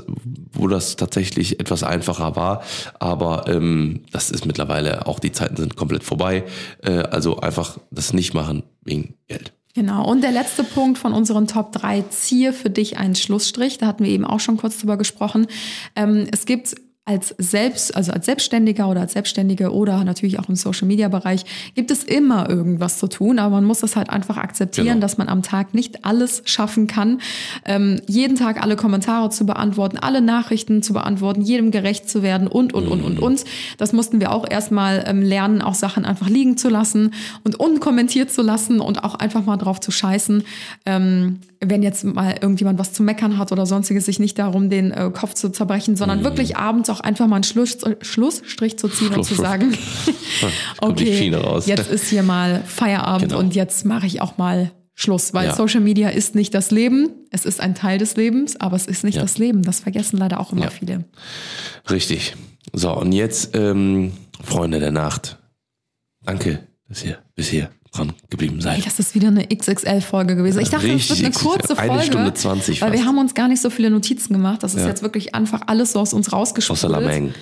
Speaker 2: wo das tatsächlich etwas einfacher war, aber ähm, das ist mittlerweile auch, die Zeiten sind komplett vorbei. Äh, also einfach das nicht machen wegen Geld.
Speaker 1: Genau. Und der letzte Punkt von unseren Top 3, ziehe für dich einen Schlussstrich. Da hatten wir eben auch schon kurz drüber gesprochen. Ähm, es gibt als selbst, also als Selbstständiger oder als Selbstständige oder natürlich auch im Social Media Bereich gibt es immer irgendwas zu tun, aber man muss das halt einfach akzeptieren,
Speaker 2: Genau.
Speaker 1: dass man am Tag nicht alles schaffen kann, ähm, jeden Tag alle Kommentare zu beantworten, alle Nachrichten zu beantworten, jedem gerecht zu werden und, und, und, und, und. Das mussten wir auch erstmal ähm, lernen, auch Sachen einfach liegen zu lassen und unkommentiert zu lassen und auch einfach mal drauf zu scheißen, ähm, wenn jetzt mal irgendjemand was zu meckern hat oder sonstiges, sich nicht darum, den äh, Kopf zu zerbrechen, sondern wirklich abends auch einfach mal einen Schluss, äh, Schlussstrich zu ziehen und zu sagen, [LAUGHS]
Speaker 2: Schiene raus.
Speaker 1: jetzt ist hier mal Feierabend
Speaker 2: Genau.
Speaker 1: und jetzt mache ich auch mal Schluss, weil
Speaker 2: Ja.
Speaker 1: Social Media ist nicht das Leben, es ist ein Teil des Lebens, aber es ist nicht
Speaker 2: Ja.
Speaker 1: das Leben. Das vergessen leider auch immer
Speaker 2: Ja.
Speaker 1: viele.
Speaker 2: Richtig. So, und jetzt, ähm, Freunde der Nacht, danke, dass ihr bis hier dran geblieben seid.
Speaker 1: das ist wieder eine XXL-Folge gewesen. Ich dachte, das
Speaker 2: Richtig
Speaker 1: wird eine
Speaker 2: XXL.
Speaker 1: kurze
Speaker 2: Eine
Speaker 1: Folge.
Speaker 2: Stunde 20
Speaker 1: Weil wir haben uns gar nicht so viele Notizen gemacht. Das ist
Speaker 2: Ja.
Speaker 1: jetzt wirklich einfach alles so aus uns
Speaker 2: Außer
Speaker 1: rausgesprudelt.
Speaker 2: Lameng.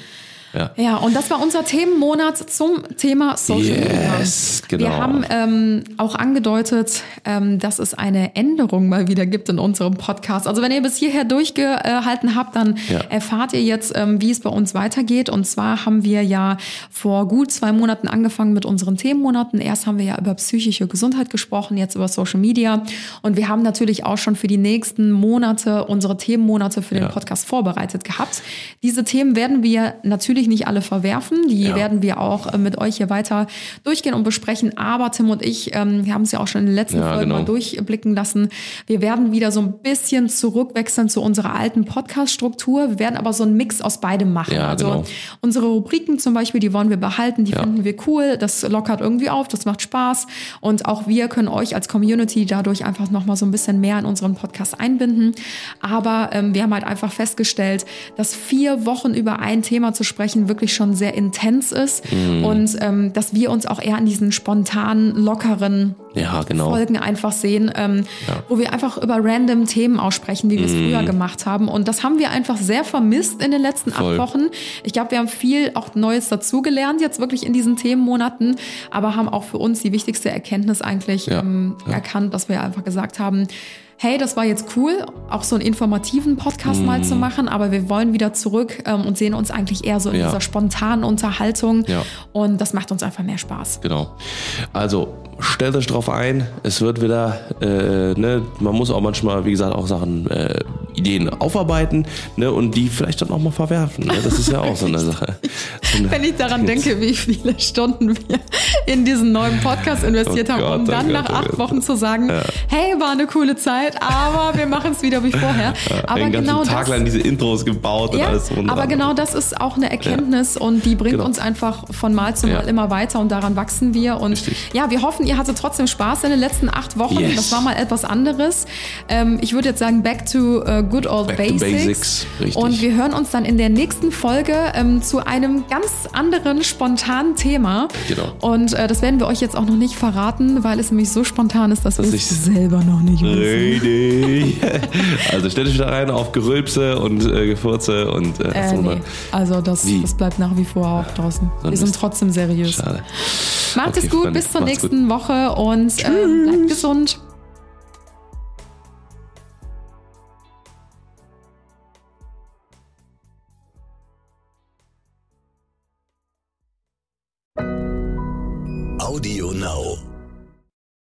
Speaker 2: Ja.
Speaker 1: Ja, und das war unser Themenmonat zum Thema Social Media.
Speaker 2: Yes, genau.
Speaker 1: Wir haben ähm, auch angedeutet, ähm, dass es eine Änderung mal wieder gibt in unserem Podcast. Also wenn ihr bis hierher durchgehalten habt, dann
Speaker 2: Ja.
Speaker 1: erfahrt ihr jetzt, ähm, wie es bei uns weitergeht. Und zwar haben wir ja vor gut zwei Monaten angefangen mit unseren Themenmonaten. Erst haben wir ja über psychische Gesundheit gesprochen, jetzt über Social Media. Und wir haben natürlich auch schon für die nächsten Monate unsere Themenmonate für den
Speaker 2: Ja.
Speaker 1: Podcast vorbereitet gehabt. Diese Themen werden wir natürlich nicht alle verwerfen. Die
Speaker 2: Ja.
Speaker 1: werden wir auch äh, mit euch hier weiter durchgehen und besprechen. Aber Tim und ich ähm, wir haben es ja auch schon in den letzten
Speaker 2: Ja,
Speaker 1: Folgen
Speaker 2: genau.
Speaker 1: mal durchblicken lassen. Wir werden wieder so ein bisschen zurückwechseln zu unserer alten Podcast-Struktur. Wir werden aber so einen Mix aus beidem machen.
Speaker 2: Ja,
Speaker 1: also
Speaker 2: genau.
Speaker 1: unsere Rubriken zum Beispiel, die wollen wir behalten, die
Speaker 2: Ja.
Speaker 1: finden wir cool. Das lockert irgendwie auf, das macht Spaß. Und auch wir können euch als Community dadurch einfach nochmal so ein bisschen mehr in unseren Podcast einbinden. Aber ähm, wir haben halt einfach festgestellt, dass vier Wochen über ein Thema zu sprechen wirklich schon sehr intens ist
Speaker 2: Mhm.
Speaker 1: und ähm, dass wir uns auch eher an diesen spontanen, lockeren
Speaker 2: Ja, genau.
Speaker 1: Folgen einfach sehen, ähm,
Speaker 2: Ja.
Speaker 1: wo wir einfach über random Themen aussprechen, wie wir es
Speaker 2: Mhm.
Speaker 1: früher gemacht haben. Und das haben wir einfach sehr vermisst in den letzten
Speaker 2: Voll.
Speaker 1: acht Wochen. Ich glaube, wir haben viel auch Neues dazugelernt, jetzt wirklich in diesen Themenmonaten, aber haben auch für uns die wichtigste Erkenntnis eigentlich
Speaker 2: Ja.
Speaker 1: ähm, erkannt, dass wir einfach gesagt haben, hey, das war jetzt cool, auch so einen informativen Podcast mal zu machen, aber wir wollen wieder zurück ähm, und sehen uns eigentlich eher so in
Speaker 2: Ja.
Speaker 1: dieser spontanen Unterhaltung.
Speaker 2: Ja.
Speaker 1: Und das macht uns einfach mehr Spaß.
Speaker 2: Genau. Also stellt euch drauf ein, es wird wieder, äh, ne, man muss auch manchmal, wie gesagt, auch Sachen, äh, Ideen aufarbeiten ne, und die vielleicht dann auch mal verwerfen. Ne? Das ist ja auch so eine Sache. So
Speaker 1: Wenn ich daran denke, wie viele Stunden wir in diesen neuen Podcast investiert
Speaker 2: Oh
Speaker 1: haben, um
Speaker 2: Gott, oh
Speaker 1: dann
Speaker 2: Gott,
Speaker 1: nach
Speaker 2: oh
Speaker 1: acht
Speaker 2: Gott.
Speaker 1: Wochen zu sagen, hey, war eine coole Zeit, aber wir machen es wieder wie vorher. Aber
Speaker 2: den
Speaker 1: genau
Speaker 2: Tag
Speaker 1: das,
Speaker 2: lang diese Intros gebaut und
Speaker 1: ja,
Speaker 2: alles drum und
Speaker 1: aber genau das ist auch eine Erkenntnis und die bringt
Speaker 2: Genau.
Speaker 1: uns einfach von Mal zu Mal
Speaker 2: Ja.
Speaker 1: immer weiter und daran wachsen wir. Und
Speaker 2: Richtig.
Speaker 1: ja, wir hoffen, ihr hattet trotzdem Spaß in den letzten acht Wochen.
Speaker 2: Yes.
Speaker 1: Das war mal etwas anderes. Ähm, ich würde jetzt sagen, back to äh, good old
Speaker 2: Back to
Speaker 1: basics.
Speaker 2: basics, richtig.
Speaker 1: Und wir hören uns dann in der nächsten Folge ähm, zu einem ganz anderen, spontanen Thema.
Speaker 2: Genau.
Speaker 1: Und äh, das werden wir euch jetzt auch noch nicht verraten, weil es nämlich so spontan ist, dass,
Speaker 2: Dass
Speaker 1: wir
Speaker 2: ich-
Speaker 1: es selber noch nicht wissen. [LAUGHS]
Speaker 2: Also stellt euch wieder rein auf Gerülpse und äh, Gefurze und äh,
Speaker 1: Äh,
Speaker 2: so
Speaker 1: nee. Also das, das bleibt nach wie vor auch draußen.
Speaker 2: so ein
Speaker 1: Wir sind trotzdem seriös.
Speaker 2: Schade.
Speaker 1: Macht
Speaker 2: Okay,
Speaker 1: es gut, bis zur nächsten Woche und ähm, bleibt gesund.
Speaker 4: Audio Now.